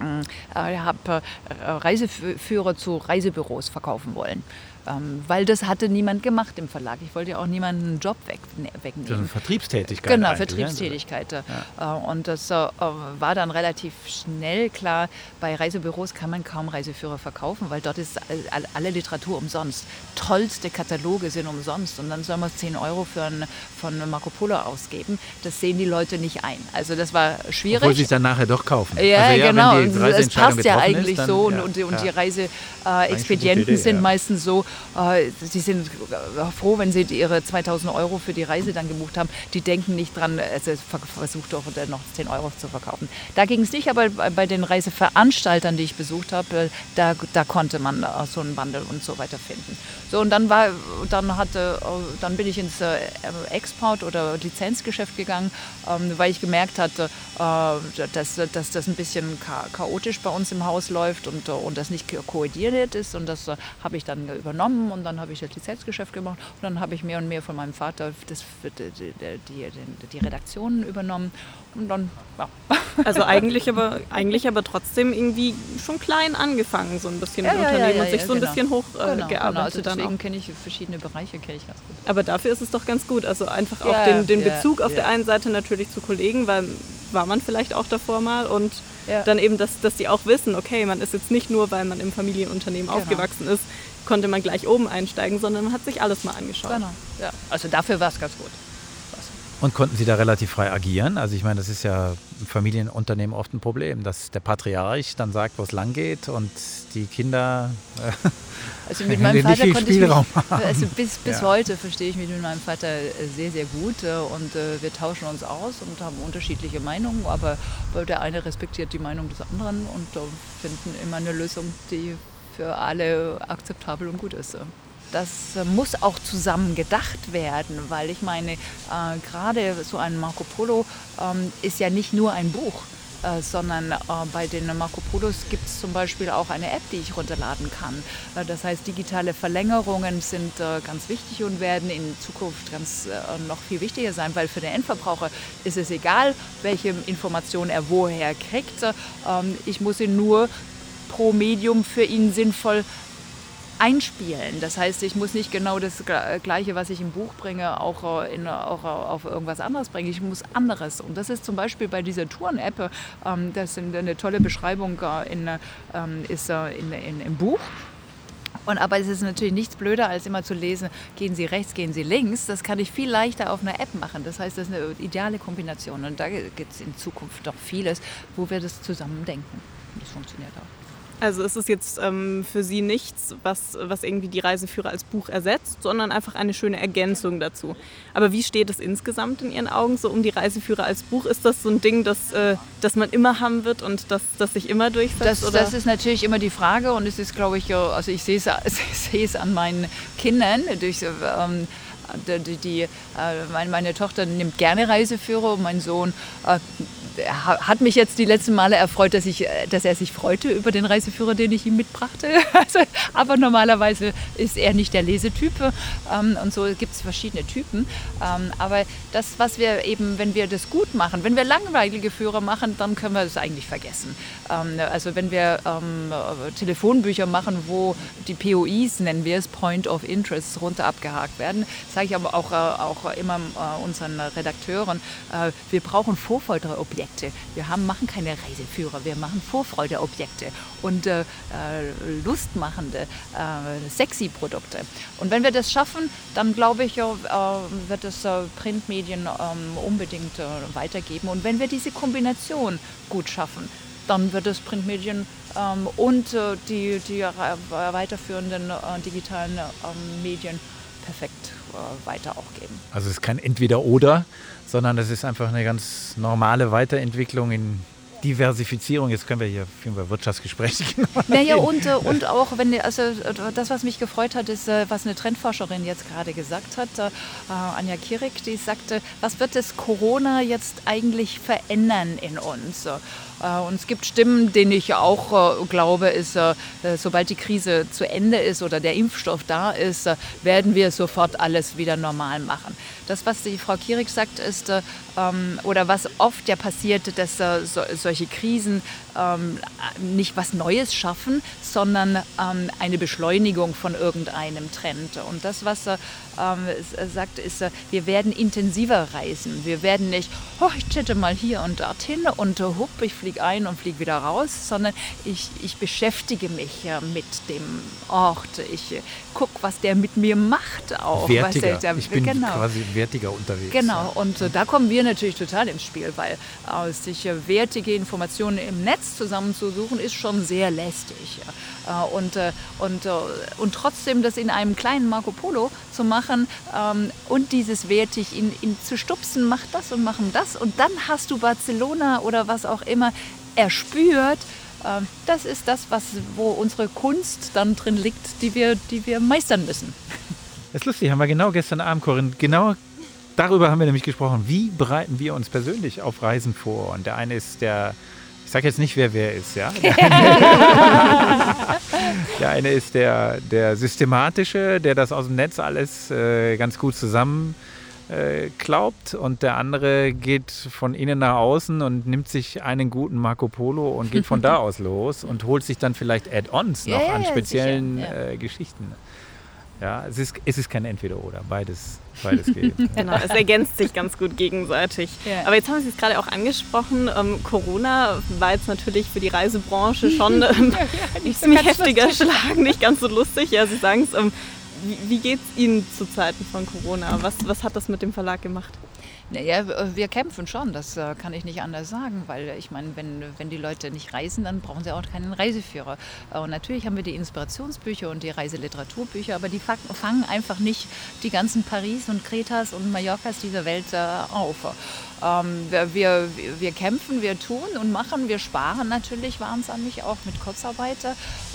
äh, habe äh, Reiseführer zu Reisebüros verkaufen wollen. Ähm, weil das hatte niemand gemacht im Verlag. Ich wollte ja auch niemanden einen Job weg, ne, wegnehmen. Das ist eine Vertriebstätigkeit. Genau, Vertriebstätigkeit. Ja. Äh, und das äh, war dann relativ schnell klar, bei Reisebüros kann man kaum Reiseführer verkaufen, weil dort ist alle Literatur umsonst. Tollste Kataloge sind umsonst und dann soll man 10 Euro für einen, von Marco Polo ausgeben. Das sehen die Leute nicht ein. Also das war schwierig. Obwohl sie es dann nachher doch kaufen. Ja, also, ja genau. es passt ja eigentlich ist, dann, so ja, und, und die Reiseexpedienten äh, sind meistens so, sie sind froh, wenn sie ihre 2000 Euro für die Reise dann gebucht haben. Die denken nicht dran, also versucht doch noch 10 Euro zu verkaufen. Da ging es nicht, aber bei den Reiseveranstaltern, die ich besucht habe, äh, da, da konnte man so einen Bundle und so weiter finden. So und dann war, dann hatte, dann bin ich ins äh, Export- oder Lizenzgeschäft gegangen, ähm, weil ich gemerkt hatte, dass, dass das ein bisschen chaotisch bei uns im Haus läuft und, und das nicht koordiniert ist und das habe ich dann übernommen übernommen und dann habe ich das Lizenzgeschäft gemacht und dann habe ich mehr und mehr von meinem Vater das, die, die, die Redaktion übernommen und dann, ja. Also eigentlich aber, eigentlich aber trotzdem irgendwie schon klein angefangen, so ein bisschen ja, mit ja, Unternehmen ja, und sich so ein genau. bisschen hochgearbeitet. Äh, genau, genau. Also deswegen kenne ich verschiedene Bereiche, kenne ich ganz gut. Aber dafür ist es doch ganz gut. Also einfach auch den, den Bezug auf der einen Seite natürlich zu Kollegen, weil war man vielleicht auch davor mal und dann eben, dass, dass die auch wissen, okay, man ist jetzt nicht nur, weil man im Familienunternehmen genau. aufgewachsen ist, konnte man gleich oben einsteigen, sondern man hat sich alles mal angeschaut. Genau, ja. Also dafür war es ganz gut. Und konnten Sie da relativ frei agieren? Also ich meine, das ist ja im Familienunternehmen oft ein Problem, dass der Patriarch dann sagt, wo es lang geht und die Kinder äh, also mit meinem Vater konnte ich mich, also bis, bis ja. heute verstehe ich mich mit meinem Vater sehr, sehr gut äh, und äh, wir tauschen uns aus und haben unterschiedliche Meinungen, aber der eine respektiert die Meinung des anderen und finden immer eine Lösung, die für alle akzeptabel und gut ist das äh, muss auch zusammen gedacht werden, weil ich meine, äh, gerade so ein Marco Polo ähm, ist ja nicht nur ein Buch. Äh, sondern äh, bei den Marco Polos gibt es zum Beispiel auch eine App, die ich runterladen kann. Äh, das heißt, digitale Verlängerungen sind äh, ganz wichtig und werden in Zukunft ganz noch viel wichtiger sein, weil für den Endverbraucher ist es egal, welche Informationen er woher kriegt. Ähm, ich muss ihn nur pro Medium für ihn sinnvoll einspielen. Das heißt, ich muss nicht genau das Gleiche, was ich im Buch bringe, auch, äh, in, auch auf irgendwas anderes bringen. Ich muss anderes. Und das ist zum Beispiel bei dieser Touren-App, ähm, das ist eine tolle Beschreibung äh, in, ähm, ist äh, in, in, im Buch. Und, aber es ist natürlich nichts blöder, als immer zu lesen, gehen Sie rechts, gehen Sie links. Das kann ich viel leichter auf einer App machen. Das heißt, das ist eine ideale Kombination. Und da gibt es in Zukunft doch vieles, wo wir das zusammen denken. Das funktioniert auch. Also ist es jetzt ähm, für Sie nichts, was, was irgendwie die Reiseführer als Buch ersetzt, sondern einfach eine schöne Ergänzung dazu. Aber wie steht es insgesamt in Ihren Augen so um die Reiseführer als Buch? Ist das so ein Ding, das, äh, das man immer haben wird und das, das sich immer durchsetzt? Das, das ist natürlich immer die Frage und es ist, glaube ich, also ich sehe es, ich sehe es an meinen Kindern durch ähm, die, die, äh, meine, meine, Tochter nimmt gerne Reiseführer und mein Sohn äh, hat mich jetzt die letzten Male erfreut, dass, ich, äh, dass er sich freute über den Reiseführer, den ich ihm mitbrachte. Also, aber normalerweise ist er nicht der Lesetyp. Ähm, und so gibt es verschiedene Typen. Ähm, aber das, was wir eben, wenn wir das gut machen, wenn wir langweilige Führer machen, dann können wir das eigentlich vergessen. Ähm, also wenn wir ähm, Telefonbücher machen, wo die POIs, nennen wir es, Point of Interest, runter abgehakt werden, sage ich aber auch, äh, auch immer äh, unseren Redakteuren, äh, wir brauchen Vorfolgeobjekte. Objekte. Wir haben, machen keine Reiseführer, wir machen Vorfreudeobjekte und äh, äh, lustmachende, äh, sexy Produkte. Und wenn wir das schaffen, dann glaube ich, äh, wird es äh, Printmedien ähm, unbedingt äh, weitergeben. Und wenn wir diese Kombination gut schaffen, dann wird es Printmedien ähm, und die, die weiterführenden digitalen ähm, Medien perfekt weiter auch geben. Also es ist kein Entweder-Oder, sondern es ist einfach eine ganz normale Weiterentwicklung in Diversifizierung. Jetzt können wir hier führen wir Wirtschaftsgespräche. Naja, und, äh, und auch, wenn also das, was mich gefreut hat, ist, äh, was eine Trendforscherin jetzt gerade gesagt hat, äh, Anja Kirik, die sagte, was wird das Corona jetzt eigentlich verändern in uns? Äh, und es gibt Stimmen, denen ich auch äh, glaube, ist, äh, sobald die Krise zu Ende ist oder der Impfstoff da ist, werden wir sofort alles wieder normal machen. Das, was die Frau Kierig sagt, ist, ähm, oder was oft ja passiert, dass solche Krisen ähm, nicht was Neues schaffen, sondern ähm, eine Beschleunigung von irgendeinem Trend. Und das, was er sagt, ist, wir werden intensiver reisen. Wir werden nicht, oh, ich chatte mal hier und dorthin und hupp, ich fliege ein und fliege wieder raus, sondern ich, ich beschäftige mich ja mit dem Ort. Ich gucke, was der mit mir macht auch. Wertiger. Der, ich bin genau. quasi wertiger unterwegs. Genau, und äh, da kommen wir natürlich total ins Spiel, weil äh, sich äh, wertige Informationen im Netz zusammenzusuchen, ist schon sehr lästig. Äh, und, äh, und, äh, und trotzdem das in einem kleinen Marco Polo zu machen ähm, und dieses wertig ihn, ihn zu stupsen, mach das und machen das und dann hast du Barcelona oder was auch immer erspürt. Ähm, das ist das, was, wo unsere Kunst dann drin liegt, die wir, die wir meistern müssen. Das ist lustig, haben wir genau gestern Abend, Corinne, genau darüber haben wir nämlich gesprochen. Wie bereiten wir uns persönlich auf Reisen vor? Und der eine ist der sage jetzt nicht, wer wer ist, ja. der eine ist der, der systematische, der das aus dem Netz alles äh, ganz gut zusammen äh, glaubt und der andere geht von innen nach außen und nimmt sich einen guten Marco Polo und geht von da aus los und holt sich dann vielleicht Add-ons noch ja, an speziellen ja, äh, Geschichten. Ja, es ist, es ist kein Entweder-Oder, beides, beides geht. genau, es ergänzt sich ganz gut gegenseitig. Ja. Aber jetzt haben Sie es gerade auch angesprochen, ähm, Corona war jetzt natürlich für die Reisebranche schon ähm, ein ziemlich heftiger lustig. Schlag, nicht ganz so lustig. Ja, Sie sagen es, ähm, wie, wie geht es Ihnen zu Zeiten von Corona? Was, was hat das mit dem Verlag gemacht? Naja, wir kämpfen schon, das äh, kann ich nicht anders sagen, weil ich meine, wenn, wenn die Leute nicht reisen, dann brauchen sie auch keinen Reiseführer. Und natürlich haben wir die Inspirationsbücher und die Reiseliteraturbücher, aber die fangen einfach nicht die ganzen Paris und Kretas und Mallorcas dieser Welt äh, auf. Ähm, wir, wir, wir, kämpfen, wir tun und machen, wir sparen natürlich wahnsinnig auch mit Kurzarbeit.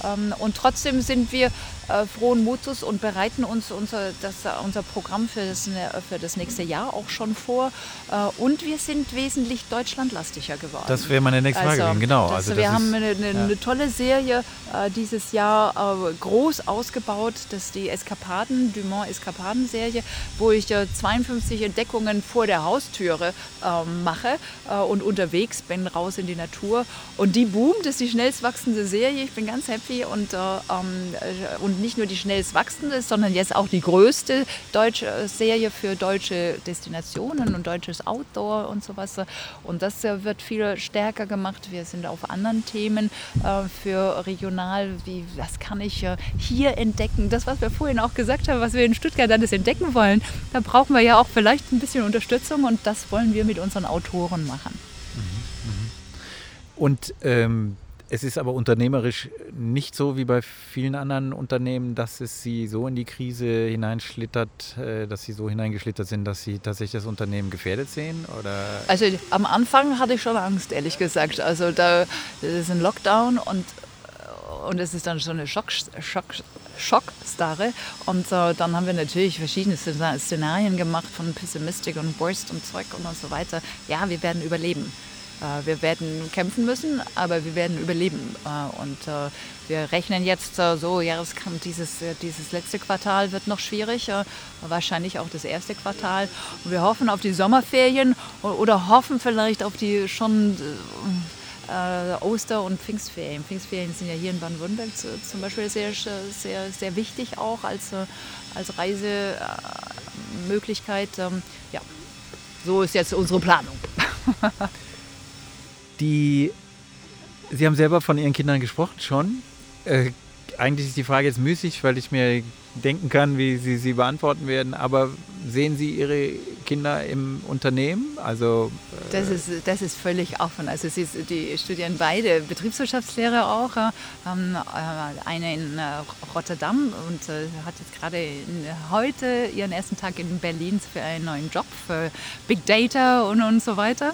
Ähm, und trotzdem sind wir äh, frohen Mutus und bereiten uns unser, das, unser Programm für das, für das nächste Jahr auch schon vor. Äh, und wir sind wesentlich deutschlandlastiger geworden. Das wäre meine nächste Frage, also, genau. Das, also wir haben eine, eine, ja. eine, tolle Serie äh, dieses Jahr äh, groß ausgebaut, das ist die Eskapaden, Dumont Eskapaden-Serie, wo ich 52 Entdeckungen vor der Haustüre ähm, mache äh, und unterwegs bin, raus in die Natur. Und die boomt, ist die schnellst wachsende Serie. Ich bin ganz happy und, äh, ähm, äh, und nicht nur die schnellst wachsende, sondern jetzt auch die größte deutsche Serie für deutsche Destinationen und deutsches Outdoor und sowas. Und das wird viel stärker gemacht. Wir sind auf anderen Themen für regional, wie was kann ich hier entdecken. Das, was wir vorhin auch gesagt haben, was wir in Stuttgart alles entdecken wollen, da brauchen wir ja auch vielleicht ein bisschen Unterstützung und das wollen wir mit unseren Autoren machen. Mhm, mhm. Und ähm, es ist aber unternehmerisch nicht so wie bei vielen anderen Unternehmen, dass es sie so in die Krise hineinschlittert, äh, dass sie so hineingeschlittert sind, dass sie tatsächlich das Unternehmen gefährdet sehen? Oder? Also am Anfang hatte ich schon Angst, ehrlich gesagt. Also da das ist ein Lockdown und und es ist dann schon eine Schock, Schock, Schockstarre. Und äh, dann haben wir natürlich verschiedene Szenarien gemacht von Pessimistic und Worst und Zeug und, so weiter. Ja, wir werden überleben. Äh, wir werden kämpfen müssen, aber wir werden überleben. Äh, und äh, wir rechnen jetzt so, ja, dieses, äh, dieses letzte Quartal wird noch schwierig, wahrscheinlich auch das erste Quartal. Und wir hoffen auf die Sommerferien oder hoffen vielleicht auf die schon äh, Oster- und Pfingstferien. Pfingstferien sind ja hier in Baden-Württemberg zum Beispiel sehr, sehr, sehr wichtig auch als, äh, als Reisemöglichkeit. Ähm, ja, so ist jetzt unsere Planung. Die, Sie haben selber von Ihren Kindern gesprochen schon. Äh, eigentlich ist die Frage jetzt müßig, weil ich mir denken kann, wie Sie sie beantworten werden. Aber sehen Sie Ihre Kinder im Unternehmen? Also, äh das, ist, das ist völlig offen. Also sie, die studieren beide Betriebswirtschaftslehre auch. Haben äh, eine in äh, Rotterdam und äh, hat jetzt gerade heute ihren ersten Tag in Berlin für einen neuen Job für Big Data und, und so weiter.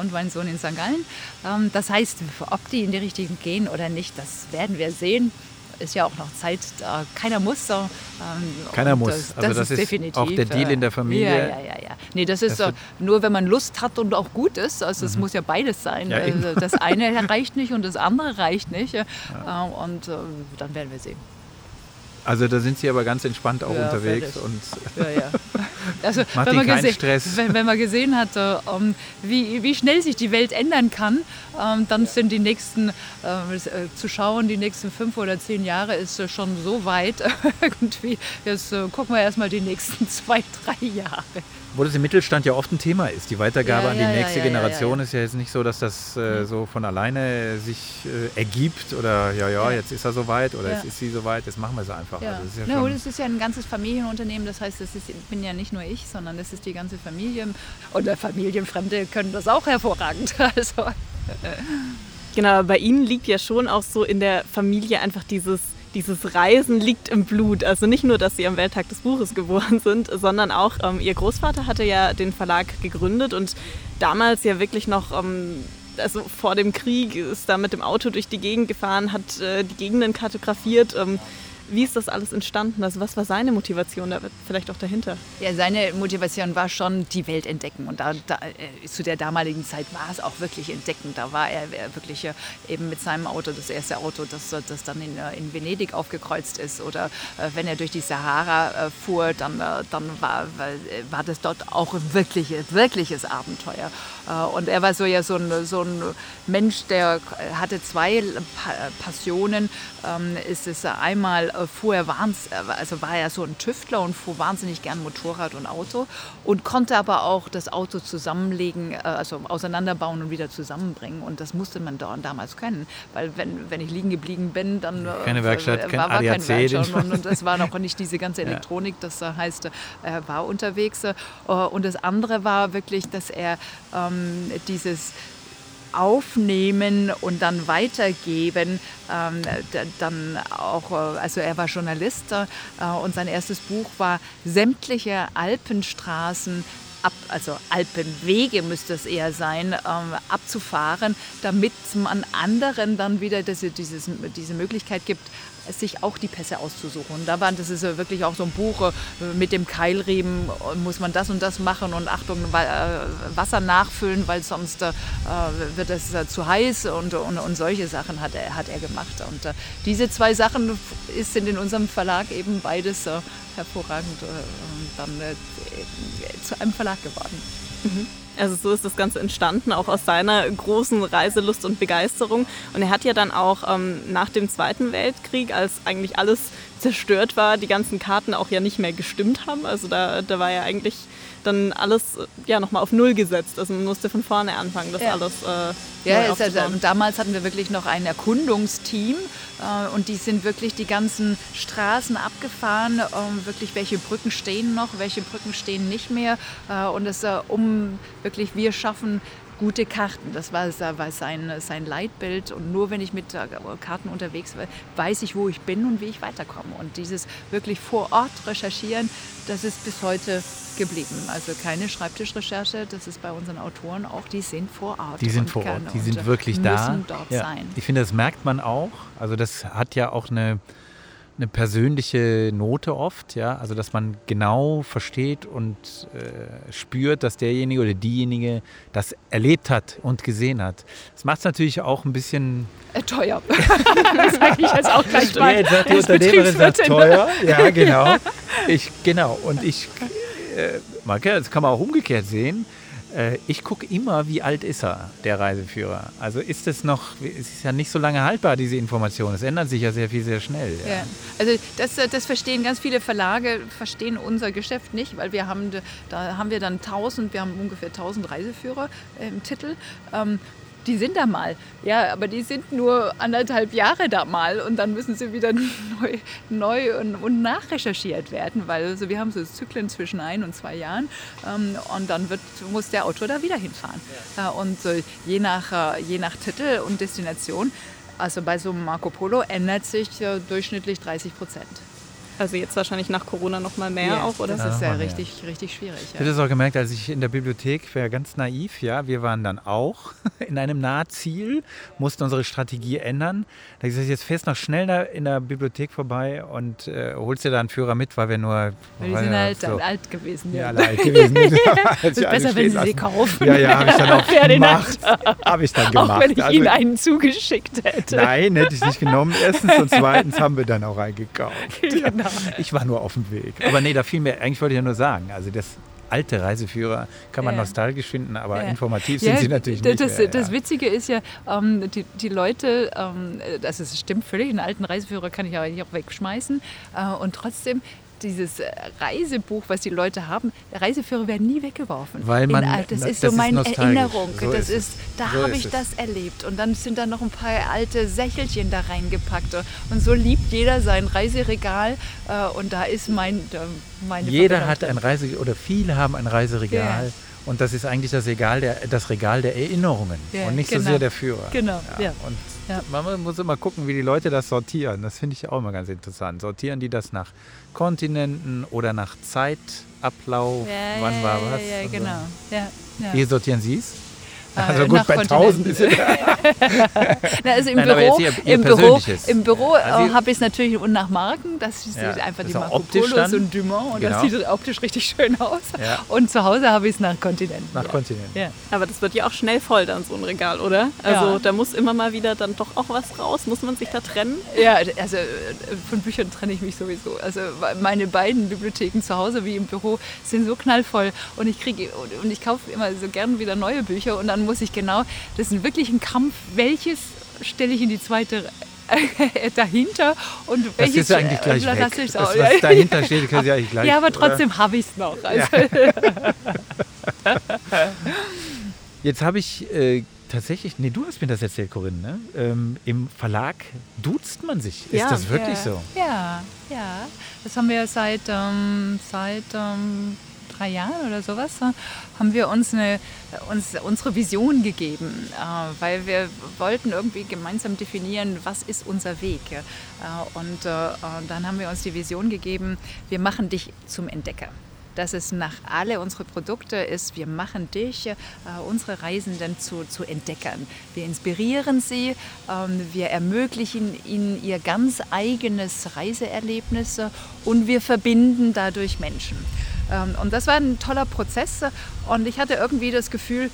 Und mein Sohn in St. Gallen. Ähm, das heißt, ob die in die Richtigen gehen oder nicht, das werden wir sehen ist ja auch noch Zeit, da keiner muss. So, ähm, keiner muss. Das, das also das ist, definitiv, auch der Deal in der Familie. Ja, ja, ja. ja. Nee, das ist das nur, wenn man Lust hat und auch gut ist. Also es mhm. muss ja beides sein. Ja, also das eine reicht nicht und das andere reicht nicht. Ja. Ähm, und äh, dann werden wir sehen. Also da sind Sie aber ganz entspannt auch ja, unterwegs fertig. und ja, ja. Also, macht wenn, man gesehen, Stress. Wenn, wenn, man gesehen hat, um, wie, wie schnell sich die Welt ändern kann, um, dann sind die nächsten, uh, zu schauen, die nächsten fünf oder zehn Jahre ist uh, schon so weit. Irgendwie, jetzt gucken wir erstmal die nächsten zwei, drei Jahre wo das im Mittelstand ja oft ein Thema ist. Die Weitergabe ja, an die ja, nächste ja, Generation ist ja jetzt nicht so, dass das äh, so von alleine sich äh, ergibt oder ja, ja, jetzt ist er soweit oder jetzt ist sie soweit, jetzt machen wir es einfach. Ja. Also das, ist ja no, das ist ja ein ganzes Familienunternehmen, das heißt, das ist, bin ja nicht nur ich, sondern das ist die ganze Familie. Oder Familienfremde können das auch hervorragend. Also. Genau, bei Ihnen liegt ja schon auch so in der Familie einfach dieses dieses Reisen liegt im Blut. Also nicht nur, dass sie am Welttag des Buches geboren sind, sondern auch ähm, ihr Großvater hatte ja den Verlag gegründet und damals ja wirklich noch, ähm, also vor dem Krieg, ist da mit dem Auto durch die Gegend gefahren, hat äh, die Gegenden kartografiert. Ähm, wie ist das alles entstanden? Also was war seine Motivation da vielleicht auch dahinter? Ja, seine Motivation war schon die Welt entdecken. Und da, da, äh, zu der damaligen Zeit war es auch wirklich entdecken. Da war er wirklich äh, eben mit seinem Auto, das erste Auto, das, das dann in, äh, in Venedig aufgekreuzt ist. Oder wenn er durch die Sahara fuhr, dann, dann war, war das dort auch ein wirkliches, wirkliches Abenteuer. Und er war so ja so ein, so ein Mensch, der hatte zwei Passionen. Ähm, ist es einmal fuhr er also war er so ein Tüftler und fuhr wahnsinnig gern Motorrad und Auto und konnte aber auch das Auto zusammenlegen, äh, also auseinanderbauen und wieder zusammenbringen. Und das musste man damals können, weil wenn, wenn ich liegen geblieben bin, dann äh, keine Werkstatt, war, war kein Werkstatt und, und das war noch nicht diese ganze Elektronik, das heißt, er war unterwegs. Äh, und das andere war wirklich, dass er ähm, dieses aufnehmen und dann weitergeben. Ähm, dann auch, äh, also er war Journalist äh, und sein erstes Buch war sämtliche Alpenstraßen ab, also Alpenwege müsste es eher sein, ähm, abzufahren, damit man anderen dann wieder diese, dieses, diese Möglichkeit gibt, sich auch die Pässe auszusuchen. Da war, das ist wirklich auch so ein Buch äh, mit dem Keilriemen, muss man das und das machen und Achtung, äh, Wasser nachfüllen, weil sonst äh, wird es zu heiß und, und, und, solche Sachen hat er, hat er gemacht. Und diese zwei Sachen sind in unserem Verlag eben beides hervorragend dann zu einem Verlag geworden. Mhm. Also so ist das Ganze entstanden, auch aus seiner großen Reiselust und Begeisterung. Und er hat ja dann auch ähm, nach dem Zweiten Weltkrieg, als eigentlich alles zerstört war, die ganzen Karten auch ja nicht mehr gestimmt haben. Also da, da war ja eigentlich dann alles ja nochmal auf Null gesetzt. Also man musste von vorne anfangen, das ja. alles. Äh, ja, also, damals hatten wir wirklich noch ein Erkundungsteam äh, und die sind wirklich die ganzen Straßen abgefahren, äh, wirklich welche Brücken stehen noch, welche Brücken stehen nicht mehr. Äh, und es äh, um wirklich wir schaffen gute Karten. Das war, war sein, sein Leitbild. Und nur wenn ich mit äh, Karten unterwegs war, weiß ich, wo ich bin und wie ich weiterkomme. Und dieses wirklich vor Ort recherchieren, das ist bis heute geblieben. Also keine Schreibtischrecherche, das ist bei unseren Autoren auch, die sind vor Ort. Die sind vor Ort, die sind wirklich da. Dort ja. sein. Ich finde, das merkt man auch. Also das hat ja auch eine eine persönliche Note oft, ja, also dass man genau versteht und äh, spürt, dass derjenige oder diejenige das erlebt hat und gesehen hat. Das macht es natürlich auch ein bisschen äh, teuer. das sage ich jetzt auch gleich mal. Ja, jetzt sagt die Unternehmerin sagt teuer. Ja, genau. Ich, genau. Und ich, äh, das kann man auch umgekehrt sehen. Äh, ich gucke immer, wie alt ist er, der Reiseführer. Also ist es noch, es ist ja nicht so lange haltbar, diese Information. Es ändert sich ja sehr viel, sehr schnell. Ja. Ja. Also das, das verstehen ganz viele Verlage, verstehen unser Geschäft nicht, weil wir haben, da haben wir dann 1000, wir haben ungefähr 1000 Reiseführer im Titel. Ähm, die sind da mal. Ja, aber die sind nur anderthalb Jahre da mal und dann müssen sie wieder neu, neu und, und nachrecherchiert werden, weil also wir haben so Zyklen zwischen ein und zwei Jahren ähm, und dann wird, muss der Autor da wieder hinfahren. Ja. Äh, und äh, je, nach, äh, je nach Titel und Destination, also bei so einem Marco Polo ändert sich äh, durchschnittlich 30 Prozent. Also jetzt wahrscheinlich nach Corona noch mal mehr yeah, auch, oder? Das ist ja, ja richtig, richtig schwierig. Ja. Ich habe das auch gemerkt, als ich in der Bibliothek war, ganz naiv, ja, wir waren dann auch in einem Nahziel, mussten unsere Strategie ändern. Da gesagt, jetzt fährst du noch schnell in der Bibliothek vorbei und äh, holst dir da einen Führer mit, weil wir nur... Weil wir sind ja, halt so, alt gewesen. Ja, alle alt gewesen. es ist besser, wenn Sie sie kaufen. Ja, ja, habe ich dann auch gemacht. Habe ich dann gemacht. Auch wenn ich also, Ihnen einen zugeschickt hätte. Nein, hätte ich nicht genommen. Erstens und zweitens haben wir dann auch einen gekauft. Genau. Ich war nur auf dem Weg. Aber nee, da fiel mir, eigentlich wollte ich ja nur sagen, also das alte Reiseführer kann man ja. nostalgisch finden, aber ja. informativ sind ja, sie natürlich nicht. Das, mehr, das Witzige ist ja, ähm, die, die Leute, ähm, das ist, stimmt völlig, einen alten Reiseführer kann ich aber nicht auch wegschmeißen äh, und trotzdem dieses äh, Reisebuch, was die Leute haben, Reiseführer werden nie weggeworfen. Weil man, In, das ist das so meine ist Erinnerung. So das ist, da so habe ich es. das erlebt. Und dann sind da noch ein paar alte Sächelchen da reingepackt. Und so liebt jeder sein Reiseregal. Äh, und da ist mein, meine Jeder hat ein Reiseregal, oder viele haben ein Reiseregal. Ja. Und das ist eigentlich das Regal der, das Regal der Erinnerungen ja, und nicht genau. so sehr der Führer. Genau. Ja. ja. Und ja. man muss immer gucken, wie die Leute das sortieren. Das finde ich auch immer ganz interessant. Sortieren die das nach Kontinenten oder nach Zeitablauf? Wann war was? Ja, genau. Ja, Wie sortieren Sie es? Also gut, bei 1000 ist es. Na, also im Nein, Büro, ihr, ihr im Büro, im Büro also, habe ich es natürlich und nach Marken. Das ist ja, einfach die Marco Polos und Dumont und genau. das sieht optisch richtig schön aus. Ja. Und zu Hause habe ich es nach Kontinent. Nach Kontinent. Ja. Aber das wird ja auch schnell voll dann so ein Regal, oder? Also da muss immer mal wieder dann doch auch was raus. Muss man sich da trennen? Ja, also äh, von Büchern trenne ich mich sowieso. Also meine beiden Bibliotheken zu Hause wie im Büro sind so knallvoll und ich kriege und ich kaufe immer so gern wieder neue Bücher und dann muss ich genau, das ist wirklich ein Kampf, welches stelle ich in die zweite dahinter und welches das ist eigentlich gleich weg. Das, das, was dahinter steht, können Sie eigentlich gleich. Ja, aber trotzdem habe ich es noch. Also ja. Jetzt habe ich äh, tatsächlich, nee, du hast mir das erzählt, Corinne, ne? Ähm, Im Verlag duzt man sich. Ist ja, das wirklich ja. so? Ja, ja. Das haben wir seit, ähm, seit ähm, drei Jahren oder sowas, äh, haben wir uns, eine, uns unsere Vision gegeben, äh, weil wir wollten irgendwie gemeinsam definieren, was ist unser Weg. Äh, und dann haben wir uns die Vision gegeben, wir machen dich zum Entdecker dass es nach alle unsere Produkte ist, wir machen dich, äh, unsere Reisenden zu, zu Entdeckern. Wir inspirieren sie, ähm, wir ermöglichen ihnen ihr ganz eigenes Reiseerlebnis und wir verbinden dadurch Menschen. Ähm, und das war ein toller Prozess und ich hatte irgendwie das Gefühl,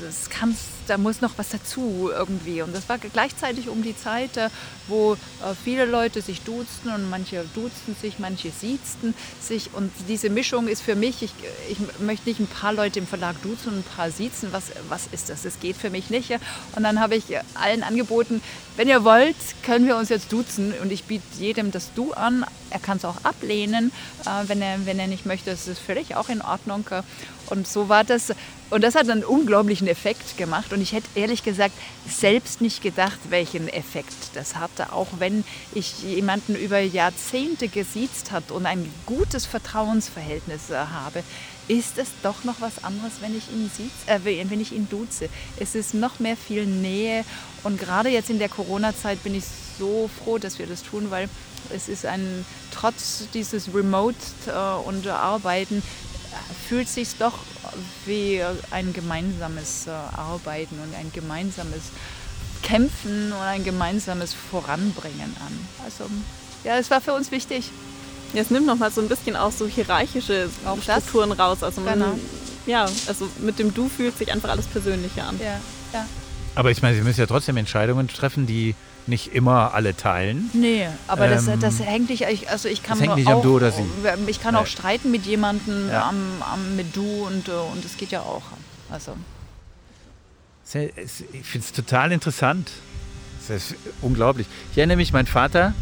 das kannst, da muss noch was dazu irgendwie. Und das war gleichzeitig um die Zeit, äh, wo äh, viele Leute sich duzten und manche duzten sich, manche siezten sich. Und diese Mischung ist für mich, ich, ich möchte nicht ein paar Leute im Verlag duzen und ein paar siezen. Was, was ist das? Das geht für mich nicht. Und dann habe ich allen angeboten, wenn ihr wollt, können wir uns jetzt duzen. Und ich biete jedem das Du an. Er kann es auch ablehnen, äh, wenn er, wenn er nicht möchte. Das ist völlig auch in Ordnung. Und so war das. Und das hat einen unglaublichen Effekt gemacht. Und ich hätte ehrlich gesagt selbst nicht gedacht, welchen Effekt das hatte. Auch wenn ich jemanden über Jahrzehnte gesiezt hat und ein gutes Vertrauensverhältnis äh, habe, ist es doch noch was anderes, wenn ich ihn sieht, äh, wenn ich ihn duze. Es ist noch mehr viel Nähe. Und gerade jetzt in der Corona-Zeit bin ich so froh, dass wir das tun, weil es ist ein, trotz dieses Remote äh, und Arbeiten, fühlt sich doch wie ein gemeinsames äh, Arbeiten und ein gemeinsames Kämpfen und ein gemeinsames Voranbringen an. Also ja, es war für uns wichtig. Ja, es nimmt nochmal so ein bisschen auch so hierarchische auch Strukturen das? raus. Also man, genau. ja, also mit dem Du fühlt sich einfach alles persönlicher an. Ja, ja. Aber ich meine, Sie müssen ja trotzdem Entscheidungen treffen, die nicht immer alle teilen. Nee, aber ähm, das, das hängt nicht, also ich kann das hängt nicht auch, am Du oder Sie. Ich kann nee. auch streiten mit jemandem ja. am, am, mit Du und, und das geht ja auch. Also. Ich finde es total interessant. Das ist unglaublich. Ich erinnere mich, mein Vater,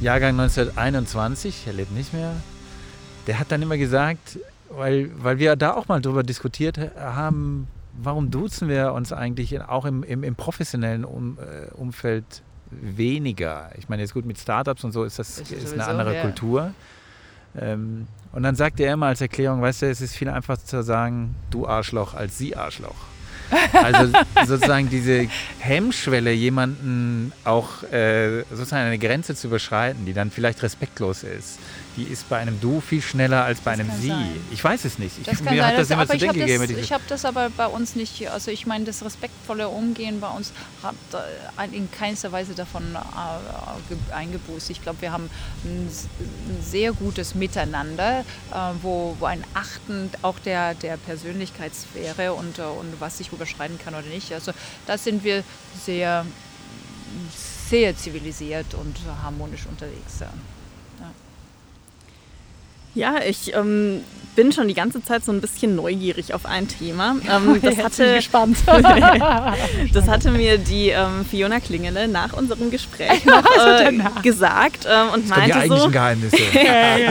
Jahrgang 1921, er lebt nicht mehr, der hat dann immer gesagt, weil, weil wir da auch mal drüber diskutiert haben, warum duzen wir uns eigentlich auch im, im, im professionellen um, äh, Umfeld weniger? Ich meine, jetzt gut mit Startups und so ist das ist, ist eine andere ja. Kultur. Ähm, und dann sagt er immer als Erklärung, weißt du, es ist viel einfacher zu sagen, du Arschloch als sie Arschloch. Also sozusagen diese Hemmschwelle, jemanden auch äh, sozusagen eine Grenze zu überschreiten, die dann vielleicht respektlos ist, die ist bei einem Du viel schneller als bei das einem Sie. Sein. Ich weiß es nicht. Ich, mir hat das immer zu denken gegeben. Ich habe das aber bei uns nicht, also ich meine, das respektvolle Umgehen bei uns hat äh, in keinster Weise davon äh, eingebußt. Ich glaube, wir haben ein, ein, sehr gutes Miteinander, äh, wo, wo ein Achten auch der, der Persönlichkeitssphäre und, und was sich überschreiten kann oder nicht. Also da sind wir sehr, sehr zivilisiert und harmonisch unterwegs. Ja. Ja, ich ähm, bin schon die ganze Zeit so ein bisschen neugierig auf ein Thema. Ähm, das, hatte, gespannt. das hatte mir die ähm, Fiona Klingele nach unserem Gespräch noch äh, gesagt ähm, und das meinte die so. Geheimnisse.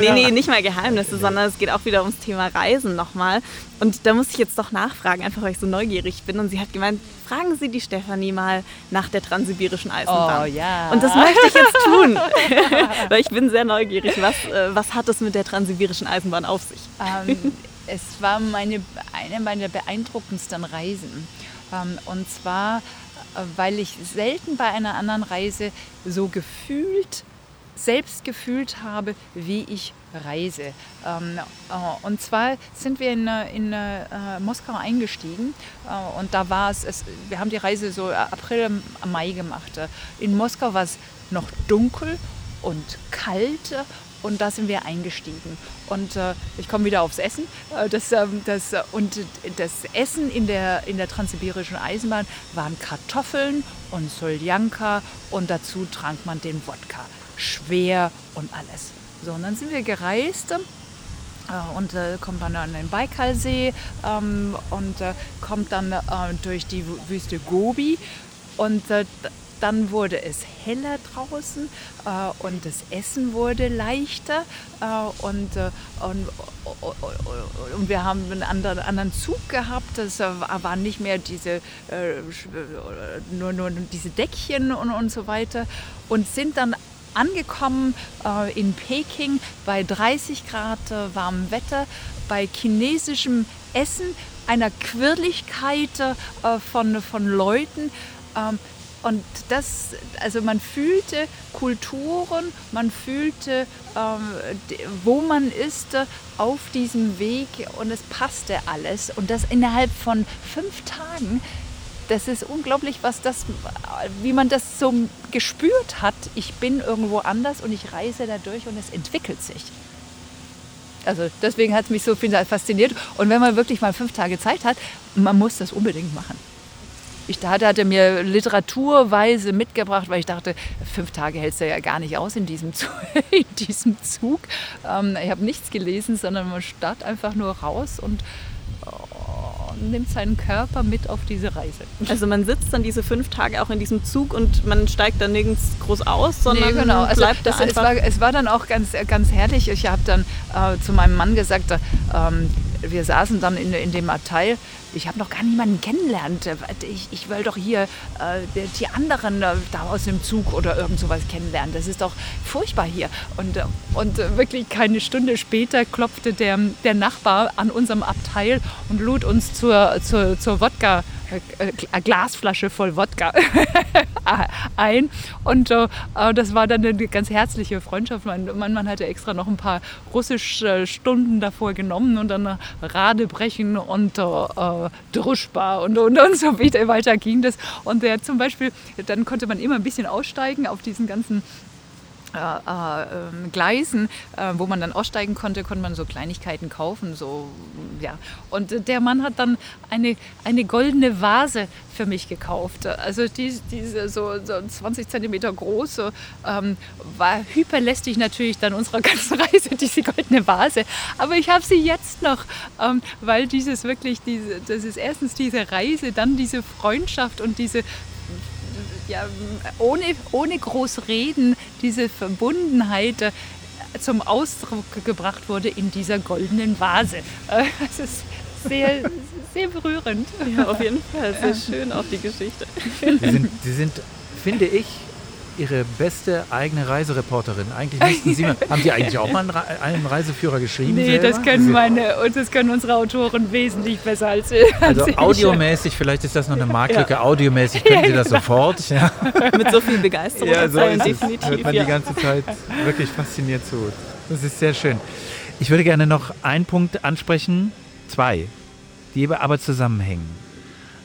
nee, nee, nicht mal Geheimnisse, sondern es geht auch wieder ums Thema Reisen nochmal. Und da muss ich jetzt doch nachfragen, einfach weil ich so neugierig bin. Und sie hat gemeint, fragen Sie die Stefanie mal nach der transsibirischen Eisenbahn. Oh ja. Und das möchte ich jetzt tun, weil ich bin sehr neugierig. Was, äh, was hat es mit der transsibirischen Eisenbahn auf sich? Ähm, es war meine, eine meiner beeindruckendsten Reisen. Ähm, und zwar, äh, weil ich selten bei einer anderen Reise so gefühlt selbst gefühlt habe, wie ich reise. Ähm, äh, und zwar sind wir in, äh, in äh, Moskau eingestiegen und da war es, wir haben die Reise so April, Mai gemacht. In Moskau war es noch dunkel und kalt und da sind wir eingestiegen. Und äh, ich komme wieder aufs Essen. Das, äh, das, und das Essen in der, in der transsibirischen Eisenbahn waren Kartoffeln und Soljanka und dazu trank man den Wodka. Schwer und alles. So, und dann sind wir gereist äh, und äh, kommt dann an den Baikalsee ähm, und äh, kommt dann äh, durch die Wüste Gobi und äh, dann wurde es heller draußen äh, und das Essen wurde leichter und, und, und, wir haben einen anderen, anderen Zug gehabt. Das waren nicht mehr diese, nur, nur diese Deckchen und, und so weiter und sind dann angekommen äh, in Peking bei 30 Grad äh, warmem Wetter, bei chinesischem Essen, einer Quirligkeit von, von Leuten. Ähm, und das, also man fühlte Kulturen, man fühlte, ähm, wo man ist äh, auf diesem Weg und es passte alles. Und das innerhalb von fünf Tagen, das ist unglaublich, was das, wie man das so gespürt hat. Ich bin irgendwo anders und ich reise dadurch und es entwickelt sich. Also deswegen hat es mich so fasziniert. Und wenn man wirklich mal fünf Tage Zeit hat, man muss das unbedingt machen. Ich hatte, hatte mir literaturweise mitgebracht, weil ich dachte, fünf Tage hältst du ja gar nicht aus in diesem Zug. in diesem Zug. Ähm, ich habe nichts gelesen, sondern man starrt einfach nur raus und oh, nimmt seinen Körper mit auf diese Reise. Also man sitzt dann diese fünf Tage auch in diesem Zug und man steigt dann nirgends groß aus, sondern nee, genau. also bleibt das. Es war, es war, dann auch ganz, ganz herrlich. Ich habe dann äh, zu meinem Mann gesagt, ähm, wir saßen dann in, in dem Abteil ich habe noch gar niemanden kennengelernt. Ich, ich will doch hier äh, die anderen äh, da aus dem Zug oder irgend sowas kennenlernen. Das ist doch furchtbar hier. Und, äh, und wirklich keine Stunde später klopfte der, der Nachbar an unserem Abteil und lud uns zur, zur, zur Wodka eine äh, Glasflasche voll Wodka ein. Und äh, äh, das war dann eine ganz herzliche Freundschaft. Mein Mann hatte extra noch ein paar russische Stunden davor genommen und dann Radebrechen und äh, Druschba und, und, und so weiter ging das. Und der zum Beispiel, dann konnte man immer ein bisschen aussteigen auf diesen ganzen äh, äh, ähm, Gleisen, äh, wo man dann aussteigen konnte, konnte man so Kleinigkeiten kaufen. So, ja. Und der Mann hat dann eine, eine goldene Vase für mich gekauft. Also die, diese so, so 20 Zentimeter große, ähm, war hyperlästig natürlich dann unserer ganzen Reise, diese goldene Vase. Aber ich habe sie jetzt noch, ähm, weil dieses wirklich, diese, das ist erstens diese Reise, dann diese Freundschaft und diese ja, ohne, ohne groß reden diese Verbundenheit äh, zum Ausdruck gebracht wurde in dieser goldenen Vase. Äh, es ist sehr, sehr berührend. Ja, auf jeden Fall. Sehr schön auch die Geschichte. Sie sind, Sie sind finde ich, Ihre beste eigene Reisereporterin. Eigentlich müssten Sie mal, haben Sie eigentlich auch mal einen, Reiseführer geschrieben? Nee, selber? das können, meine, das können unsere Autoren wesentlich besser als, als Also audiomäßig, vielleicht ist das noch eine Marklücke, ja. audiomäßig können ja, Sie das genau. sofort. Ja. Mit so viel Begeisterung. Ja, so ist definitiv. Es. Hört man die ganze Zeit wirklich fasziniert zu. Das ist sehr schön. Ich würde gerne noch einen Punkt ansprechen, zwei, die aber zusammenhängen.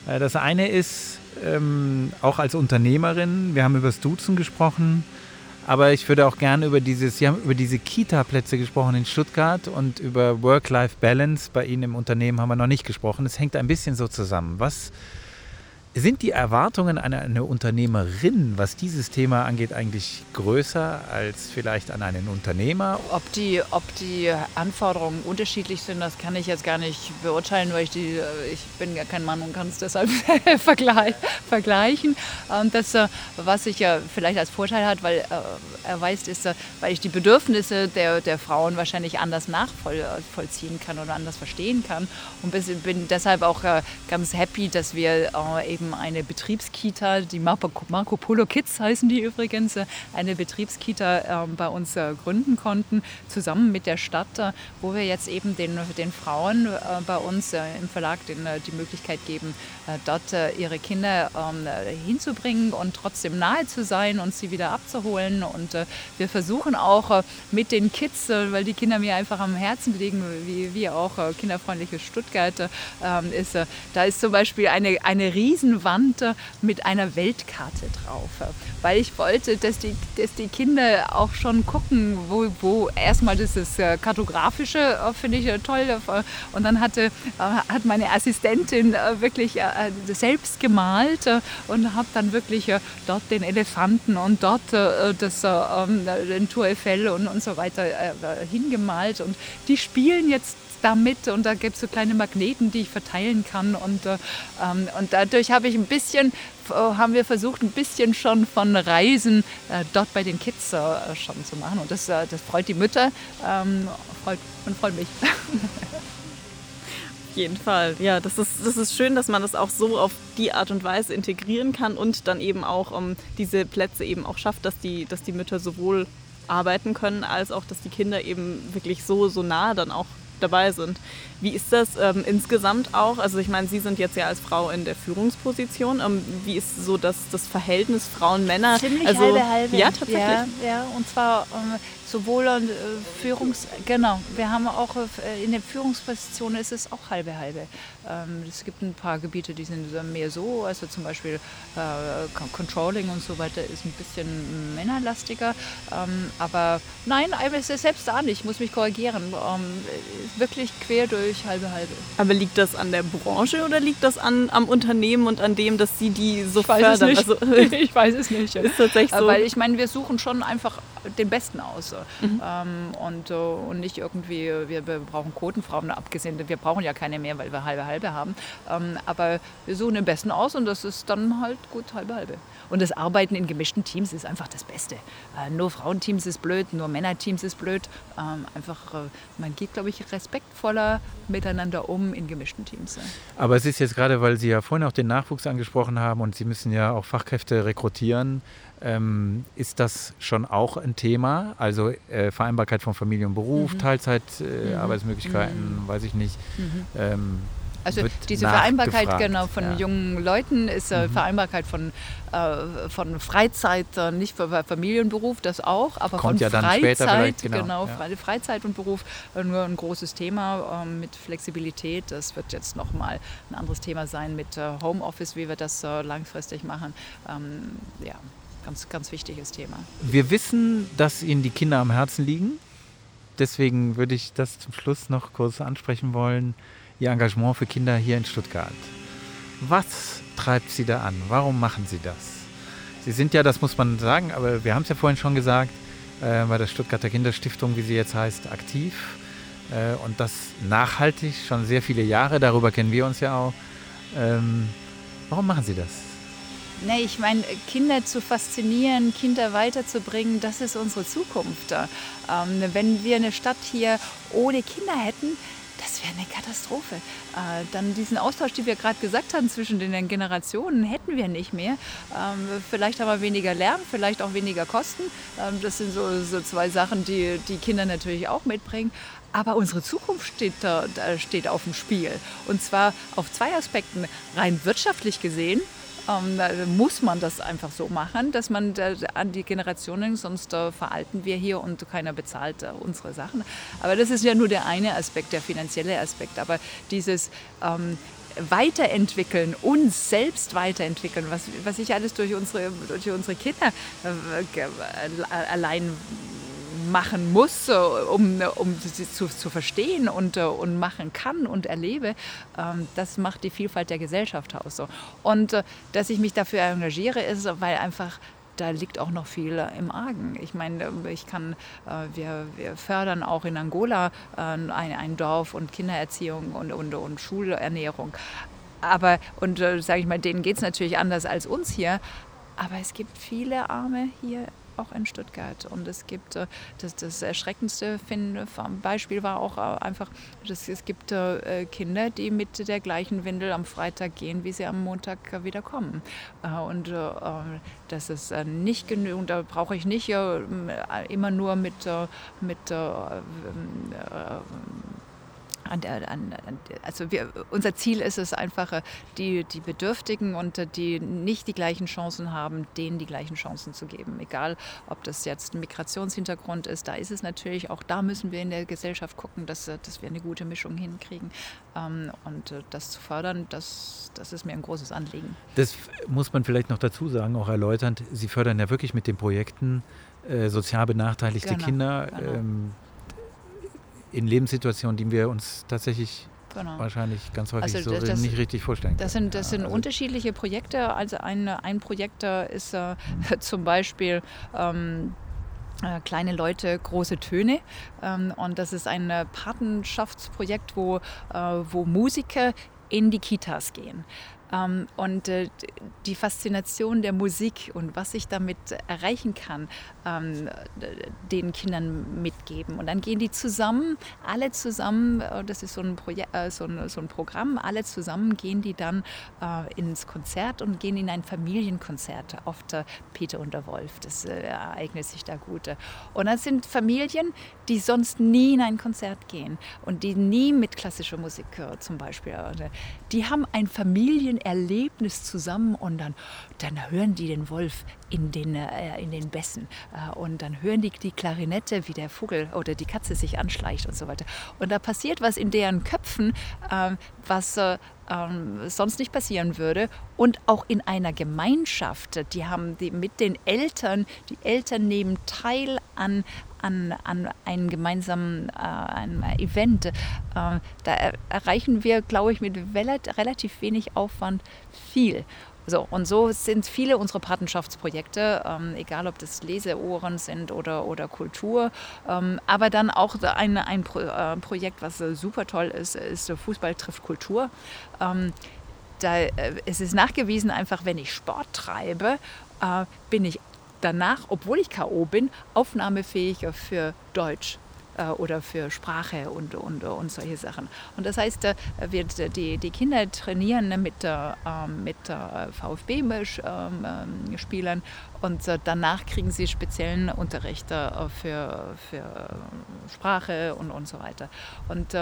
Äh, das eine ist, ähm, auch als Unternehmerin. Wir haben über das Duzen gesprochen, aber ich würde auch gerne über dieses, Sie haben über diese Kita-Plätze gesprochen in Stuttgart und über Work-Life-Balance bei Ihnen im Unternehmen haben wir noch nicht gesprochen. Es hängt ein bisschen so zusammen. Was sind die Erwartungen an eine Unternehmerin, was dieses Thema angeht, eigentlich größer als vielleicht an einen Unternehmer? Ob die, ob die Anforderungen unterschiedlich sind, das kann ich jetzt gar nicht beurteilen, weil ich, die, ich bin ja kein Mann und kann es deshalb vergleichen. Das, äh, was sich ja vielleicht als Vorteil hat, weil äh, erweist ist, äh, weil ich die Bedürfnisse der, der Frauen wahrscheinlich anders nachvollziehen kann oder anders verstehen kann und bin deshalb auch ganz happy, dass wir eben eben eine Betriebskita, die Marco, Marco Polo Kids heißen die übrigens, eine Betriebskita äh, bei uns äh, gründen konnten, zusammen mit der Stadt, äh, wo wir jetzt eben den, den Frauen äh, bei uns äh, im Verlag den, die Möglichkeit geben, dort ihre Kinder ähm, hinzubringen und trotzdem nahe zu sein und sie wieder abzuholen. Und wir versuchen auch mit den Kids, weil die Kinder mir einfach am Herzen liegen, wie, wie auch kinderfreundliches Stuttgart ähm, ist, da ist zum Beispiel eine, eine Riesenwand mit einer Weltkarte drauf, weil ich wollte, dass die, dass die Kinder auch schon gucken, wo, wo erstmal das ist kartografische, äh, finde ich toll. Und dann hatte, äh, hat meine Assistentin äh, wirklich selbst gemalt und habe dann wirklich dort den Elefanten und dort das, ähm, den Tour Eiffel und, und so weiter hingemalt. Und die spielen jetzt damit und da gibt es so kleine Magneten, die ich verteilen kann und, äh, ähm, und dadurch habe ich ein bisschen, äh, haben wir versucht, ein bisschen schon von Reisen äh, dort bei den Kids äh, schon zu machen und das, äh, das freut die Mütter ähm, freut, und freut mich. Auf jeden Fall. Ja, das ist, das ist schön, dass man das auch so auf die Art und Weise integrieren kann und dann eben auch um, ähm, diese Plätze eben auch schafft, dass die, dass die Mütter sowohl arbeiten können, als auch, dass die Kinder eben wirklich so, so nah dann auch dabei sind. Wie ist das ähm, insgesamt auch? Also ich meine, Sie sind jetzt ja als Frau in der Führungsposition. Ähm, wie ist so das, das Verhältnis Frauen-Männer? Ziemlich also, halbe halbe. Ja, tatsächlich. Ja, ja und zwar ähm, sowohl äh, Führungs... Genau, wir haben auch äh, in den Führungspositionen ist es auch halbe halbe. Ähm, es gibt ein paar Gebiete, die sind mehr so, also zum Beispiel äh, Controlling und so weiter ist ein bisschen männerlastiger. Ähm, aber nein, ist selbst da nicht, ich muss mich korrigieren. Ähm, wirklich quer durch halbe halbe. Aber liegt das an der Branche oder liegt das an, am Unternehmen und an dem, dass sie die so ich weiß fördern? Es nicht. Also, ich weiß es nicht. Ist tatsächlich so. Weil ich meine, wir suchen schon einfach den Besten aus. Mhm. Und, äh, und nicht irgendwie, wir, wir brauchen Quotenfrauen, abgesehen, wir brauchen ja keine mehr, weil wir halbe halbe haben. Ähm, aber wir suchen den Besten aus und das ist dann halt gut halbe halbe. Und das Arbeiten in gemischten Teams ist einfach das Beste. Äh, nur Frauenteams ist blöd, nur Männerteams ist blöd. Ähm, einfach, äh, man geht, glaube ich, respektvoller miteinander um in gemischten Teams. Aber es ist jetzt gerade, weil Sie ja vorhin auch den Nachwuchs angesprochen haben und Sie müssen ja auch Fachkräfte rekrutieren. Ähm, ist das schon auch ein Thema? Also äh, Vereinbarkeit von Familie und Beruf, mhm. Teilzeitarbeitsmöglichkeiten, äh, mhm. weiß ich nicht. Mhm. Ähm, also diese Vereinbarkeit genau von ja. jungen Leuten ist äh, mhm. Vereinbarkeit von, äh, von Freizeit, äh, nicht für Familienberuf, das auch, aber Kommt von ja Freizeit, genau, genau ja. Freizeit und Beruf äh, nur ein großes Thema ähm, mit Flexibilität. Das wird jetzt nochmal ein anderes Thema sein mit äh, Homeoffice, wie wir das äh, langfristig machen. Ähm, ja, ganz, ganz wichtiges Thema. Wir wissen, dass Ihnen die Kinder am Herzen liegen. Deswegen würde ich das zum Schluss noch kurz ansprechen wollen. Ihr Engagement für Kinder hier in Stuttgart. Was treibt Sie da an? Warum machen Sie das? Sie sind ja, das muss man sagen, aber wir haben es ja vorhin schon gesagt, äh, bei der Stuttgarter Kinderstiftung, wie sie jetzt heißt, aktiv. Äh, und das nachhaltig, schon sehr viele Jahre, darüber kennen wir uns ja auch. Ähm, warum machen Sie das? Nee, ich meine, Kinder zu faszinieren, Kinder weiterzubringen, das ist unsere Zukunft. Ähm, wenn wir eine Stadt hier ohne Kinder hätten, das wäre eine Katastrophe. Äh, dann diesen Austausch, den wir gerade gesagt haben zwischen den Generationen, hätten wir nicht mehr. Ähm, vielleicht aber weniger Lärm, vielleicht auch weniger Kosten. Ähm, das sind so, so zwei Sachen, die die Kinder natürlich auch mitbringen. Aber unsere Zukunft steht, da, steht auf dem Spiel. Und zwar auf zwei Aspekten. Rein wirtschaftlich gesehen ähm, muss man das einfach so machen, dass man äh, an die Generationen, sonst äh, veralten wir hier und keiner bezahlt äh, unsere Sachen. Aber das ist ja nur der eine Aspekt, der finanzielle Aspekt. Aber dieses ähm, weiterentwickeln, uns selbst weiterentwickeln, was, was ich alles durch unsere, durch unsere Kinder äh, äh allein machen muss, um, um sie zu, zu verstehen und, und machen kann und erlebe, ähm, das macht die Vielfalt der Gesellschaft aus. Und äh, dass ich mich dafür engagiere, ist, weil einfach da liegt auch noch viel im Argen. Ich meine, ich kann, äh, wir, wir fördern auch in Angola äh, ein, ein Dorf und Kindererziehung und, und, und Schulernährung. Aber, und sage ich mal, denen geht es natürlich anders als uns hier. Aber es gibt viele Arme hier auch in Stuttgart. Und es gibt äh, das, das erschreckendste Beispiel war auch einfach, dass es gibt Kinder, die mit der gleichen Windel am Freitag gehen, wie sie am Montag wieder kommen. Und das ist nicht genügend, da brauche ich nicht immer nur mit, mit an der, an, also wir, unser Ziel ist es einfach, äh, die, die Bedürftigen und äh, die nicht die gleichen Chancen haben, denen die gleichen Chancen zu geben. Egal, ob das jetzt ein Migrationshintergrund ist, da ist es natürlich, auch da müssen wir in der Gesellschaft gucken, dass, äh, dass wir eine gute Mischung hinkriegen. Ähm, und das zu fördern, das, das ist mir ein großes Anliegen. Das muss man vielleicht noch dazu sagen, auch erläuternd. Sie fördern ja wirklich mit den Projekten äh, sozial benachteiligte genau, Kinder. Genau. Ähm, in Lebenssituationen, die wir uns tatsächlich Genau. wahrscheinlich ganz häufig also so das, nicht richtig vorstellen können. Das sind, das sind ja, also unterschiedliche Projekte. Also ein, ein Projekt ist äh, zum Beispiel ähm, äh, kleine Leute, große Töne. Ähm, und das ist ein äh, Patenschaftsprojekt, wo, äh, wo Musiker in die Kitas gehen. Ähm, und äh, die Faszination der Musik und was ich damit erreichen kann, ähm, den Kindern mitgeben. Und dann gehen die zusammen, alle zusammen, äh, das ist so ein, Projek äh, so ein, so ein Programm, alle zusammen gehen die dann ins Konzert und gehen in ein Familienkonzert der Peter und der Wolf. Das ereignet sich da gut. Und das sind Familien, die sonst nie in ein Konzert gehen und die nie mit klassischer Musik zum Beispiel. Die haben ein Familienerlebnis zusammen und dann, dann hören die den Wolf in den, äh, in den Bässen äh, und dann hören die die Klarinette, wie der Vogel oder die Katze sich anschleicht und so weiter. Und da passiert was in deren Köpfen, äh, was äh, ähm, sonst nicht passieren würde. Und auch in einer Gemeinschaft, die haben die mit den Eltern, die Eltern nehmen teil an, an, an einem gemeinsamen äh, einem Event. Äh, da erreichen wir, glaube ich, mit relativ wenig Aufwand viel. So, und so sind viele unserer Patenschaftsprojekte, ähm, egal ob das Leseohren sind oder, oder Kultur, ähm, aber dann auch ein, ein Pro, äh, Projekt, was äh, super toll ist, ist Fußball trifft Kultur. Ähm, da äh, es ist nachgewiesen, einfach wenn ich Sport treibe, äh, bin ich danach, obwohl ich K.O. bin, aufnahmefähiger für Deutsch äh, oder für Sprache und, und, und solche Sachen. Und das heißt, äh, wir, die, die Kinder trainieren mit, ähm, mit VfB-Spielern und äh, danach kriegen sie speziellen Unterricht für, für Sprache und, und so weiter. Und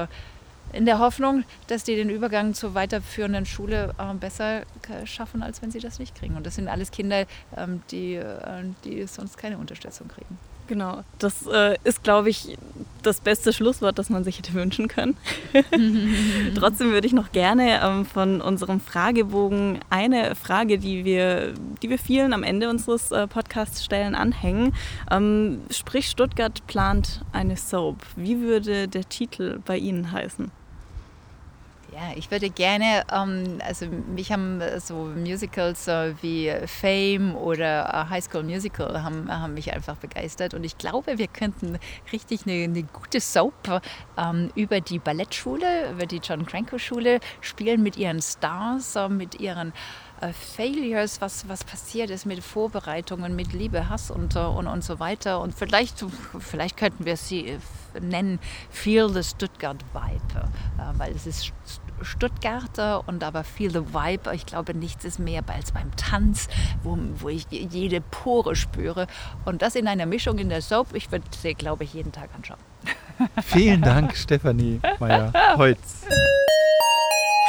in der Hoffnung, dass die den Übergang zur weiterführenden Schule äh, besser schaffen, als wenn sie das nicht kriegen. Und das sind alles Kinder, ähm, die, äh, die sonst keine Unterstützung kriegen. Genau, das äh, ist, glaube ich, das beste Schlusswort, das man sich hätte wünschen können. Trotzdem würde ich noch gerne ähm, von unserem Fragebogen eine Frage, die wir, die wir vielen am Ende unseres äh, Podcasts stellen, anhängen. Ähm, sprich, Stuttgart plant eine Soap. Wie würde der Titel bei Ihnen heißen? Ja, ich würde gerne, ähm, also mich haben so Musicals äh, wie Fame oder äh, High School Musical haben, haben mich einfach begeistert und ich glaube, wir könnten richtig eine, eine gute Soap ähm, über die Ballettschule, über die John Cranko Schule spielen mit ihren Stars, äh, mit ihren äh, Failures, was, was passiert ist mit Vorbereitungen, mit Liebe, Hass und, und, und so weiter. Und vielleicht, vielleicht könnten wir sie nennen Feel the Stuttgart Vibe, äh, weil es ist Stuttgarter und aber viel the Vibe. Ich glaube, nichts ist mehr als beim Tanz, wo, wo ich jede Pore spüre. Und das in einer Mischung in der Soap, ich würde sie, glaube ich, jeden Tag anschauen. Vielen Dank, Stefanie Meyer-Holz.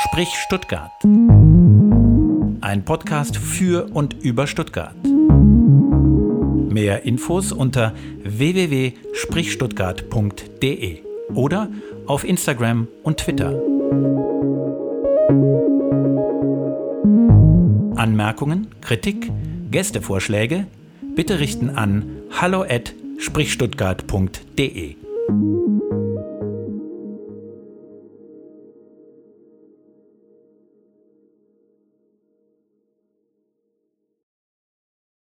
Sprich Stuttgart. Ein Podcast für und über Stuttgart. Mehr Infos unter www.sprichstuttgart.de oder auf Instagram und Twitter. Anmerkungen, Kritik, Gästevorschläge bitte richten an hallo@sprichstuttgart.de.